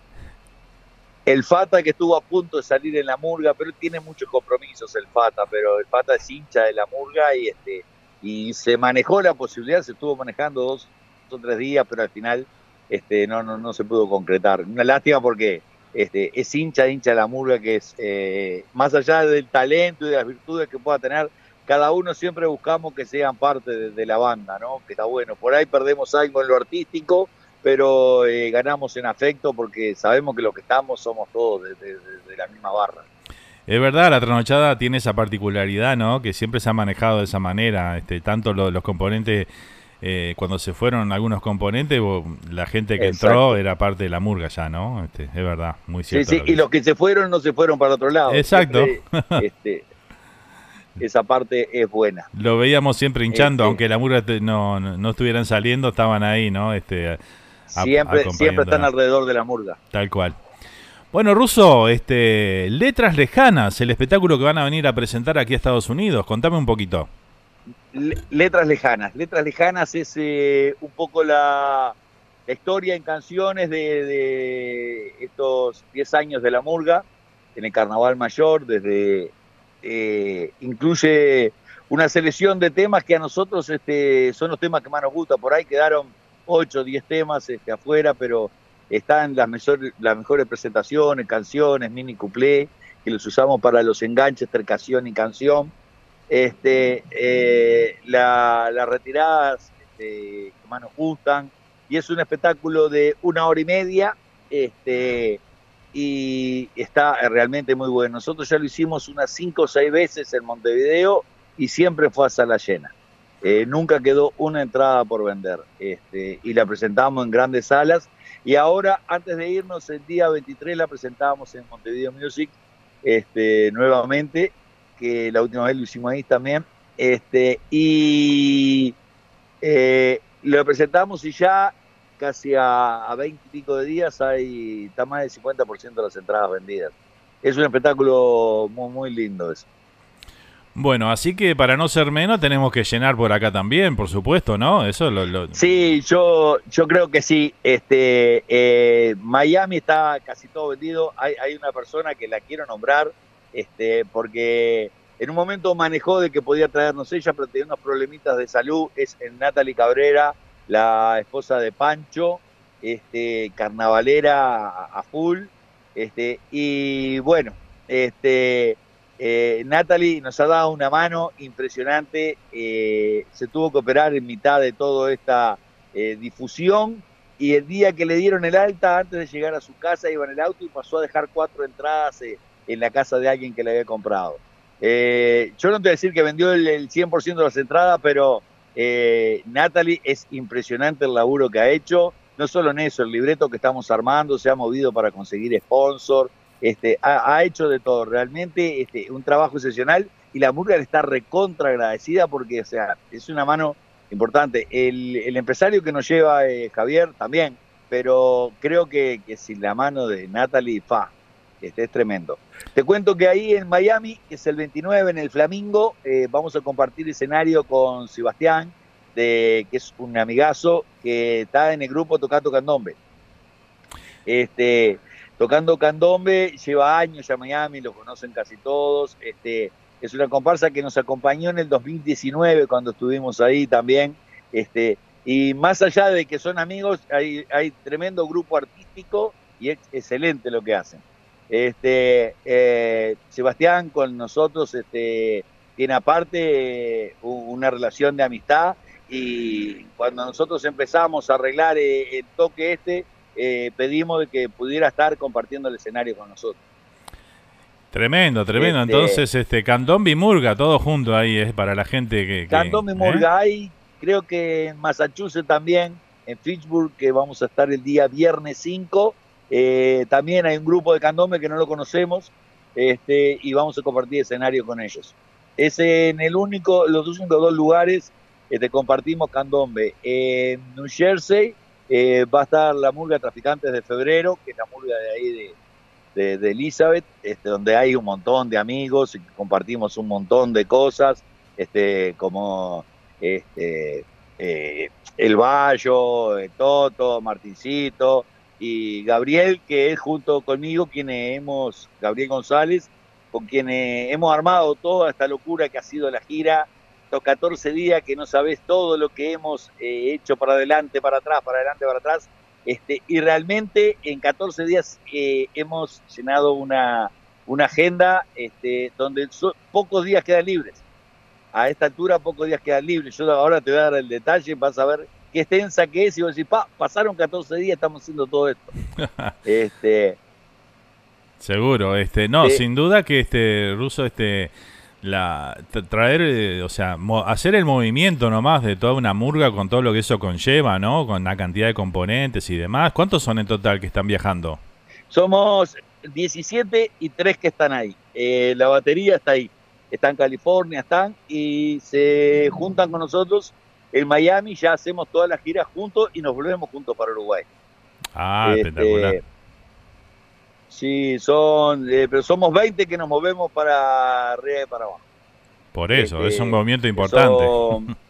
El Fata que estuvo a punto de salir en la murga, pero tiene muchos compromisos el Fata, pero el Fata es hincha de la murga y este y se manejó la posibilidad, se estuvo manejando dos o tres días, pero al final este no no no se pudo concretar. Una lástima porque este es hincha hincha de la murga que es eh, más allá del talento y de las virtudes que pueda tener cada uno siempre buscamos que sean parte de, de la banda, ¿no? Que está bueno. Por ahí perdemos algo en lo artístico, pero eh, ganamos en afecto porque sabemos que lo que estamos somos todos de, de- de- de la misma barra. Es verdad, la trasnochada tiene esa particularidad, ¿no? Que siempre se ha manejado de esa manera. Este, tanto lo- los componentes, eh, cuando se fueron algunos componentes, la gente que entró era parte de la murga ya, ¿no? Este, es verdad, muy Sí, cierto. sí, lo que y los que se fueron no se fueron para otro lado. Exacto. Siempre, este, esa parte es buena. Lo veíamos siempre hinchando, Este- aunque la murga no, no, no estuvieran saliendo, estaban ahí, ¿no? Este, Siempre, siempre están alrededor de la murga. Tal cual. Bueno, Russo, este, Letras Lejanas, el espectáculo que van a venir a presentar aquí a Estados Unidos. Contame un poquito. Le- Letras lejanas. Letras lejanas es eh, un poco la, la historia en canciones de, de estos 10 años de la murga en el Carnaval Mayor, desde eh, incluye una selección de temas que a nosotros este, son los temas que más nos gusta. Por ahí quedaron 8 o 10 temas este, afuera, pero están las, las mejores presentaciones, canciones, mini cuplé, que los usamos para los enganches, entre canción y canción. Este, eh, la- las retiradas este, que más nos gustan, y es un espectáculo de una hora y media, este, y está realmente muy bueno. Nosotros ya lo hicimos unas cinco o seis veces en Montevideo y siempre fue a sala llena. Eh, nunca quedó una entrada por vender este, y la presentamos en grandes salas. Y ahora, antes de irnos, el día 23 la presentamos en Montevideo Music este, nuevamente, que la última vez lo hicimos ahí también. Este, y eh, lo presentamos y ya casi a, a 20 y pico de días hay está más del 50% de las entradas vendidas. Es un espectáculo muy, muy lindo eso. Bueno, así que para no ser menos tenemos que llenar por acá también, por supuesto, ¿no? Eso lo... lo- Sí, yo, yo creo que sí. Este, eh, Miami está casi todo vendido. Hay, hay una persona que la quiero nombrar, este, porque en un momento manejó de que podía traernos ella, pero tenía unos problemitas de salud. Es Natalie Cabrera, la esposa de Pancho, este, carnavalera a, a full. Este, y bueno, este, eh, Natalie nos ha dado una mano impresionante. eh, se tuvo que operar en mitad de toda esta eh, difusión. Y el día que le dieron el alta, antes de llegar a su casa, iba en el auto y pasó a dejar cuatro entradas en la casa de alguien que le había comprado. Yo no te voy a decir que vendió el, el 100% de las entradas, pero Natalie es impresionante el laburo que ha hecho. No solo en eso, el libreto que estamos armando se ha movido para conseguir sponsor, este, ha, hecho de todo, realmente este, un trabajo excepcional y la Murga está recontra agradecida porque sea, es una mano importante. El, empresario que nos lleva eh, Javier también, pero creo que, sin la mano de Natalie, fa, este es tremendo. Te cuento que ahí en Miami, que es el 29 en el Flamingo, eh, vamos a compartir escenario con Sebastián, que es un amigazo que está en el grupo Tocando Candombe. Este, tocando candombe, lleva años a Miami, lo conocen casi todos. Este, es una comparsa que nos acompañó en el 2019 cuando estuvimos ahí también. Este, y más allá de que son amigos, hay, tremendo grupo artístico y es excelente lo que hacen. Este, eh, Sebastián con nosotros este, tiene aparte eh, una relación de amistad y cuando nosotros empezamos a arreglar eh, el toque este, eh, pedimos de que pudiera estar compartiendo el escenario con nosotros. Tremendo, tremendo. Este- Entonces, este Candombi y Murga, todo junto ahí es para la gente que... que- Candombe ¿eh? Murga hay, creo que en Massachusetts también, en Fitchburg, que vamos a estar el día viernes 5. Eh, también hay un grupo de candombe que no lo conocemos este, y vamos a compartir escenario con ellos. Es en el único, los únicos dos lugares este, compartimos candombe. En New Jersey eh, va a estar la murga Traficantes de Febrero, que es la murga de ahí de, Elizabeth, este, donde hay un montón de amigos y compartimos un montón de cosas, este, como este, eh, El Bayo, eh, Toto, Martincito y Gabriel, que es junto conmigo quienes hemos, Gabriel González, con quienes hemos armado toda esta locura que ha sido la gira, estos 14 días que no sabes todo lo que hemos eh, hecho para adelante, para atrás, para adelante, para atrás, este, y realmente en 14 días eh, hemos llenado una, una agenda este, donde so- pocos días quedan libres. A esta altura pocos días quedan libres. Yo ahora te voy a dar el detalle, vas a ver qué extensa que es y vos decís, pa, pasaron 14 días, estamos haciendo todo esto. este, Seguro, este, no, sin duda que este ruso, este, la tra- traer, eh, o sea, hacer el movimiento nomás de toda una murga con todo lo que eso conlleva, ¿no? Con la cantidad de componentes y demás. ¿Cuántos son en total que están viajando? Somos 17 y 3 que están ahí. Eh, la batería está ahí. Está en California, están y se juntan con nosotros en Miami. Ya hacemos todas las giras juntos y nos volvemos juntos para Uruguay. Ah, Este, espectacular. Sí, son, eh, pero somos 20 que nos movemos para arriba y para abajo. Por eso, este, es un movimiento importante. son-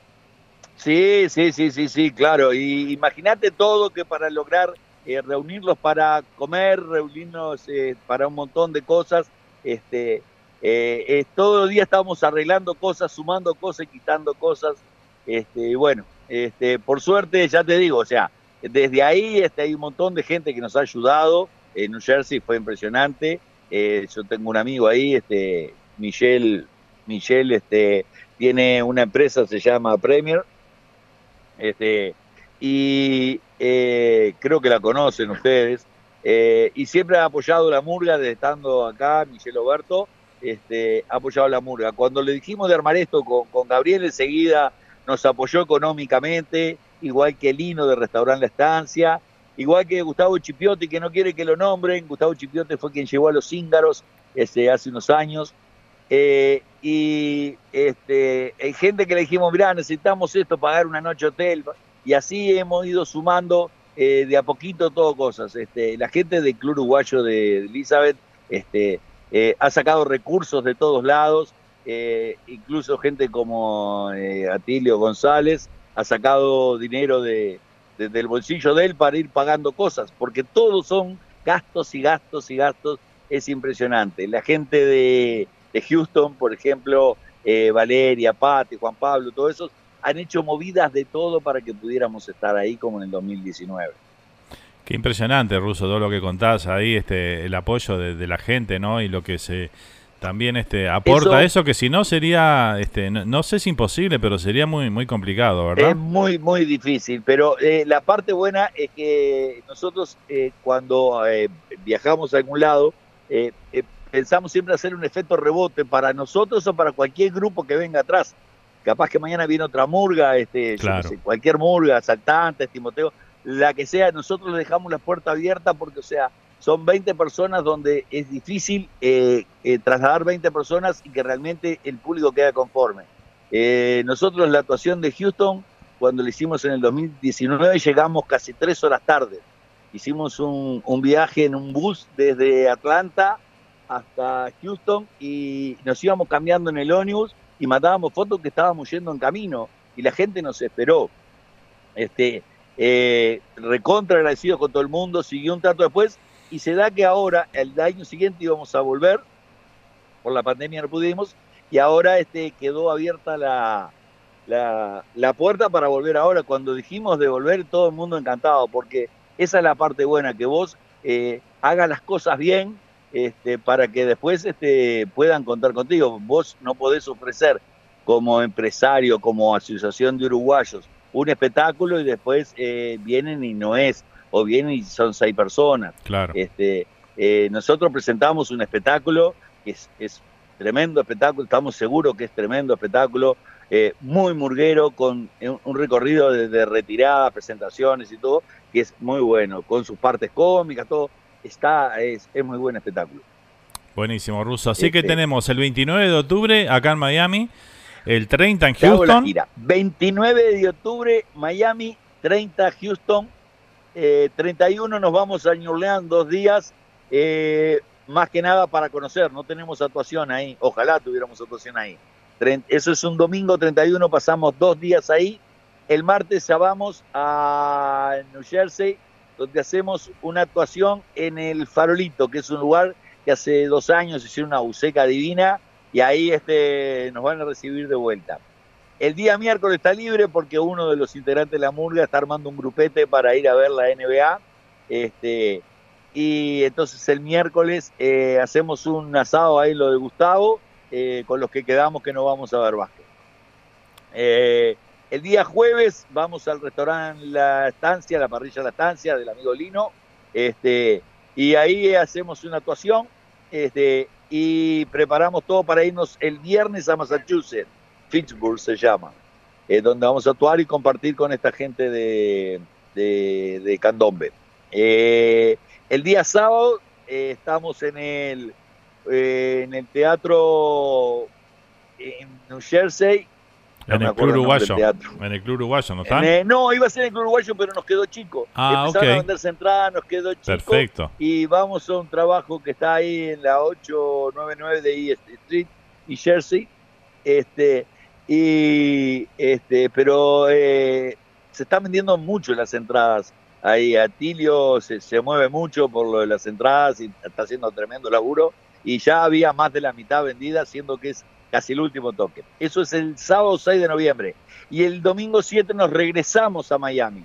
Sí, sí, sí, sí, sí, claro. Y imagínate todo que para lograr eh, reunirlos para comer, reunirnos eh, para un montón de cosas, este, eh, todo el día estamos arreglando cosas, sumando cosas quitando cosas. Este, y bueno, Este, por suerte, ya te digo, o sea, desde ahí este, hay un montón de gente que nos ha ayudado. En New Jersey fue impresionante. Eh, yo tengo un amigo ahí, este, Michelle, Michelle este, tiene una empresa, se llama Premier, este, y eh, creo que la conocen ustedes, eh, y siempre ha apoyado la murga desde estando acá, Michelle Oberto, este, ha apoyado la murga. Cuando le dijimos de armar esto con, con Gabriel, enseguida nos apoyó económicamente, igual que Lino de Restaurante La Estancia, igual que Gustavo Chipiote, que no quiere que lo nombren, Gustavo Chipiote fue quien llevó a los Cíngaros este, hace unos años, eh, y este, hay gente que le dijimos, mirá, necesitamos esto, pagar una noche hotel, y así hemos ido sumando eh, de a poquito todo cosas. Este, la gente del Club Uruguayo de Elizabeth este, eh, ha sacado recursos de todos lados, incluso gente como Atilio González ha sacado dinero de, de- del bolsillo de él para ir pagando cosas, porque todos son gastos y gastos y gastos, es impresionante. La gente de, de Houston, por ejemplo, eh, Valeria, Pati, Juan Pablo, todos esos, han hecho movidas de todo para que pudiéramos estar ahí como en el 2019. Qué impresionante, Ruso, todo lo que contás ahí, este, el apoyo de, de la gente, ¿no? Y lo que se también este aporta Eso- eso, que si no sería, este, no, no sé si imposible, pero sería muy muy complicado, ¿verdad? Es muy, muy difícil, pero eh, la parte buena es que nosotros eh, cuando eh, viajamos a algún lado, eh, eh, pensamos siempre hacer un efecto rebote para nosotros o para cualquier grupo que venga atrás. Capaz que mañana viene otra murga, este, Claro. sé, cualquier murga, asaltantes, Timoteo, la que sea, nosotros le dejamos la puerta abierta porque, o sea, son 20 personas donde es difícil eh, eh, trasladar 20 personas y que realmente el público queda conforme. Eh, nosotros la actuación de Houston, cuando lo hicimos en el 2019, llegamos casi tres horas tarde. Hicimos un, viaje en un bus desde Atlanta hasta Houston y nos íbamos cambiando en el ómnibus y mandábamos fotos que estábamos yendo en camino y la gente nos esperó. Este, eh, recontra agradecido con todo el mundo, siguió un trato después y se da que ahora, el año siguiente íbamos a volver, por la pandemia no pudimos, y ahora este, quedó abierta la, la, la puerta para volver ahora. Cuando dijimos de volver, todo el mundo encantado, porque esa es la parte buena, que vos eh, hagas las cosas bien este, para que después este, puedan contar contigo. Vos no podés ofrecer como empresario, como asociación de uruguayos, un espectáculo y después eh, vienen y no es, o vienen y son seis personas. Claro. Este, eh, nosotros presentamos un espectáculo que es, es tremendo espectáculo, estamos seguros que es tremendo espectáculo, eh, muy murguero, con un, recorrido de, de retirada, presentaciones y todo, que es muy bueno, con sus partes cómicas, todo, está, es, es muy buen espectáculo. Buenísimo, Ruso. Así que Este- tenemos el 29 de octubre acá en Miami, el 30 en Houston. gira. 29 de octubre, Miami, 30 Houston, eh, 31 nos vamos a New Orleans dos días, eh, más que nada para conocer, no tenemos actuación ahí, ojalá tuviéramos actuación ahí. Eso es un domingo 31, pasamos dos días ahí. El martes ya vamos a New Jersey, donde hacemos una actuación en el Farolito, que es un lugar que hace dos años hicieron una buceca divina y ahí este, nos van a recibir de vuelta. El día miércoles está libre porque uno de los integrantes de la murga está armando un grupete para ir a ver la NBA. Este, y entonces el miércoles eh, hacemos un asado ahí lo de Gustavo, eh, con los que quedamos que no vamos a ver básquet. Eh, el día jueves vamos al restaurante La Estancia, la parrilla La Estancia del amigo Lino, este, y ahí hacemos una actuación este, y preparamos todo para irnos el viernes a Massachusetts, Pittsburgh se llama, eh, donde vamos a actuar y compartir con esta gente de, de, de Candombe. Eh, el día sábado eh, estamos en el, eh, en el teatro en New Jersey. No en el Club Uruguayo. En el Club Uruguayo, ¿no están? no, iba a ser en el Club Uruguayo, pero nos quedó chico. Ah, Empezaron a venderse entradas, nos quedó chico. Perfecto. Y vamos a un trabajo que está ahí en la 899 de East Street y Jersey. Este, y este, pero eh, se están vendiendo mucho las entradas. Ahí Atilio se, mueve mucho por lo de las entradas y está haciendo tremendo laburo. Y ya había más de la mitad vendida, siendo que es casi el último toque. Eso es el sábado 6 de noviembre. Y el domingo 7 nos regresamos a Miami,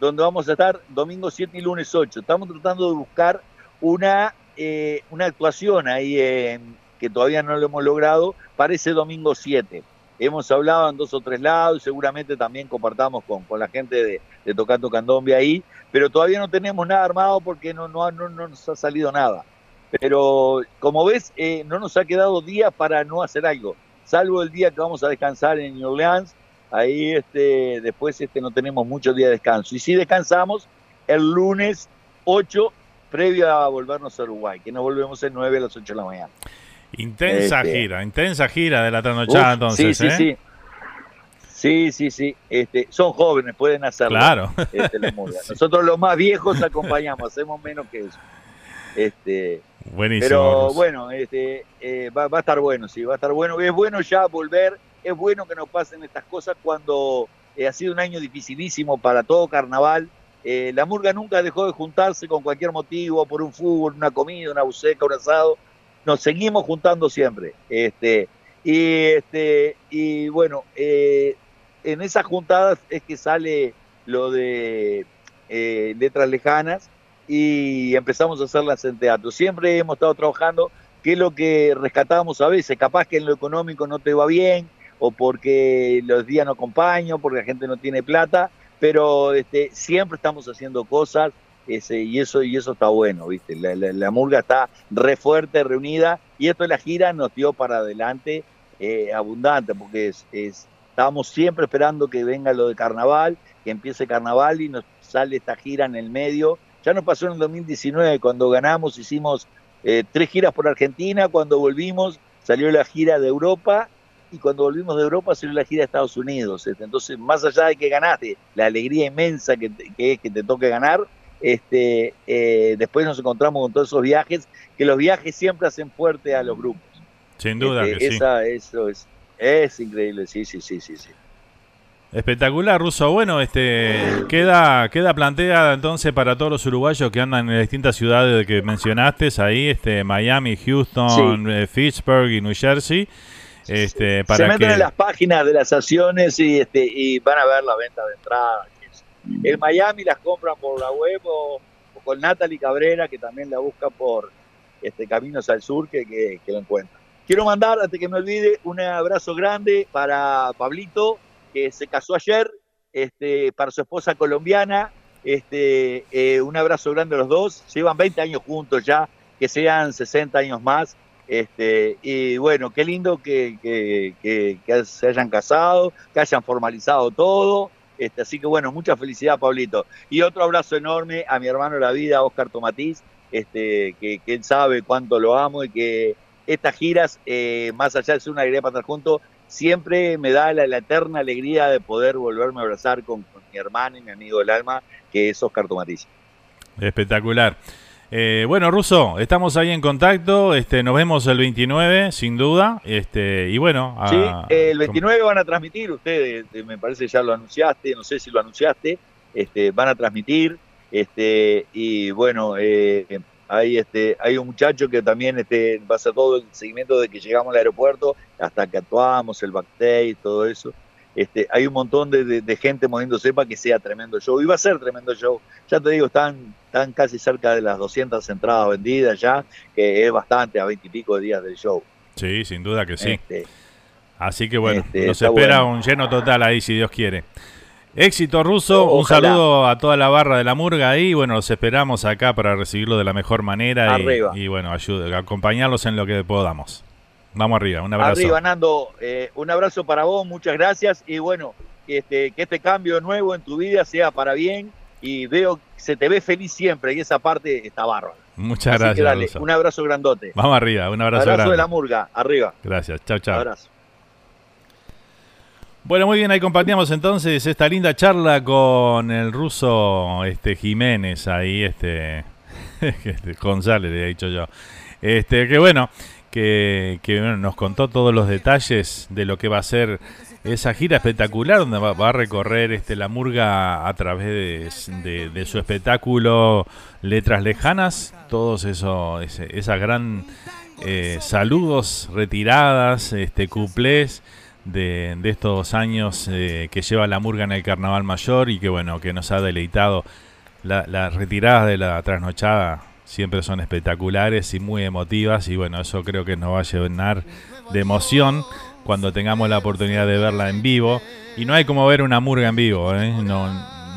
donde vamos a estar domingo 7 y lunes 8. Estamos tratando de buscar una, eh, una actuación ahí en, que todavía no lo hemos logrado para ese domingo 7. Hemos hablado en dos o tres lados, seguramente también compartamos con, con la gente de, de Tocando Candombe ahí, pero todavía no tenemos nada armado porque no, no, no, no nos ha salido nada. Pero como ves, eh, no nos ha quedado día para no hacer algo, salvo el día que vamos a descansar en New Orleans. Ahí este, después este, no tenemos muchos días de descanso. Y si descansamos el lunes 8, previo a volvernos a Uruguay, que nos volvemos el 9 a las 8 de la mañana. Intensa Este- gira, intensa gira de la trasnochada entonces, sí, ¿eh? sí, sí. Sí, sí, sí. Este, son jóvenes, pueden hacerlo. Claro. Este, murga. Nosotros los más viejos acompañamos, hacemos menos que eso. Este, Buenísimo. pero bueno, este, eh, va, va a estar bueno, sí, va a estar bueno. Es bueno ya volver, es bueno que nos pasen estas cosas cuando eh, ha sido un año dificilísimo para todo carnaval. Eh, la murga nunca dejó de juntarse con cualquier motivo, por un fútbol, una comida, una buceca, un asado. Nos seguimos juntando siempre. Este, y, este, y bueno, eh, en esas juntadas es que sale lo de eh, letras lejanas y empezamos a hacerlas en teatro. Siempre hemos estado trabajando, que es lo que rescatamos a veces, capaz que en lo económico no te va bien, o porque los días no acompañan, porque la gente no tiene plata, pero este, siempre estamos haciendo cosas ese, y eso y eso está bueno, ¿viste? La, la- murga está re fuerte, reunida, y esto de la gira nos dio para adelante eh, abundante, porque es, es- estábamos siempre esperando que venga lo de carnaval, que empiece carnaval y nos sale esta gira en el medio. Ya nos pasó en el 2019, cuando ganamos, hicimos eh, tres giras por Argentina, cuando volvimos salió la gira de Europa y cuando volvimos de Europa salió la gira de Estados Unidos. Este, Entonces, más allá de que ganaste, la alegría inmensa que, que es que te toque ganar, este, eh, después nos encontramos con todos esos viajes, que los viajes siempre hacen fuerte a los grupos. Sin duda Este, que sí. Eso es, es increíble, sí, sí, sí, sí. sí. Espectacular, Russo. Bueno, este queda queda planteada entonces para todos los uruguayos que andan en las distintas ciudades que mencionaste, ahí este Miami, Houston, eh, Pittsburgh y New Jersey. Este, Se para meten que en las páginas de las acciones y, este, y van a ver la venta de entradas. En Miami las compran por la web o, con Natalie Cabrera, que también la busca por este, Caminos al Sur, que, que, lo encuentra. Quiero mandar, antes que me olvide, un abrazo grande para Pablito, que se casó ayer, este, para su esposa colombiana. Este, eh, un abrazo grande a los dos. Llevan 20 años juntos ya, que sean 60 años más. Este, y bueno, qué lindo que, que- que- que se hayan casado, que hayan formalizado todo. Este, así que bueno, mucha felicidad, Pablito. Y otro abrazo enorme a mi hermano de la vida, Oscar Tomatiz, este, que, que él sabe cuánto lo amo y que estas giras, eh, más allá de ser una alegría para estar juntos, siempre me da la, eterna alegría de poder volverme a abrazar con, con mi hermano y mi amigo del alma, que es Oscar Tomatiz. espectacular. Eh, bueno, Russo, estamos ahí en contacto. Este, nos vemos el 29, sin duda. Este, y bueno, a- Sí, el 29 van a transmitir ustedes, eh, me parece ya lo anunciaste, no sé si lo anunciaste, este, van a transmitir, este, y bueno, eh, hay este, hay un muchacho que también este, va a hacer todo el seguimiento de que llegamos al aeropuerto, hasta que actuamos, el backstage, todo eso. Este, hay un montón de, de- de gente moviéndose para que sea tremendo show. Y va a ser tremendo show. Ya te digo, están, están casi cerca de las 200 entradas vendidas ya, que es bastante a 20 y pico de días del show. Sí, sin duda que sí. Este, Así que bueno, este, nos espera bueno. un lleno total ahí, si Dios quiere. Éxito ruso, O- un saludo a toda la barra de la murga ahí. Bueno, los esperamos acá para recibirlo de la mejor manera y, Arriba. y, bueno, acompañarlos en lo que podamos. Vamos arriba, un abrazo. Arriba, Nando, eh, un abrazo para vos, muchas gracias y bueno, este, que este cambio nuevo en tu vida sea para bien y veo que se te ve feliz siempre y esa parte está bárbara. Muchas Así que gracias. dale, un abrazo grandote. Vamos arriba, un abrazo, abrazo grande. de la murga, arriba. Gracias, chao, chao. Abrazo. Bueno, muy bien, ahí compartíamos entonces esta linda charla con el ruso este Jiménez, ahí este, este, González le he dicho yo. Este, que bueno, que, nos contó todos los detalles de lo que va a ser esa gira espectacular donde va, a recorrer este la murga a través de, su espectáculo Letras Lejanas, todos eso, ese- esa gran eh, saludos, retiradas, este, cuplés de, de estos años eh, que lleva la murga en el Carnaval Mayor y que bueno, que nos ha deleitado. La- las retiradas de la trasnochada siempre son espectaculares y muy emotivas y bueno, eso creo que nos va a llenar de emoción cuando tengamos la oportunidad de verla en vivo. Y no hay como ver una murga en vivo, ¿eh? no,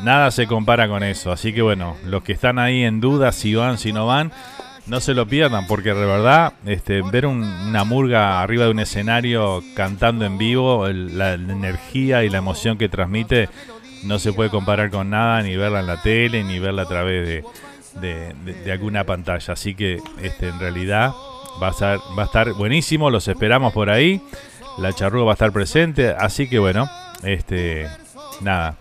nada se compara con eso. Así que bueno, los que están ahí en duda si van, si no van, no se lo pierdan, porque de verdad, este, ver un- una murga arriba de un escenario cantando en vivo, el- la, la energía y la emoción que transmite, no se puede comparar con nada, ni verla en la tele, ni verla a través de, de- alguna pantalla. Así que este, en realidad va a, estar, va a estar buenísimo, los esperamos por ahí. La charrúa va a estar presente, así que bueno, este, nada.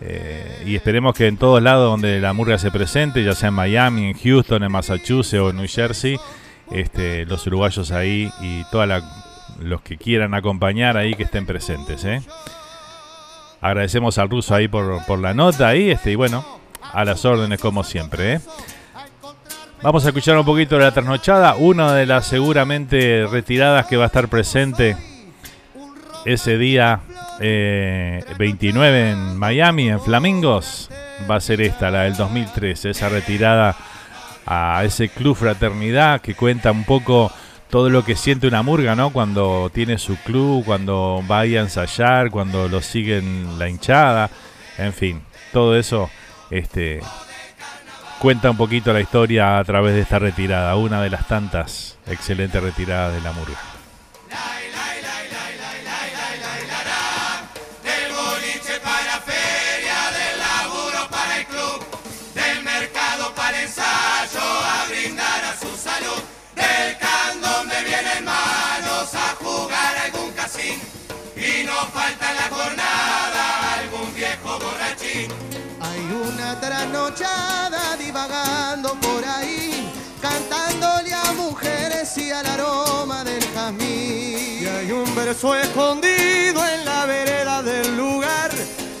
Eh, y esperemos que en todos lados donde la murga se presente, ya sea en Miami, en Houston, en Massachusetts o en New Jersey, este, los uruguayos ahí y todos los que quieran acompañar ahí que estén presentes. ¿eh? Agradecemos al ruso ahí por, por la nota ahí, este, y bueno, a las órdenes como siempre. ¿eh? Vamos a escuchar un poquito de la trasnochada, una de las seguramente retiradas que va a estar presente ese día eh, 29 en Miami, en Flamingos, va a ser esta, la del 2013, esa retirada a ese club fraternidad que cuenta un poco todo lo que siente una murga, ¿no? Cuando tiene su club, cuando va a ensayar, cuando lo siguen la hinchada, en fin, todo eso este, cuenta un poquito la historia a través de esta retirada, una de las tantas excelentes retiradas de la murga. Trasnochada divagando por ahí, cantándole a mujeres y al aroma del jazmín. Y hay un verso escondido en la vereda del lugar.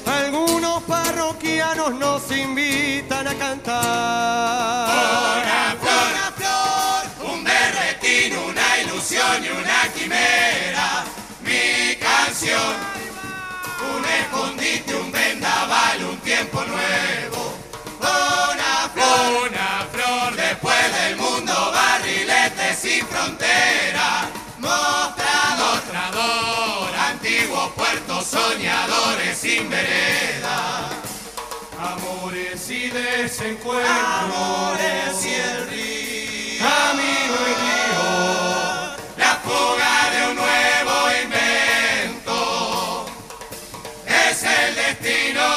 Algunos parroquianos nos invitan a cantar. Una flor, una flor, un berretín, una ilusión y una quimera. Mi canción, un escondite, un vendaval, un tiempo nuevo. Sin frontera. Mostrador, mostrador, antiguo puerto, soñadores sin vereda. Amores y desencuentros. Amores y el río. Camino y río. La fuga de un nuevo invento. Es el destino.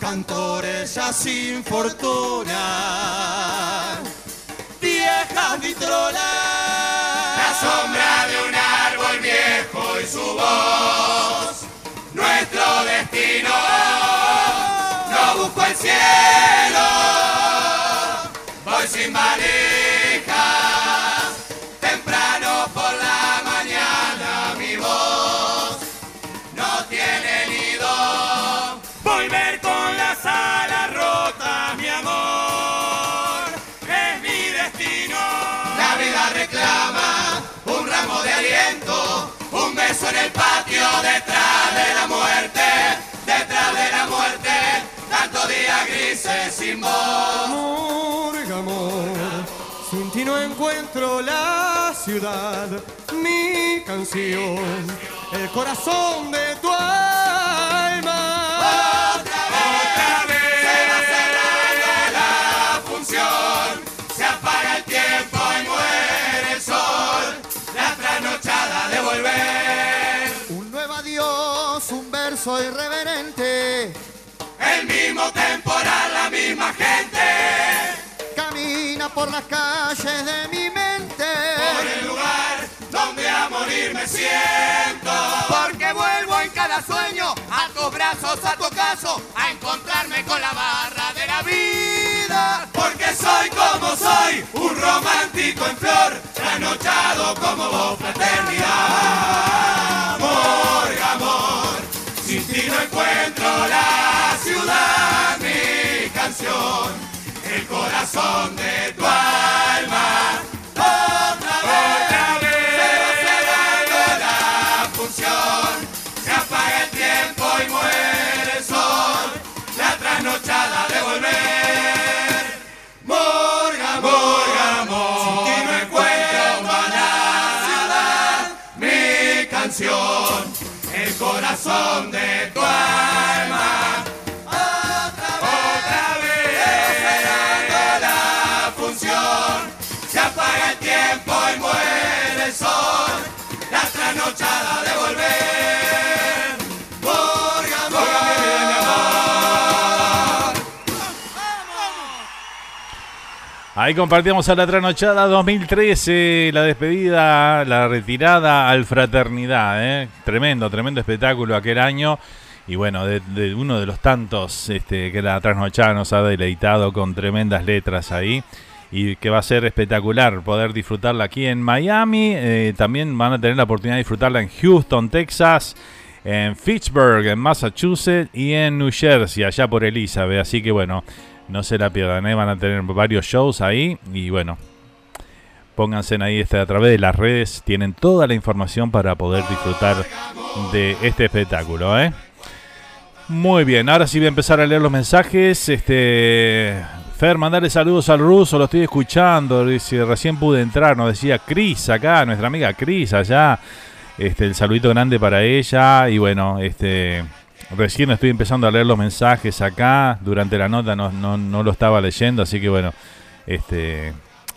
Cantores ya sin fortuna. La sombra de un árbol viejo y su voz. Nuestro destino. No busco el cielo. Voy sin valijas. Detrás de la muerte, detrás de la muerte, tantos días grises sin voz. Amor, sin ti no encuentro la ciudad, mi canción, el corazón de tu alma. Un verso irreverente. El mismo temporal, la misma gente. Camina por las calles de mi mente. Por el lugar donde a morir me siento. Porque vuelvo en cada sueño a tus brazos, a tu caso, a encontrarme con la barra de la vida. Porque soy como soy, un romántico en flor, trasnochado como vos, fraternidad. Amor, amor, encuentro la ciudad, mi canción, el corazón de tu alma. Otra vez, Otra vez. se va cerrando la función, se apaga el tiempo y muere el sol, la trasnochada de volver. Morga, morga, morga, si no encuentro la ciudad, mi canción. Ahí compartíamos a la trasnochada 2013, la despedida, la retirada al Fraternidad. ¿eh? Tremendo, tremendo espectáculo aquel año. Y bueno, de, uno de los tantos este, que la trasnochada nos ha deleitado con tremendas letras ahí. Y que va a ser espectacular poder disfrutarla aquí en Miami. Eh, también van a tener la oportunidad de disfrutarla en Houston, Texas, en Fitchburg, en Massachusetts y en New Jersey, allá por Elizabeth. Así que bueno, no se la pierdan, van a tener varios shows ahí y bueno, pónganse ahí este, a través de las redes, tienen toda la información para poder disfrutar de este espectáculo. ¿eh? Muy bien, ahora sí voy a empezar a leer los mensajes. Este, Fer, mandarle saludos al ruso, lo estoy escuchando. Dice, recién pude entrar, nos decía Cris acá, nuestra amiga Cris allá. Este, el saludito grande para ella. Y bueno, este. Recién estoy empezando a leer los mensajes acá. Durante la nota no, no, no lo estaba leyendo, así que bueno. Este.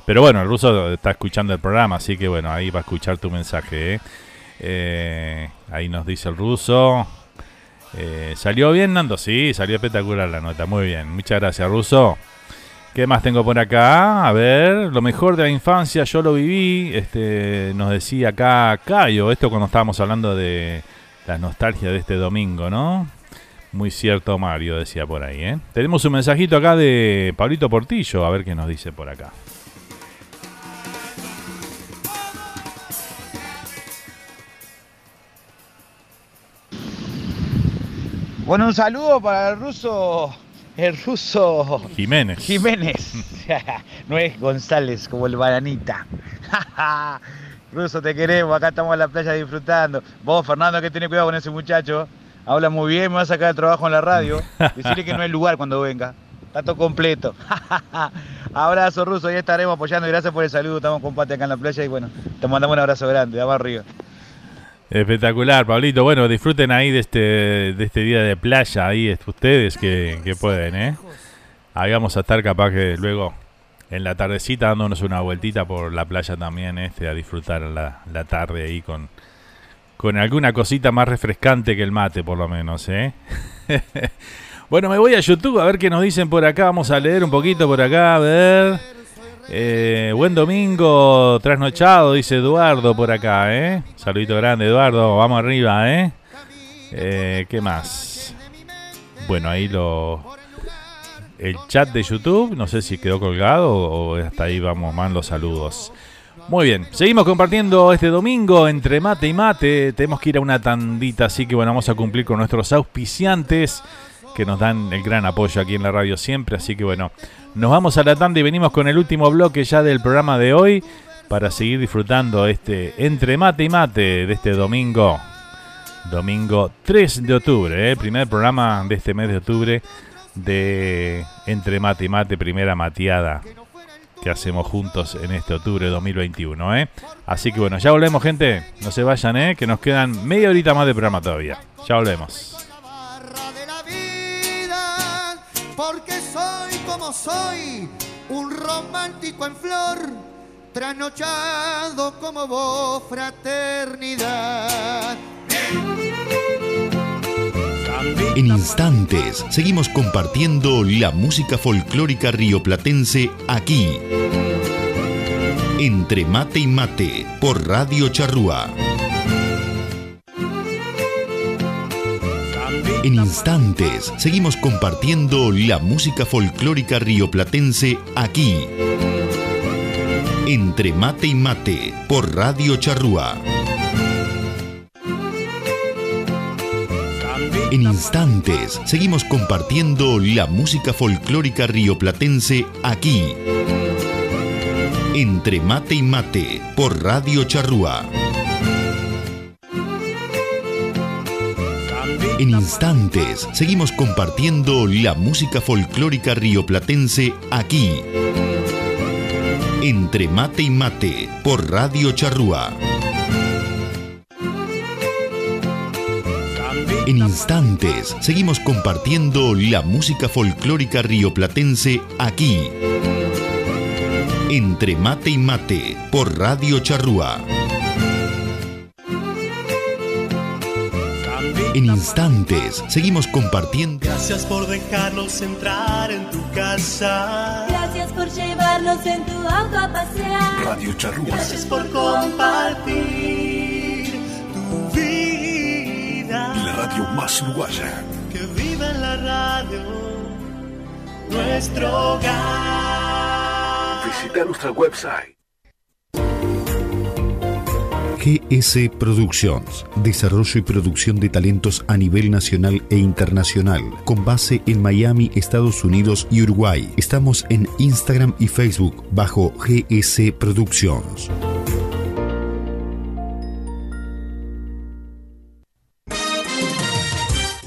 Pero bueno, el ruso está escuchando el programa, así que bueno, ahí va a escuchar tu mensaje. ¿eh? Eh, ahí nos dice el ruso. Eh, ¿Salió bien, Nando? Sí, salió espectacular la nota. Muy bien. Muchas gracias, Ruso. ¿Qué más tengo por acá? A ver, lo mejor de la infancia, yo lo viví. Este, nos decía acá Cayo, esto cuando estábamos hablando de la nostalgia de este domingo, ¿no? Muy cierto, Mario, decía por ahí, ¿eh? Tenemos un mensajito acá de Pablito Portillo, a ver qué nos dice por acá. Bueno, un saludo para el ruso. El ruso. Jiménez. Jiménez. no es González como el bananita. ruso, te queremos. Acá estamos en la playa disfrutando. Vos, Fernando, que tenés cuidado con ese muchacho. Habla muy bien, me va a sacar el trabajo en la radio. Decirle que no hay lugar cuando venga. Está todo completo. abrazo, ruso. Ya estaremos apoyando. Gracias por el saludo. Estamos con Pate acá en la playa y bueno, te mandamos un abrazo grande. Vamos arriba. Espectacular, Pablito. Bueno, disfruten ahí de este, de este día de playa, ahí ustedes que, que pueden, ¿eh? Ahí vamos a estar capaz que luego en la tardecita dándonos una vueltita por la playa también, este, a disfrutar la, tarde ahí con, con alguna cosita más refrescante que el mate, por lo menos, ¿eh? bueno, me voy a YouTube a ver qué nos dicen por acá. Vamos a leer un poquito por acá, a ver. Eh, buen domingo, trasnochado, dice Eduardo por acá, ¿eh? Saludito grande, Eduardo, vamos arriba, ¿eh? Eh, ¿Qué más? Bueno, ahí lo... El chat de YouTube, no sé si quedó colgado o hasta ahí vamos más los saludos. Muy bien, seguimos compartiendo este domingo entre mate y mate. Tenemos que ir a una tandita, así que bueno, vamos a cumplir con nuestros auspiciantes que nos dan el gran apoyo aquí en la radio siempre. Así que bueno, nos vamos a la tanda y venimos con el último bloque ya del programa de hoy para seguir disfrutando este entre mate y mate de este domingo. Domingo 3 de octubre, ¿eh? primer programa de este mes de octubre de Entre Mate y Mate, primera mateada que hacemos juntos en este octubre de 2021. ¿eh? Así que bueno, ya volvemos gente, no se vayan, ¿eh? que nos quedan media horita más de programa todavía. Ya volvemos. porque soy como soy, un romántico en flor, trasnochado como vos, fraternidad. En instantes seguimos compartiendo la música folclórica rioplatense aquí. Entre mate y mate por Radio Charrúa. En instantes seguimos compartiendo la música folclórica rioplatense aquí. Entre mate y mate por Radio Charrúa. En instantes seguimos compartiendo la música folclórica rioplatense aquí. Entre mate y mate por Radio Charrúa. En instantes seguimos compartiendo la música folclórica rioplatense aquí. Entre mate y mate por Radio Charrúa. En instantes, seguimos compartiendo la música folclórica rioplatense aquí. Entre mate y mate, por Radio Charrúa. En instantes, seguimos compartiendo. Gracias por dejarnos entrar en tu casa. Gracias por llevarnos en tu auto a pasear. Radio Charrúa. Gracias por compartir radio más uruguaya. Que viva en la radio nuestro hogar. Visita nuestra website. GS Productions, desarrollo y producción de talentos a nivel nacional e internacional, con base en Miami, Estados Unidos y Uruguay. Estamos en Instagram y Facebook bajo GS Productions.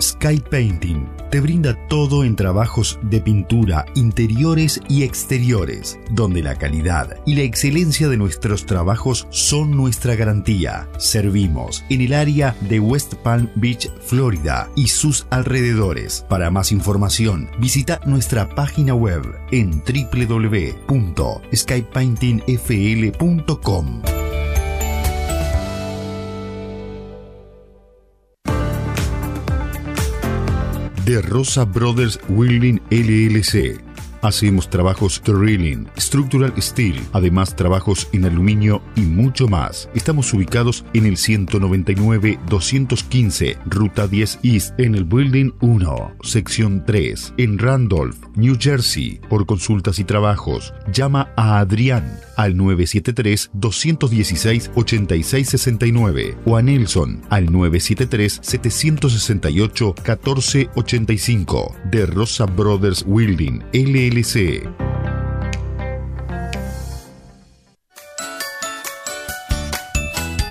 Sky Painting te brinda todo en trabajos de pintura, interiores y exteriores, donde la calidad y la excelencia de nuestros trabajos son nuestra garantía. Servimos en el área de West Palm Beach, Florida y sus alrededores. Para más información, visita nuestra página web en www.skypaintingfl.com. de Rosa Brothers Wheeling LLC. Hacemos trabajos drilling, structural steel, además trabajos en aluminio y mucho más. Estamos ubicados en el 199-215, Ruta 10 East, en el Building 1, sección 3, en Randolph, New Jersey. Por consultas y trabajos, llama a Adrián al 973-216-8669 o a Nelson al 973-768-1485 de Rosa Brothers Wielding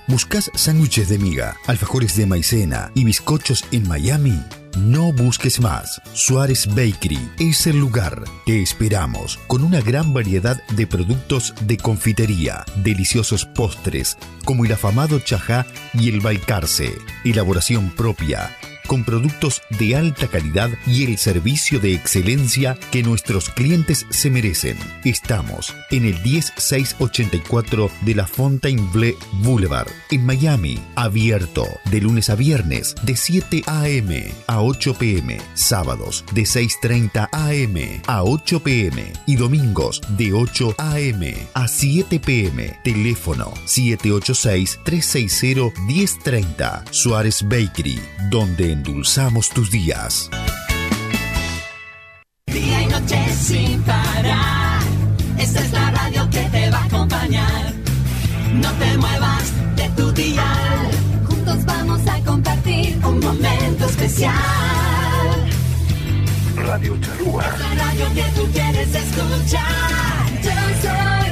¿Buscas sándwiches de miga, alfajores de maicena y bizcochos en Miami? No busques más. Suárez Bakery es el lugar. Te esperamos con una gran variedad de productos de confitería, deliciosos postres como el afamado chajá y el balcarce, elaboración propia con productos de alta calidad y el servicio de excelencia que nuestros clientes se merecen. Estamos en el 10684 de la Fontainebleau Boulevard, en Miami, abierto de lunes a viernes de 7 a.m. a 8 p.m., sábados de 6.30 a.m. a 8 p.m. y domingos de 8 a.m. a 7 p.m. Teléfono 786-360-1030 Suárez Bakery, donde endulzamos tus días. Día y noche sin parar. Esta es la radio que te va a acompañar. No te muevas de tu dial. Juntos vamos a compartir un momento especial. Radio Charrúa. La radio que tú quieres escuchar. Yo soy,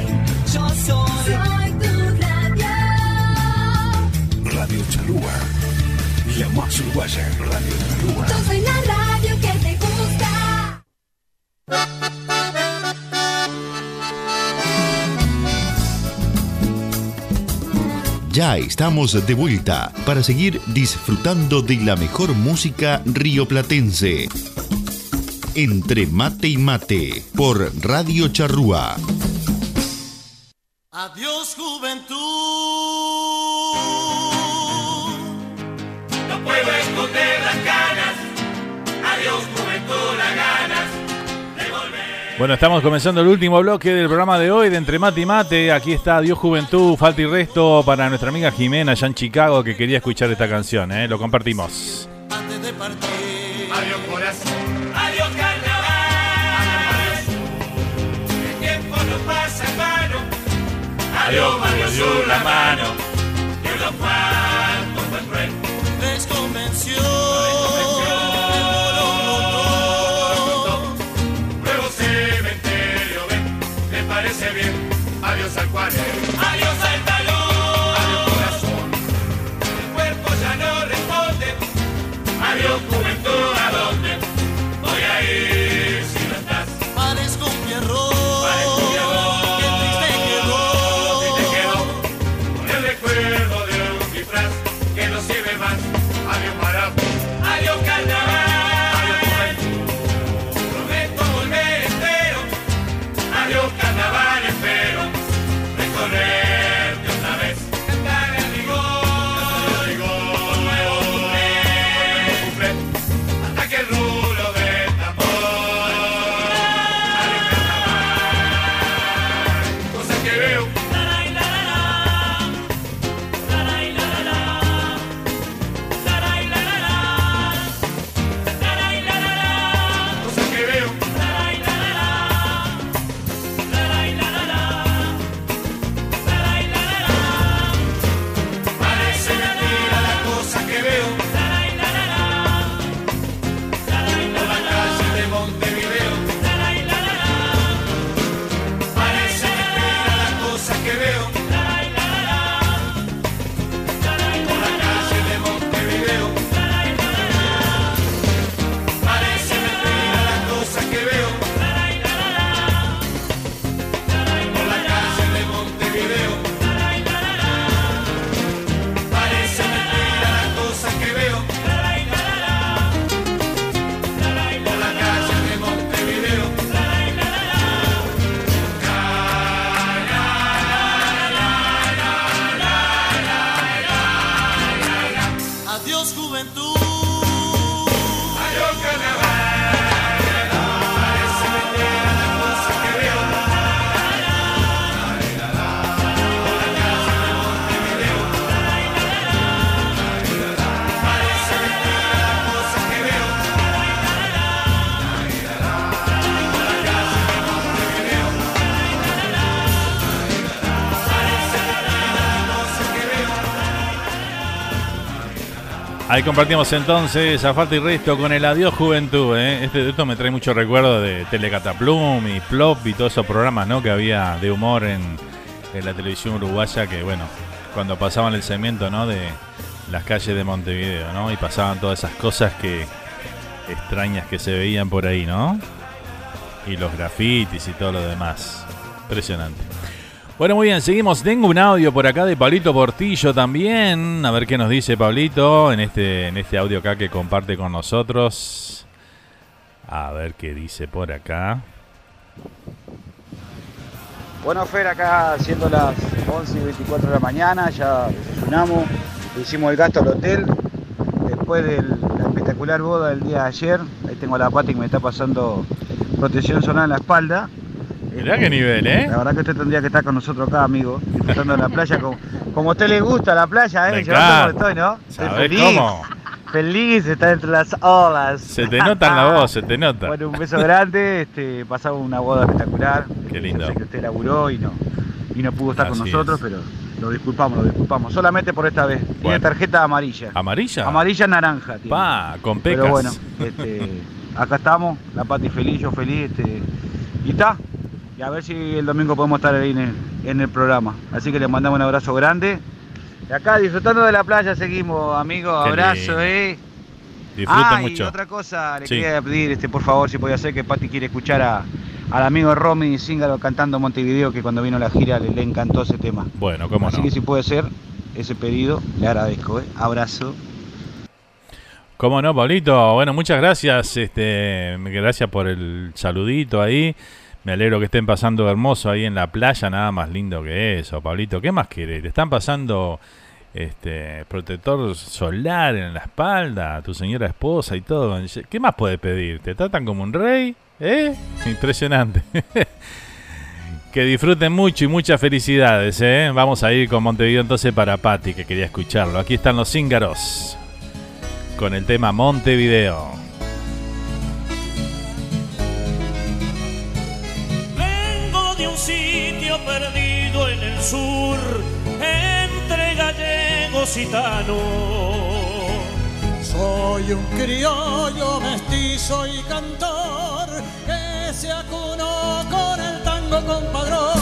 yo soy, soy tu radio. Radio Charrúa. La más uruguaya. Radio Charrúa. Yo soy la radio que te gusta. Ya estamos de vuelta para seguir disfrutando de la mejor música rioplatense. Entre mate y mate por Radio Charrúa. Adiós juventud. Las ganas. Adiós, juventud, las ganas. Bueno, estamos comenzando el último bloque del programa de hoy de Entre Mate y Mate. Aquí está Dios Juventud, Falta y Resto para nuestra amiga Jimena allá en Chicago que quería escuchar esta canción. ¿eh? Lo compartimos. Antes de partir. Adiós, corazón. Adiós, carnaval. El tiempo no pasa en vano. Adiós, Mario Sur, la mano. Y unos Adiós al cuaderno. Adiós al talón. Adiós corazón. El cuerpo ya no responde. Adiós Ahí compartimos entonces a falta y resto con el Adiós Juventud. ¿eh? Este, esto me trae mucho recuerdo de Telecataplum y Plop y todos esos programas ¿no? que había de humor en, la televisión uruguaya que, bueno, cuando pasaban el segmento ¿no? de las calles de Montevideo ¿no? y pasaban todas esas cosas que extrañas que se veían por ahí, ¿no? Y los grafitis y todo lo demás. Impresionante. Bueno, muy bien, seguimos. Tengo un audio por acá de Pablito Portillo también. A ver qué nos dice Pablito en este, en este audio acá que comparte con nosotros. A ver qué dice por acá. Bueno, Fer, acá siendo las 11 y 24 de la mañana, ya desayunamos, hicimos el gasto al hotel. Después de la espectacular boda del día de ayer, ahí tengo la pata que me está pasando protección solar en la espalda. Mirá qué nivel, ¿eh? La verdad que usted tendría que estar con nosotros acá, amigo, disfrutando de la playa como, como a usted le gusta la playa, ¿eh? Como estoy, ¿no? Estoy ¿Sabés feliz, cómo? Feliz de estar entre las olas. Se te nota en la voz, se te nota. Bueno, un beso grande, este, pasamos una boda espectacular. Qué lindo. Yo sé que usted laburó y no, y no pudo estar con nosotros, pero lo disculpamos, lo disculpamos. Solamente por esta vez. Tiene Bueno. tarjeta amarilla. ¿Amarilla? Amarilla naranja. tiene. Pa, con pecas. Pero bueno, este, acá estamos, la Pati feliz, yo feliz, este, y está. Y a ver si el domingo podemos estar ahí en el, en el programa. Así que les mandamos un abrazo grande. Y acá disfrutando de la playa seguimos, amigos. Qué Abrazo, eh. Disfruten ah, mucho. Y otra cosa, le Sí. quería pedir, este, por favor, si podía ser que Pati quiere escuchar a, al amigo Romy Zingaro cantando Montevideo, que cuando vino la gira le, le encantó ese tema. Bueno, cómo Así no. que si puede ser ese pedido, le agradezco. ¿eh? Abrazo. ¿Cómo no, Pablito? Bueno, muchas gracias. Este, gracias por el saludito ahí. Me alegro que estén pasando hermoso ahí en la playa, nada más lindo que eso, Pablito. ¿Qué más querés? Te están pasando este protector solar en la espalda, tu señora esposa y todo. ¿Qué más puedes pedir? ¿Te tratan como un rey? ¿Eh? Impresionante. que disfruten mucho y muchas felicidades, ¿eh? Vamos a ir con Montevideo entonces para Patti, que quería escucharlo. Aquí están los cíngaros con el tema Montevideo. Un sitio perdido en el sur, entre gallegos y gitanos. Soy un criollo mestizo y cantor que se acunó con el tango compadrón.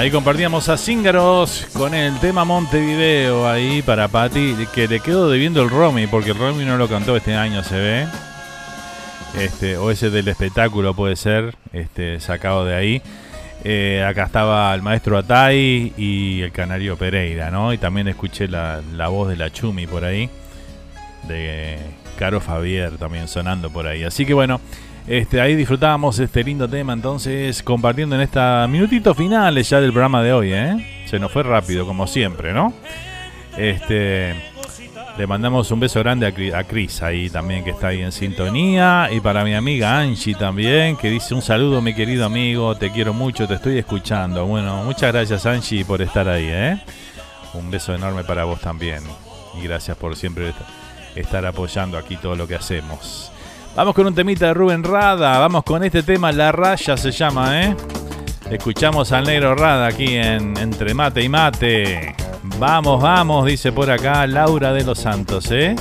Ahí compartíamos a Cíngaros con el tema Montevideo ahí para Patti, que le quedó debiendo el Romy, porque el Romy no lo cantó este año, se ve. Este, o ese del espectáculo puede ser, este, sacado de ahí. Eh, acá estaba el maestro Atay y el canario Pereira, ¿no? Y también escuché la, la voz de la Chumi por ahí, de Caro Fabier también sonando por ahí. Así que bueno, este, ahí disfrutábamos este lindo tema, entonces compartiendo en esta minutitos finales ya del programa de hoy, ¿eh? Se nos fue rápido, como siempre, ¿no? Este, le mandamos un beso grande a Cri- a Cris ahí también, que está ahí en sintonía. Y para mi amiga Angie también, que dice un saludo, mi querido amigo, te quiero mucho, te estoy escuchando. Bueno, muchas gracias Angie por estar ahí, ¿eh? Un beso enorme para vos también. Y gracias por siempre est- estar apoyando aquí todo lo que hacemos. Vamos con un temita de Rubén Rada. Vamos con este tema, La Raya se llama, ¿eh? Escuchamos al negro Rada aquí en Entre Mate y Mate. Vamos, vamos, dice por acá Laura de los Santos, ¿eh?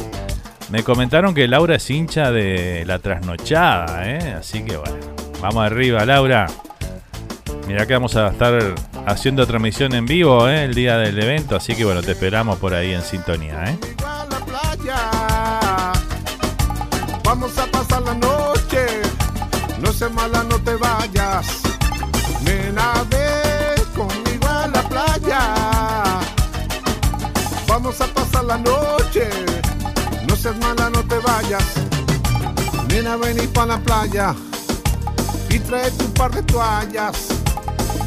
Me comentaron que Laura es hincha de la trasnochada, ¿eh? Así que bueno, vamos arriba, Laura. Mira que vamos a estar haciendo transmisión en vivo, ¿eh? El día del evento, así que bueno, te esperamos por ahí en sintonía, ¿eh? Vamos a pasar la noche. No seas mala, no te vayas. Nena, ve conmigo a la playa. Vamos a pasar la noche. No seas mala, no te vayas. Nena, vení pa' la playa. Y trae un par de toallas.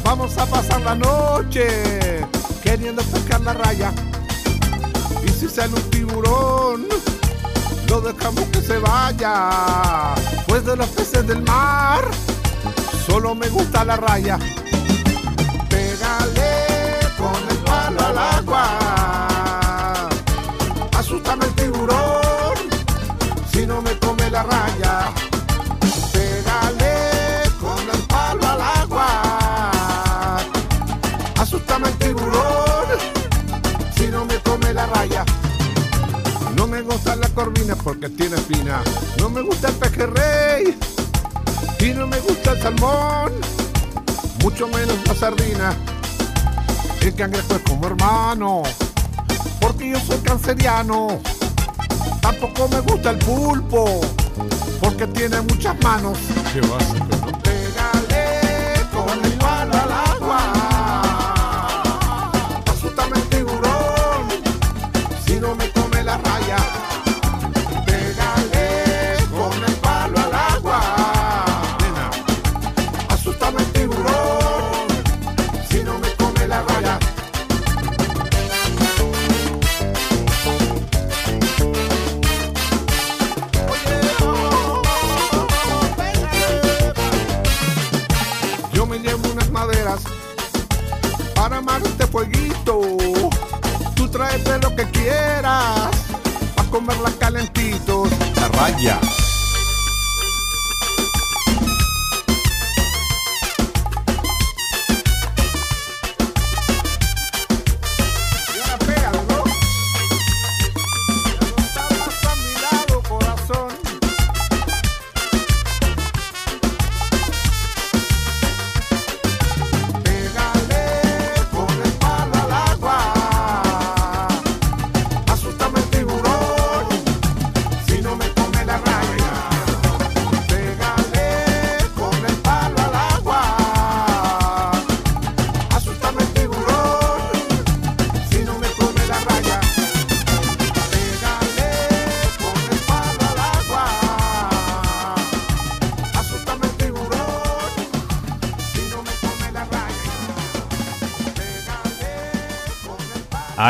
Vamos a pasar la noche. Queriendo pescar la raya. Y si sale un tiburón, dejamos que se vaya. Pues de los peces del mar, solo me gusta la raya. Pégale con el palo al agua. Corvina porque tiene espina. No me gusta el pejerrey y no me gusta el salmón. Mucho menos la sardina. El cangrejo es como hermano porque yo soy canceriano. Tampoco me gusta el pulpo porque tiene muchas manos.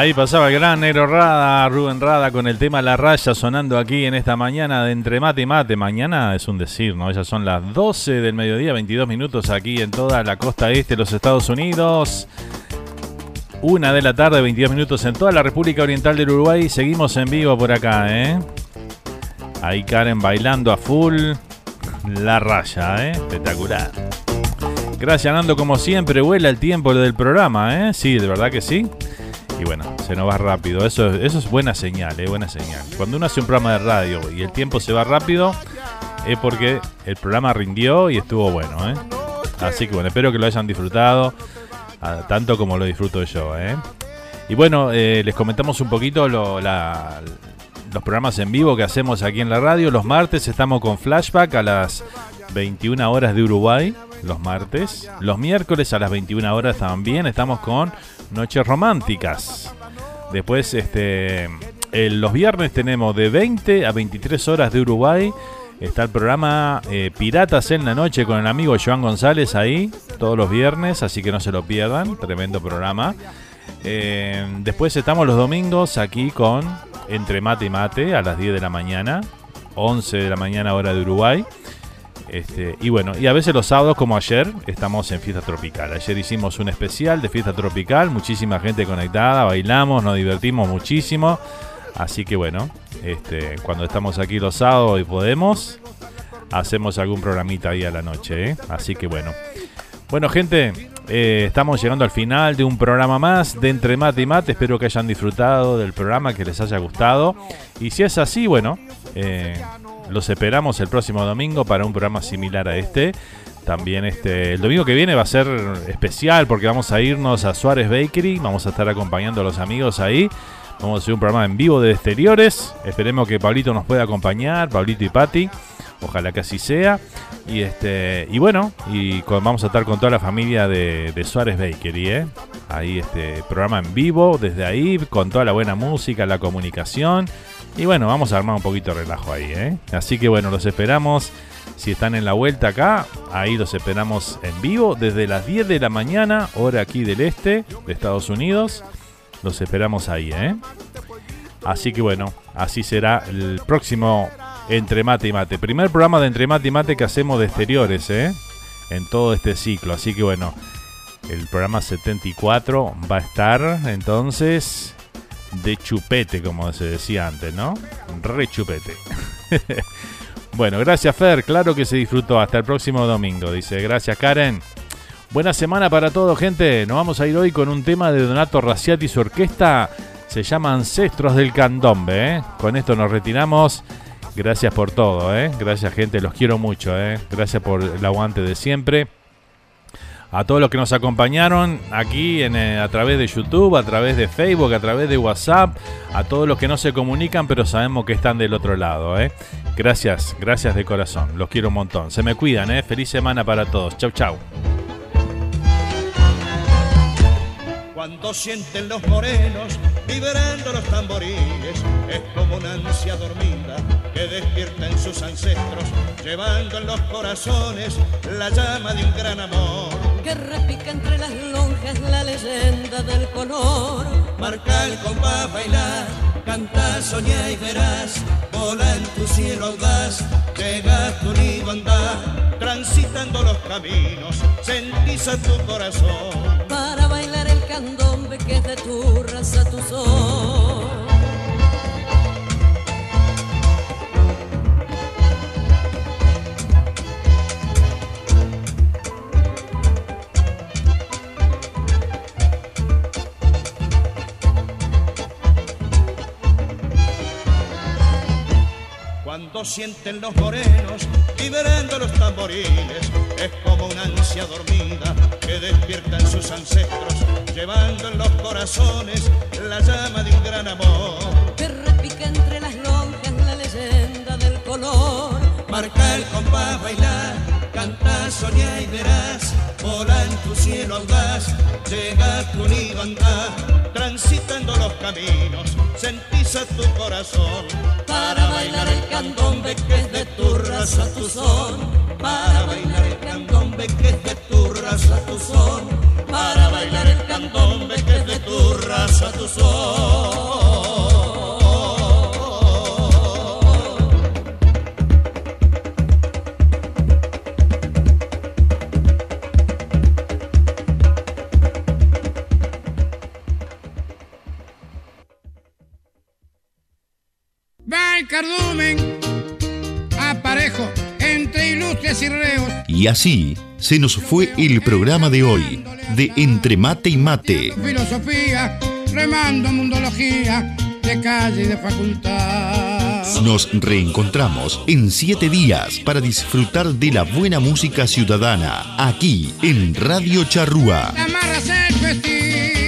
Ahí pasaba el gran negro Rada, Rubén Rada, con el tema La Raya sonando aquí en esta mañana de Entre Mate y Mate. Mañana es un decir, ¿no? Ellas son las 12 del mediodía, 22 minutos aquí en toda la costa este de los Estados Unidos. Una de la tarde, 22 minutos en toda la República Oriental del Uruguay. Seguimos en vivo por acá, ¿eh? Ahí Karen bailando a full. La raya, ¿eh? Espectacular. Gracias, Nando, como siempre. Vuela el tiempo del programa, ¿eh? Sí, de verdad que sí. Y bueno, se nos va rápido. Eso, eso es buena señal, ¿eh? Buena señal. Cuando uno hace un programa de radio y el tiempo se va rápido, es porque el programa rindió y estuvo bueno, ¿eh? Así que bueno, espero que lo hayan disfrutado tanto como lo disfruto yo, ¿eh? Y bueno, eh, les comentamos un poquito los programas en vivo que hacemos aquí en la radio. Los martes estamos con Flashback a las 21 horas de Uruguay, los martes. Los miércoles a las 21 horas también estamos con Noches Románticas. Después, este, los viernes tenemos de 20 a 23 horas de Uruguay. Está el programa eh, Piratas en la Noche con el amigo Joan González ahí, todos los viernes, así que no se lo pierdan. Tremendo programa. Eh, después estamos los domingos aquí con Entre Mate y Mate a las 10 de la mañana, 11 de la mañana hora de Uruguay. Este, y bueno, y a veces los sábados como ayer estamos en fiesta tropical. Ayer hicimos un especial de fiesta tropical, muchísima gente conectada, bailamos, nos divertimos muchísimo. Así que bueno, este, cuando estamos aquí los sábados y podemos, hacemos algún programita ahí a la noche. ¿eh? Así que bueno. Bueno, gente, eh, estamos llegando al final de un programa más de Entre Mate y Mate. Espero que hayan disfrutado del programa, que les haya gustado. Y si es así, bueno, eh, los esperamos el próximo domingo para un programa similar a este. También este, el domingo que viene va a ser especial porque vamos a irnos a Suárez Bakery. Vamos a estar acompañando a los amigos ahí. Vamos a hacer un programa en vivo de exteriores. Esperemos que Pablito nos pueda acompañar, Pablito y Pati. Ojalá que así sea. Y este y bueno, y con- vamos a estar con toda la familia de, de Suárez Bakery, ¿eh? Ahí este programa en vivo, desde ahí, con toda la buena música, la comunicación. Y bueno, vamos a armar un poquito de relajo ahí, ¿eh? Así que bueno, los esperamos. Si están en la vuelta acá, ahí los esperamos en vivo desde las 10 de la mañana, hora aquí del este de Estados Unidos. Los esperamos ahí, ¿eh? Así que bueno, Así será el próximo Entre Mate y Mate. Primer programa de Entre Mate y Mate que hacemos de exteriores, ¿eh? En todo este ciclo. Así que bueno, el programa 74 va a estar entonces de chupete, como se decía antes, ¿no? Re chupete. bueno, gracias Fer, claro que se disfrutó. Hasta el próximo domingo, dice. Gracias Karen. Buena semana para todos, gente. Nos vamos a ir hoy con un tema de Donato Raciati y su orquesta. Se llama Ancestros del Candombe. ¿eh? Con esto nos retiramos. Gracias por todo, ¿eh? Gracias, gente. Los quiero mucho, ¿eh? Gracias por el aguante de siempre a todos los que nos acompañaron aquí en, eh, a través de YouTube, a través de Facebook, a través de WhatsApp, a todos los que no se comunican pero sabemos que están del otro lado. ¿eh? Gracias, gracias de corazón, los quiero un montón. Se me cuidan, ¿eh? feliz semana para todos. Chau, chau. Cuando sienten los morenos vibrando los tamboriles, es como una ansia dormida que despierta en sus ancestros, llevando en los corazones la llama de un gran amor. Que repica entre las lonjas la leyenda del color. Marca el compás, bailar, canta, soñá y verás, vola en tu cielo audaz, llega tu nido andar, transitando los caminos, sentís a tu corazón. Para candombe que es de tu raza, tu son. Cuando sienten los morenos vibrando los tamboriles, es como una ansia dormida que despierta en sus ancestros, llevando en los corazones la llama de un gran amor. Que repica entre las lonjas la leyenda del color. Marca el compás, bailar, canta, soñá y verás, vola en tu cielo audaz, llega tu nido andar, transitando los caminos, sentís a tu corazón. Para bailar el candombe que es de tu raza, tu son. Para bailar el candombe que es de tu raza, tu son. Para bailar el candombe que es de tu raza, tu son. Va el cardumen, aparejo entre ilustres y reos. Y así se nos fue el programa de hoy, de Entre Mate y Mate. Filosofía, remando mundología, de calle y de facultad. Nos reencontramos en siete días para disfrutar de la buena música ciudadana, aquí en Radio Charrúa. Amarras el festín,